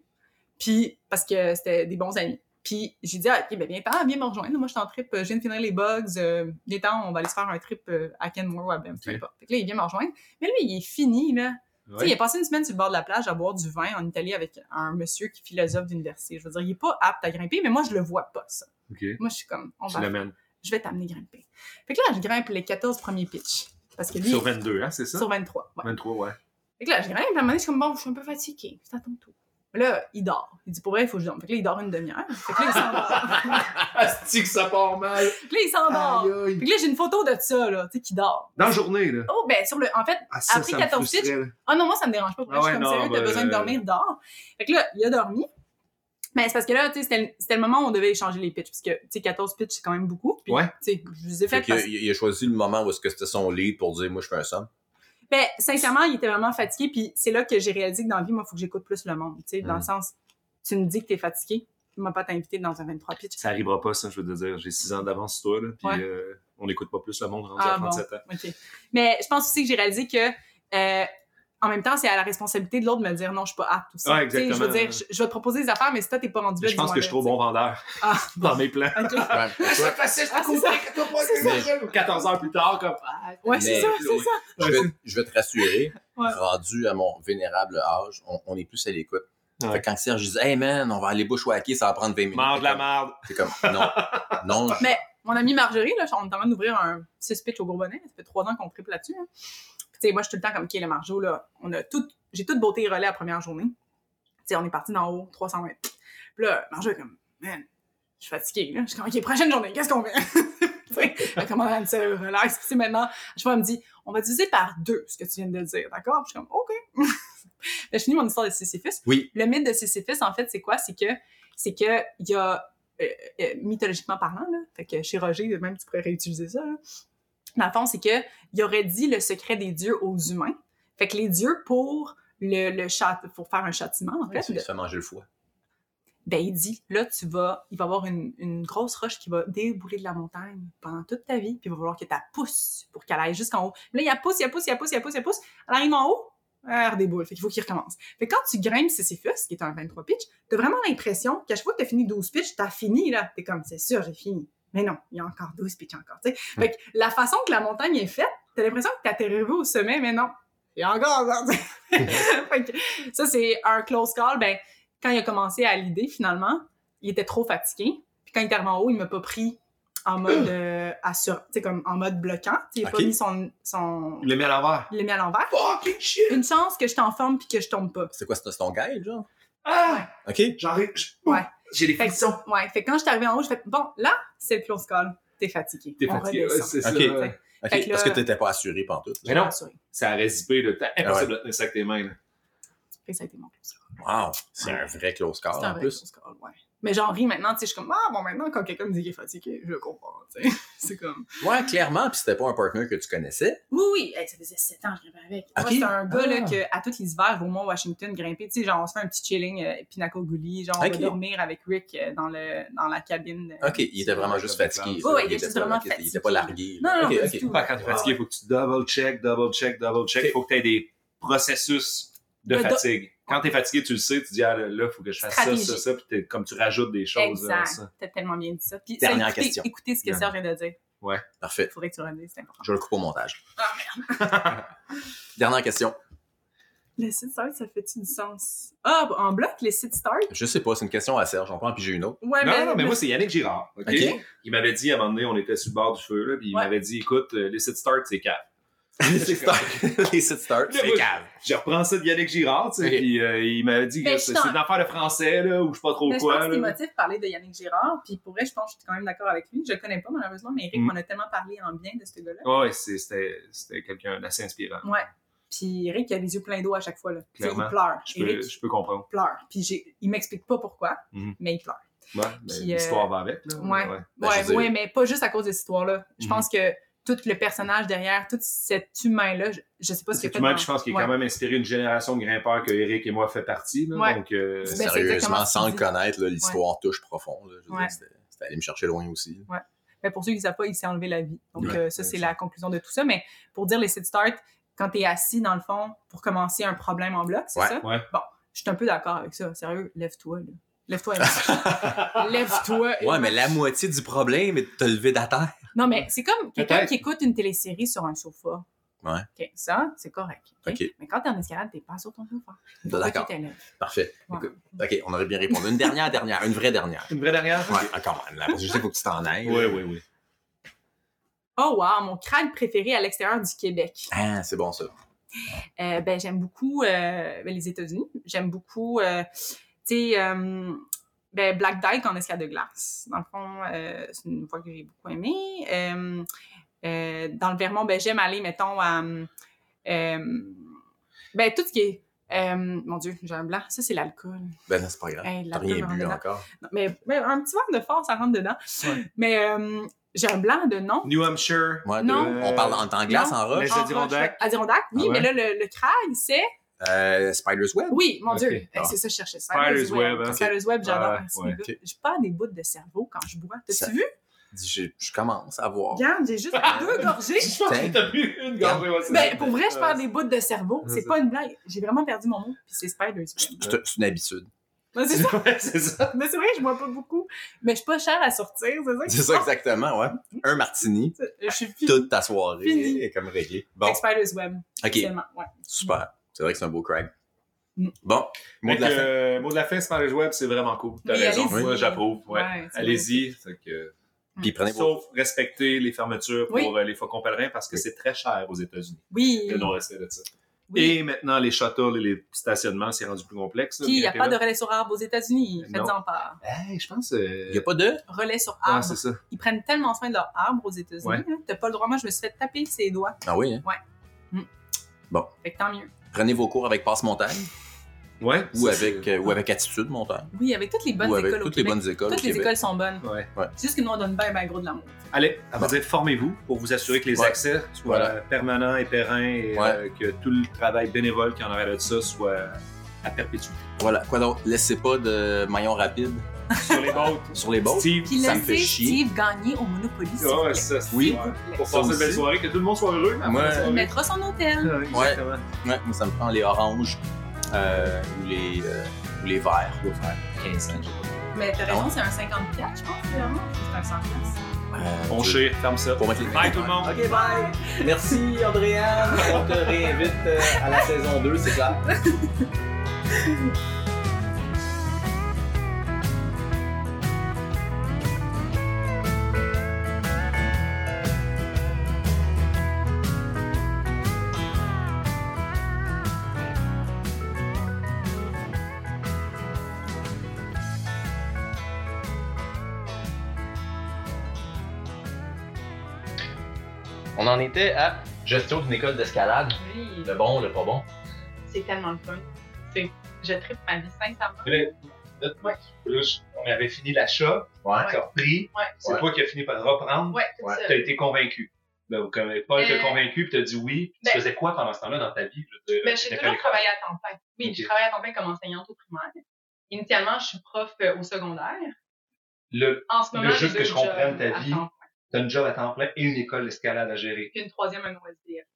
Puis parce que c'était des bons amis. Puis j'ai dit, ah, ok, ben viens-t'en, viens me rejoindre. Moi, je suis en trip, je viens de finir les bugs. Euh, viens-t'en, on va aller se faire un trip euh, à Kenmore ou à Banff, peu Ok. importe. Fait que là, il vient me rejoindre. Mais lui, il est fini, là. Tu sais, Ouais. il a passé une semaine sur le bord de la plage à boire du vin en Italie avec un monsieur qui est philosophe d'université. Je veux dire, il est pas apte à grimper, mais moi, je le vois pas, ça. Moi, je suis comme, on va je vais t'amener grimper. Fait que là, je grimpe les 14 premiers pitchs. Parce que lui, Sur 22, hein, c'est ça? sur 23. Ouais. 23, ouais. Fait que là, je grimpe, à un moment donné, je suis comme, bon, je suis un peu fatiguée. C'est à ton tour. Là, il dort. Il dit, pour vrai, il faut que je dorme. Fait que là, il dort une demi-heure. Fait que là, il s'endort. Asti que ça part mal. Fait que là, il s'endort. Fait que là, j'ai une photo de ça, là, tu sais, qui dort. Dans la journée, là. Oh, ben, sur le. En fait, Ah, ça, Après ça me 14 frustrait, pitchs, là. ah non, moi, ça me dérange pas. Pour Ah je suis comme non, sérieux, t'as ben, besoin de euh, dormir, dors. Fait que là, il a dormi. Mais c'est parce que là, tu sais, c'était le- c'était le moment où on devait échanger les pitchs. Parce que, tu sais, 14 pitchs, c'est quand même beaucoup. Puis, Ouais. tu sais, je les ai Fait fait qu'il a, parce il a choisi le moment où est-ce que c'était son lead pour dire, moi, je fais un somme. Ben, sincèrement, il était vraiment fatigué, puis c'est là que j'ai réalisé que dans la vie, moi, il faut que j'écoute plus le monde, tu sais, dans Mm. le sens, tu me dis que t'es fatigué, tu m'as pas t'invité dans un 23 pitch. Ça arrivera pas, ça, je veux te dire. J'ai 6 ans d'avance sur toi, là. Puis Ouais. euh, on n'écoute pas plus le monde rendu Ah, à 37 ans. OK. Mais je pense aussi que j'ai réalisé que, euh, en même temps, c'est à la responsabilité de l'autre de me dire non, je suis pas apte aussi. Ouais, Je veux exactement. dire, je, je vais te proposer des affaires, mais si toi, t'es pas rendu là, Je pense que je suis trop bon vendeur. Ah, dans mes plans. Ouais, toi, facile, Ah, c'est ça. ça. 14 heures plus tard, comme. Ah, Ouais, c'est ça, c'est ça. je, vais, je vais te rassurer, Ouais. rendu à mon vénérable âge, on, on est plus à l'écoute. Ouais. Fait que quand Serge disait, hey man, on va aller bushwhacker, ça va prendre 20 minutes. Mange la marde. C'est comme, non, non, je- Mais mon amie Marjorie, là, on est en train d'ouvrir un 6 pitch au Bourbonnais. Ça fait trois ans qu'on triple là-dessus. hein. Puis, Tu sais, moi, je suis tout le temps comme, OK, le Marjo, là, on a tout, j'ai toute beauté et relais la première journée. Tu sais, on est parti d'en haut, 300 mètres. Puis là, Marjo est comme, man, je suis fatiguée, là. Je suis comme, OK, prochaine journée, qu'est-ce qu'on fait? Elle commence à me dire, relax. Puis, tu sais, maintenant, je vois, elle me dit, on va diviser par deux ce que tu viens de dire, d'accord? Puis, je suis comme, OK. Je finis mon histoire de Sisyphus. Oui. Le mythe de Sisyphus, en fait, c'est quoi? C'est que, c'est que, il y a, mythologiquement parlant, là, fait que chez Roger, même tu pourrais réutiliser ça, là. Dans le fond, c'est que il aurait dit le secret des dieux aux humains. Fait que les dieux, pour le, le chat, pour faire un châtiment, en fait, tu le- te fais manger le foie. ben, il dit, là, tu vas, il va y avoir une, une grosse roche qui va débouler de la montagne pendant toute ta vie, puis il va falloir que tu la pousses pour qu'elle aille jusqu'en haut. Là, il la pousse, il la pousse, il la pousse, il la pousse, il la pousse. Elle arrive en haut, elle redéboule. Fait qu'il faut qu'il recommence. Fait que quand tu grimpes Sisyphus, qui est un 23 pitch, t'as vraiment l'impression qu'à chaque fois que t'as fini 12 pitch, t'as fini, là. T'es comme, c'est sûr, j'ai fini. Mais non, il y a encore 12 pitch encore, tu sais. Fait que la façon que la montagne est faite, t'as l'impression que t'es arrivé au sommet, mais non. Il y a encore. Fait que ça, c'est un close call. Ben, quand il a commencé à l'idée, finalement, il était trop fatigué. Puis quand il est arrivé en haut, il m'a pas pris en mode euh, assur- comme en mode bloquant. Il a pas mis son, son... Il l'a mis à l'envers. Il l'a mis à l'envers. Fucking shit! Une chance que je t'en forme puis que je tombe pas. C'est quoi, c'est ton guide, genre? Ah! OK? J'arrive. je- Ouais. J'ai des frissons. ouais, fait que quand je suis arrivée en haut, je fais bon, là, c'est le close call. T'es fatigué. T'es fatigué. Ouais, c'est ça. Ok. parce que t'étais pas assuré pantoute. Mais non, ça aurait zippé le temps. Impossible de tenir ça avec tes mains. là. Fait que ça a été mon close call. Wow, c'est un vrai close call, C'est un en vrai plus. close call, ouais. Mais j'en ris maintenant, tu sais, je suis comme, ah, bon, maintenant, quand quelqu'un me dit qu'il est fatigué, je le comprends, tu sais. c'est comme, Ouais, clairement, puis c'était pas un partner que tu connaissais. Oui, oui, hey, ça faisait 7 ans que je grimpais avec. Moi, Ok. c'est un gars là, Ah. que, à tous les hivers, au Mont Washington, grimper, tu sais, genre, on se fait un petit chilling, euh, Pinaco Gully, genre, on va dormir avec Rick euh, dans, le, dans la cabine. euh, OK, il était vraiment juste fatigué. Ouais, il était juste pas, vraiment ok, il fatigué. était pas largué. Non, non, OK, pas OK. du tout. Ouais, quand t'es fatigué, il faut que tu double check, double check, double check. Il faut que tu aies des processus de, fatigue. Quand tu es fatigué, tu le sais, tu dis, ah, là, il faut que je fasse ça, ça, ça, puis comme tu rajoutes des choses. Exact. Tu as tellement bien dit ça. Puis, Dernière écoutez, question. Écoutez ce que Serge vient de dire. Ouais. Parfait. Il faudrait que tu le c'est important. Je le coupe au montage. Ah, merde. Dernière question. Le site start, ça fait-tu du sens? Ah, en bloc, les sites start? Je sais pas, c'est une question à Serge. J'en prends, puis j'ai une autre. Ouais, non, mais, non, mais moi, c'est Yannick Girard. OK? OK. Il m'avait dit, à un moment donné, on était sur le bord du feu, là, puis il Ouais. m'avait dit, écoute, euh, les sites start, c'est cave. Les sites start. Les sites start. Là, moi, Je reprends ça de Yannick Girard, tu sais, puis euh, il m'avait dit que Mais c'est c'est une affaire de français, là, ou je sais pas trop mais je pense quoi. que c'est de parler de Yannick Girard, puis pour vrai, je pense que je suis quand même d'accord avec lui. Je le connais pas, malheureusement, mais Eric Mm. m'en a tellement parlé en bien de ce gars-là. Ouais, c'est- c'était c'était quelqu'un d'assez inspirant. Ouais. Puis Eric, il a les yeux pleins d'eau à chaque fois, là. Clairement. Il pleure. Je peux, Eric je peux comprendre. pleure. Puis il m'explique pas pourquoi, Mhm. mais il pleure. Ouais, mais Puis, euh, l'histoire va avec, là. Ouais. Ben, ouais, veux dire- ouais, mais pas juste à cause de cette histoire-là. Je Mhm. pense que tout le personnage derrière, tout cet humain-là, je, je sais pas ce qu'il fait. dans- je pense qu'il Ouais. quand même inspiré une génération de grimpeurs que Eric et moi fait partie. Là, Ouais. Donc, euh, Ben, Sérieusement, sans le connaître, là, l'histoire touche profond. c'était allé me chercher loin aussi. Mais pour ceux qui ne savent pas, il s'est enlevé la vie. Donc, Ouais, euh, ça, c'est la conclusion de tout ça. Mais pour dire les sit start, quand tu es assis, dans le fond, pour commencer un problème en bloc, c'est Ouais. ça? Ouais. Bon, je suis un peu d'accord avec ça. Sérieux, lève-toi, là. Lève-toi. Lève-toi. Ouais, mais la moitié du problème est de te lever à terre. Non, mais c'est comme quelqu'un qui écoute une télésérie sur un sofa. Ouais. OK, ça, c'est correct. OK? OK. Mais quand t'es en escalade, t'es pas sur ton sofa. D'accord. Parfait. Ouais. Écoute, OK, on aurait bien répondu. Une dernière, dernière. Une vraie dernière. Une vraie dernière? Ouais, encore même. Là, parce que je sais qu'il faut que tu t'en ailles. Oui, oui, oui. Oh, wow, mon crâne préféré à l'extérieur du Québec. Ah, c'est bon ça. Euh, ben, j'aime beaucoup euh, ben, les États-Unis. J'aime beaucoup, euh, tu sais, euh, ben, Black Dyke en escalade de glace. Dans le fond, euh, c'est une fois que j'ai beaucoup aimé. Euh, euh, dans le Vermont, ben, j'aime aller, mettons, à. euh, ben, tout ce qui est. euh, mon Dieu, j'ai un blanc. Ça, c'est l'alcool. Ben non, c'est pas grave. Hey, T'as rien bu encore. Non, Mais, mais un petit verre de fort, ça rentre dedans. Ouais. Mais euh, j'ai un blanc de nom. New Hampshire. Ouais, Non. de- On parle en temps glace, Non. en roche. Mais- En Adirondack. roche. Adirondack, oui, Ah ouais? mais là, le, le crâne, c'est. Euh, Spider's Web. Oui, mon. Dieu, Ah. c'est ça que je cherchais. Spider's Web, hein. Spider's Web, j'adore. Ouais. bouts- Ok. J'ai pas des bouts de cerveau quand je bois. Ça- T'as-tu vu? Je, je commence à voir. Regarde, j'ai juste deux gorgées. Je pense que t'as bu une gorgée. c'est Ben, pour vrai, je perds des bouts de cerveau. C'est pas une blague. J'ai vraiment perdu mon mot. Puis c'est Spider's Web. C'est une habitude. Ouais, c'est ça. Ouais, c'est ça. Mais c'est vrai, je bois pas beaucoup. Mais je suis pas chère à sortir, c'est ça? C'est je ça exactement, ouais. Un martini, Je suis toute ta soirée Fini. est comme réglée. Bon, Spider's Web. ok, ouais. super. C'est vrai que c'est un beau crag. Mm. Bon, mot de la que, fin. euh, mot de la fin, c'est vraiment cool. T'as Oui, raison. Moi, j'approuve. Ouais. Ouais, Allez-y. Fait que- Puis prenez vos... Sauf respecter les fermetures pour Oui. euh, les faucons pèlerins parce que Oui. c'est très cher aux États-Unis, Oui. le non-respect de ça. oui. Et maintenant, les shuttles et les stationnements, c'est rendu plus complexe. Puis il n'y a pas de relais sur arbre aux États-unis. Non. Faites-en part. Hey, je pense. euh, Il n'y a pas de... Relais sur Ouais, arbre. c'est ça. Ils prennent tellement soin de leur arbre aux États-Unis. Ouais. hein. T'as pas le droit. Moi, je me suis fait taper ses doigts. Ah oui, hein? Fait que tant mieux. Prenez vos cours avec Passe-Montagne? Ouais. ou avec, euh, ou avec Attitude Montagne? Oui, avec toutes les bonnes ou avec écoles au toutes les bonnes écoles au Toutes les Québec. écoles sont bonnes. Ouais. C'est juste que nous, on donne bien, bien gros de l'amour. Allez, à Bon. dire, formez-vous pour vous assurer que les Ouais. accès soient Voilà. permanents et pérennes et Ouais. euh, que tout le travail bénévole qui en arrière de ça soit à perpétuité. Voilà, quoi d'autre? Laissez pas de maillon rapide Sur les bottes. sur les boats. Steve, Puis Ça me fait chier. Steve gagner au Monopoly. Ah, plaît. ça, Oui. ouais. Pour passer une belle soirée, que tout le monde soit heureux. après Ouais. la Il mettra son hôtel. Ouais, exactement. Ouais, moi, ça me prend les oranges euh, ou, les, euh, ou les verts. Je vais faire 15 cents. Mais t'as raison, Ah ouais? c'est un 54, je pense, vraiment. C'est un 100 piastres. Euh, Bon je- chien, ferme ça. Pour mettre les Bye tout le monde. Ok, bye! Merci, Andréane. On te réinvite à la saison 2, c'est clair. était à gestion d'une école d'escalade. Oui, Le bon, le pas bon. c'est tellement le fun. C'est... Je tripe ma vie, sincèrement. Ouais. Là, je- on avait fini l'achat, Ouais. t'as repris, Ouais. c'est Ouais. toi qui as fini par reprendre, Ouais, Ouais. ça. t'as été convaincu. Comme Paul t'a Euh, convaincu, puis t'as dit oui. ben- tu faisais quoi pendant ce temps-là dans ta vie? Je Ben, j'ai toujours travaillé à temps plein. Oui, Ok. j'ai travaillé à temps plein comme enseignante au primaire. Initialement, je suis prof euh, au secondaire. Le, En ce moment, Le juste que je comprenne ta vie. Plein. t'as une job à temps plein et une école d'escalade à gérer. Puis une troisième, un OSDF.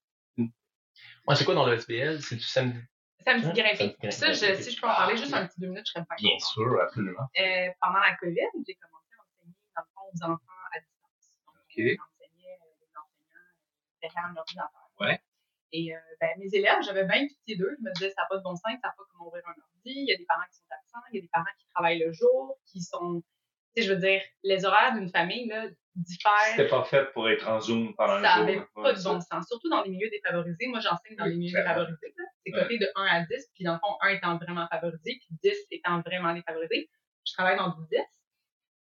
Ouais, c'est quoi dans le SBL? C'est du samedi? Ça me dit grimper. Puis ça, je, si je peux en parler juste un petit deux minutes, je serais pas Bien sûr, absolument. Euh, pendant la COVID, j'ai commencé à enseigner, dans le fond, aux enfants à distance. Donc, OK. J'enseignais euh, les enseignants euh, derrière un ordinateur. Ouais. Et euh, ben, mes élèves, j'avais bien pitié d'eux. Je me disais, ça n'a pas de bon sens, ça n'a pas comment ouvrir un ordi. Il y a des parents qui sont absents, il y a des parents qui travaillent le jour, qui sont. Tu sais, je veux dire, les horaires d'une famille, là, diffèrent. C'était pas fait pour être en Zoom pendant Ça le n'avait jour. pas de bon sens, surtout dans les milieux défavorisés. Moi, j'enseigne dans Oui, les milieux clairement. défavorisés. C'est coté de 1 à 10, puis dans le fond, 1 étant vraiment favorisé, puis 10 étant vraiment défavorisé. Je travaille dans du 10.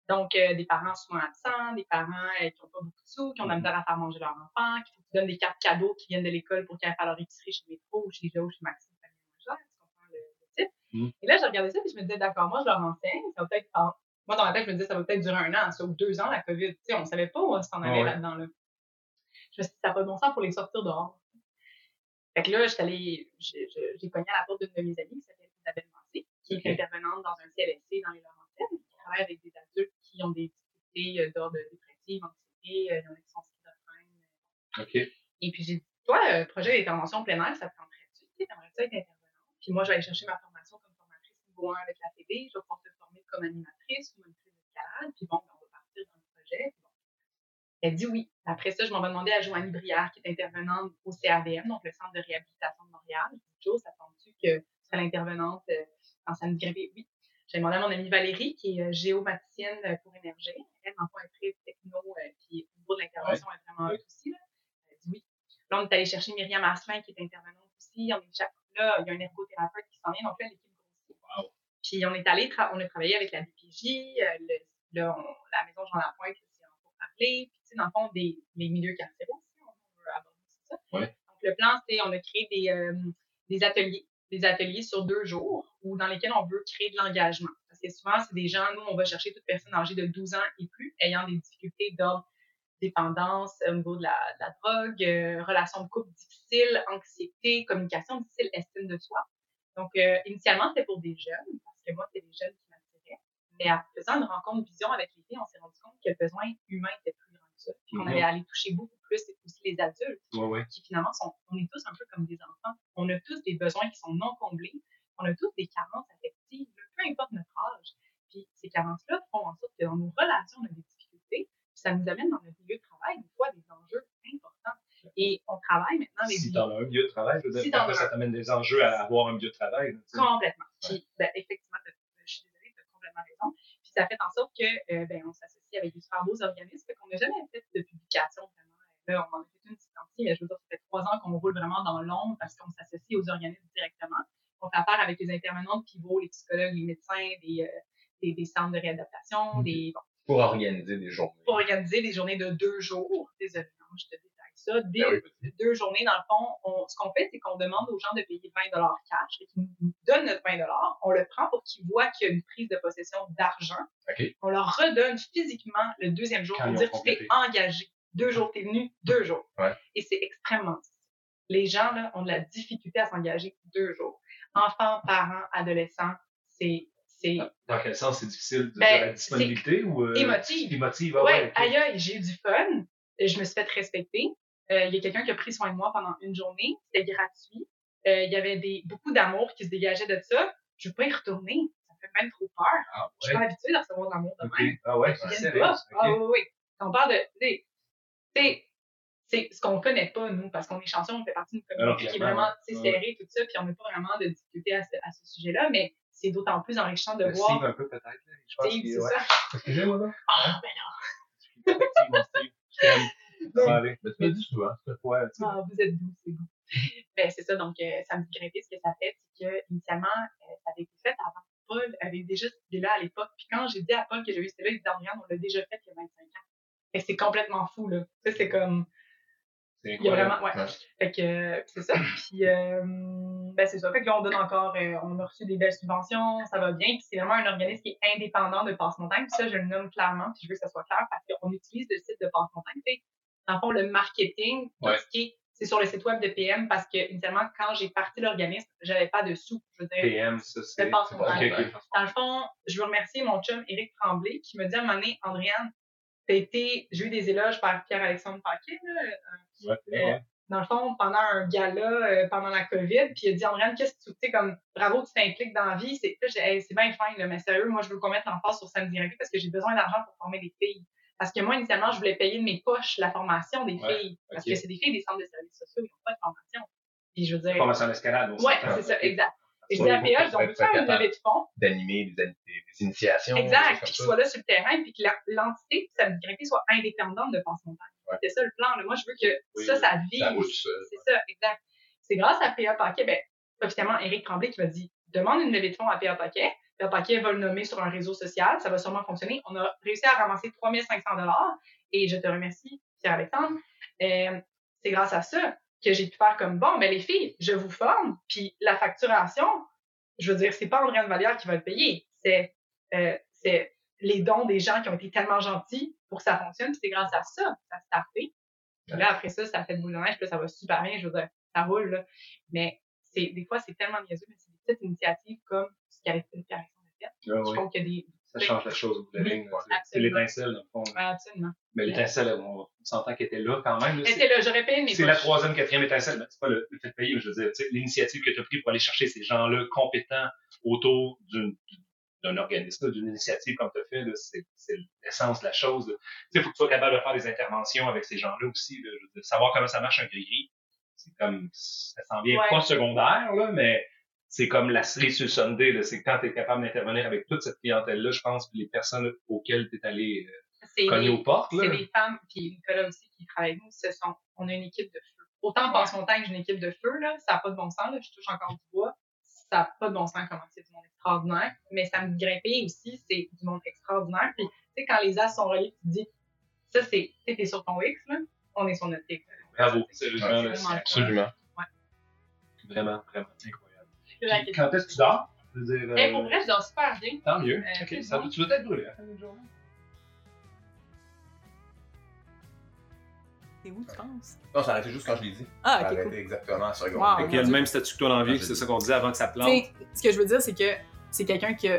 Donc, euh, des parents souvent absents, des parents euh, qui n'ont pas beaucoup de sous, qui ont de la misère à faire manger leur enfant, qui donnent des cartes cadeaux qui viennent de l'école pour qu'ils aillent faire leur épicerie chez Métro ou chez Joe, chez Maxime. Mm. Et là, je regardais ça, puis je me disais, d'accord, moi, je leur enseigne, ça va peut-être. Moi, dans ma tête, je me disais, ça va peut-être durer un an, ça, ou deux ans, la COVID. Tu sais, on ne savait pas où s'en allait ouais. là-dedans, là. Je me suis dit, ça n'a pas de bon sens pour les sortir dehors. Fait que là, j'étais allée, j'ai cogné à la porte d'une de mes amies qui s'appelle Isabelle Massé, qui est intervenante dans un CLSC dans les Laurentides, qui travaille avec des adultes qui ont des difficultés euh, d'ordre dépressif, anxiété, il y en a qui sont schizophrènes. OK. Et puis j'ai dit, toi, euh, projet d'intervention plein air, ça te tenterait-tu? Tu sais, t'aimerais ça être intervenante? Puis moi, aller chercher ma formation comme formatrice niveau 1 avec la TD, je vais pouvoir te comme animatrice ou monitrice d'escalade, puis bon, ben, on va partir dans le projet. Bon. Elle dit oui. Après ça, je m'en vais demander à Joanie Brière, qui est intervenante au CRDM, donc le Centre de réhabilitation de Montréal. Je dis, Jo, ça tombe-tu que tu serais l'intervenante euh, dans Samedi Grimpé? Oui. J'ai demandé à mon amie Valérie, qui est euh, géomaticienne euh, pour énergie. Elle, fond, est très techno, puis au niveau de l'intervention, elle est vraiment hot aussi. Là. Elle dit oui. Là, on est allé chercher Myriam Arcelin, qui est intervenante aussi. On est chaque... Là, il y a un ergothérapeute qui s'en vient, donc là, l'équipe. Puis on est allé, on a travaillé avec la DPJ, euh, le- là, on- la maison Jean Lapointe, c'est en pour parler. Puis, tu sais, dans le fond, des, les milieux carcéraux aussi, on veut aborder ça. Ouais. Donc, le plan, c'est, on a créé des, euh, des ateliers, des ateliers sur deux jours, où, dans lesquels on veut créer de l'engagement. Parce que souvent, c'est des gens, nous, on va chercher toute personne âgée de 12 ans et plus, ayant des difficultés d'ordre dépendance au niveau de la, de la drogue, euh, relations de couple difficiles, anxiété, communication difficile, estime de soi. Donc, euh, initialement, c'était pour des jeunes, parce que moi, c'était des jeunes qui m'attiraient. Mais en faisant une rencontre vision avec les filles, on s'est rendu compte que le besoin humain était plus grand que ça. Puis qu'on Mhm. allait aller toucher beaucoup plus aussi les adultes, Ouais, ouais. qui finalement sont, on est tous un peu comme des enfants. On a tous des besoins qui sont non comblés. On a tous des carences affectives, peu importe notre âge. Puis ces carences-là font en sorte que dans nos relations, on a des difficultés. Puis ça nous amène dans notre milieu de travail, des fois, des enjeux importants. Et on travaille maintenant avec Si t'en as un milieu de travail, je veux dire, après, ça t'amène des enjeux à avoir un milieu de travail. tu. Complètement. Puis, ben, effectivement, je suis désolée, tu as complètement raison. Puis, ça fait en sorte que, euh, ben, on s'associe avec des super beaux organismes, qu'on n'a jamais fait de publication vraiment. Là, on en a fait une petite partie, mais je veux dire, ça fait trois ans qu'on roule vraiment dans l'ombre parce qu'on s'associe aux organismes directement. On fait affaire avec les intervenants de pivot, les psychologues, les médecins, des, euh, des, des centres de réadaptation, des, bon, Pour organiser des journées. pour organiser des journées de deux jours. Désolée, non, je te détaille ça. Des, Ben oui, deux journées, dans le fond, on- ce qu'on fait, c'est qu'on demande aux gens de payer 20 cash, et qu'ils nous donnent notre 20 on le prend pour qu'ils voient qu'il y a une prise de possession d'argent. On leur redonne physiquement le deuxième jour Quand pour dire ont tu t'es engagé. Deux jours, t'es venu, deux jours. Ouais. Et c'est extrêmement difficile. Les gens là, ont de la difficulté à s'engager deux jours. Enfants, parents, adolescents, c'est Dans quel sens c'est difficile de, Ben, de la disponibilité ou euh, émotive. émotive, ah Ouais, aïe, aïe, j'ai eu du fun. Je me suis fait respecter. Euh, Il y a quelqu'un qui a pris soin de moi pendant une journée. C'était gratuit. Euh, Il y avait des, beaucoup d'amour qui se dégageait de ça. Je veux pas y retourner. Ça me fait même trop peur. Ah, Je suis ouais. pas habituée de recevoir de l'amour de Ok. même. Ah ouais, c'est. Ah oui, oui. On parle de... tu sais, c'est ce qu'on connaît pas, nous, parce qu'on est chanceux, on fait partie d'une communauté qui est vraiment ouais. serrée, tout ça, puis on n'a pas vraiment de difficulté à ce, à ce sujet-là, mais c'est d'autant plus enrichissant de Le voir... Steve un peu peut-être. là. Je pense Steve, c'est ouais. ça. Excusez-moi là. Ah, ben là! Effectivement, Steve. Ça va aller. Mais tu me dis souvent, ça. Ah, vous êtes doux, c'est doux. ben, c'est ça, donc, euh, ça me dit grimper. Ce que ça fait, c'est que, initialement, euh, ça avait été fait avant. Paul avait déjà cette idée-là à l'époque. Puis quand j'ai dit à Paul que j'ai eu cette idée-là, il dit, on l'a déjà fait il y a 25 ans. Et c'est complètement fou, là. Sais, c'est comme, C'est il y a vraiment, ouais. Ouais. Fait que, euh, c'est ça. Puis, euh, ben, c'est ça. Fait que là, on donne encore, euh, on a reçu des belles subventions, ça va bien. Puis c'est vraiment un organisme qui est indépendant de Passe-Montagne. Puis ça, je le nomme clairement, puis je veux que ça soit clair parce qu'on utilise le site de Passe-Montagne. Dans le fond, le marketing, Ouais. c'est sur le site web de PM parce que, initialement, quand j'ai parti l'organisme, j'avais pas de sous. Je veux dire, PM, ça c'est. de Passe-Montagne. Ok, ok. dans le fond, je veux remercier mon chum Éric Tremblay qui me dit à un moment donné, Andréane, t'as été, j'ai eu des éloges par Pierre-Alexandre Paquet, là, Ouais, euh, ouais. dans le fond, pendant un gala, euh, pendant la COVID, puis il a dit, Andréane, qu'est-ce que tu sais, comme, bravo, tu t'impliques dans la vie. C'est c'est bien fin, là, mais sérieux, moi, je veux qu'on mette l'emphase sur samedi rugby parce que j'ai besoin d'argent pour former des filles. Parce que moi, initialement, je voulais payer de mes poches la formation des filles. Parce que c'est des filles des centres de services sociaux, ils n'ont pas de formation. Puis je veux dire. Formation d'escalade, Ouais, c'est ça, exact. Et je dis à PA, ils ont faire une levée de fonds. D'animer des, des, initiations. Exact, puis qu'ils soient là sur le terrain, puis que l'entité, me grimper, soit indépendante de penser montagne. C'est ça le plan. Moi, je veux que ça, ça vive. C'est ça, exact. C'est grâce à PA Paquet, ben, officiellement, Éric Tremblay qui m'a dit demande une levée de fonds à PA Paquet. PA Paquet va le nommer sur un réseau social. Ça va sûrement fonctionner. On a réussi à ramasser 3500 et je te remercie, Pierre-Alexandre. Euh, c'est grâce à ça que j'ai pu faire comme bon, ben les filles, je vous forme, puis la facturation, je veux dire, c'est pas André Vallière qui va le payer, c'est euh, c'est les dons des gens qui ont été tellement gentils pour que ça fonctionne, puis c'est grâce à ça que ça s'est starté. Là, après ça, ça fait de boule de neige, puis ça va super bien, je veux dire, ça roule, là. Mais c'est, des fois, c'est tellement niaiseux, mais c'est des petites initiatives comme qui fait. je trouve qu'il y a des, ça change la chose la ligne. C'est l'étincelle, dans le fond. absolument. Mais l'étincelle, on, s'entend qu'elle était là quand même. Elle était là, j'aurais payé mes C'est la troisième, quatrième étincelle. C'est pas le, fait de payer, je veux dire, l'initiative que tu as prise pour aller chercher ces gens-là compétents autour d'une d'un organisme, d'une initiative comme tu as fait, c'est l'essence de la chose. Il faut que tu sois capable de faire des interventions avec ces gens-là aussi, là, de savoir comment ça marche un gris-gris. C'est comme, ça s'en vient pas secondaire, là, mais c'est comme la série sur le Sunday, c'est quand tu es capable d'intervenir avec toute cette clientèle-là, je pense, que les personnes auxquelles tu es allé euh, cogner aux portes. C'est des femmes, puis Nicolas aussi qui travaille avec nous, ce sont, on a une équipe de feu. Autant en passe-montagne que j'ai une équipe de feu, là, ça n'a pas de bon sens, là, je touche encore du bois, ça n'a pas de bon sens comment c'est du monde extraordinaire, mais ça me grimper aussi, c'est du monde extraordinaire. Puis, tu sais, quand les as sont reliés, tu te dis, ça, c'est, tu es sur ton X, là, on est sur notre X. Bravo, sérieusement, absolument. Ouais. Vraiment, vraiment incroyable quand est-ce que tu dors? Je veux dire, euh... pour vrai, je dors super bien. Tant mieux. Euh, ok, ça, tu dois être brûlé à la fin de journée. C'est où, tu penses? Non, ça arrêtait juste quand je l'ai dit. Ah, ok. Cool. exactement à ce seconde. Wow, il y a le même statut que toi dans la vie, c'est ça qu'on disait avant que ça plante? T'sais, ce que je veux dire, c'est que c'est quelqu'un qui,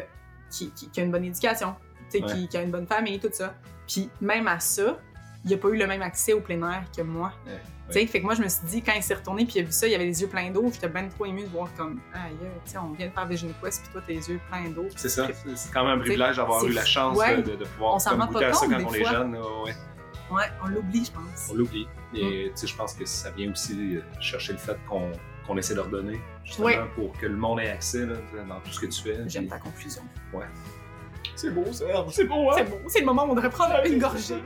qui, qui, qui, a une bonne éducation, ouais. qui, qui, a une bonne famille, tout ça. Puis même à ça, il n'a pas eu le même accès au plein air que moi. Ouais. Ouais. Fait que moi, je me suis dit, quand il s'est retourné puis il a vu ça, il avait les yeux pleins d'eau, j'étais bien trop émue de voir comme, aïe, tu on vient de faire Vision Quest puis toi, tes yeux pleins d'eau. C'est ça, c'est quand même un privilège d'avoir eu la chance ouais, de, de, pouvoir on comme, goûter à ça quand on est jeune. Ouais. ouais, on l'oublie, je pense. On l'oublie. Et mm. je pense que ça vient aussi chercher le fait qu'on qu essaie de redonner, justement, ouais. pour que le monde ait accès là, dans tout ce que tu fais. J'aime ta confusion. Ouais. C'est beau, Serge, c'est beau, hein? C'est beau, c'est le moment où on devrait prendre une gorgée.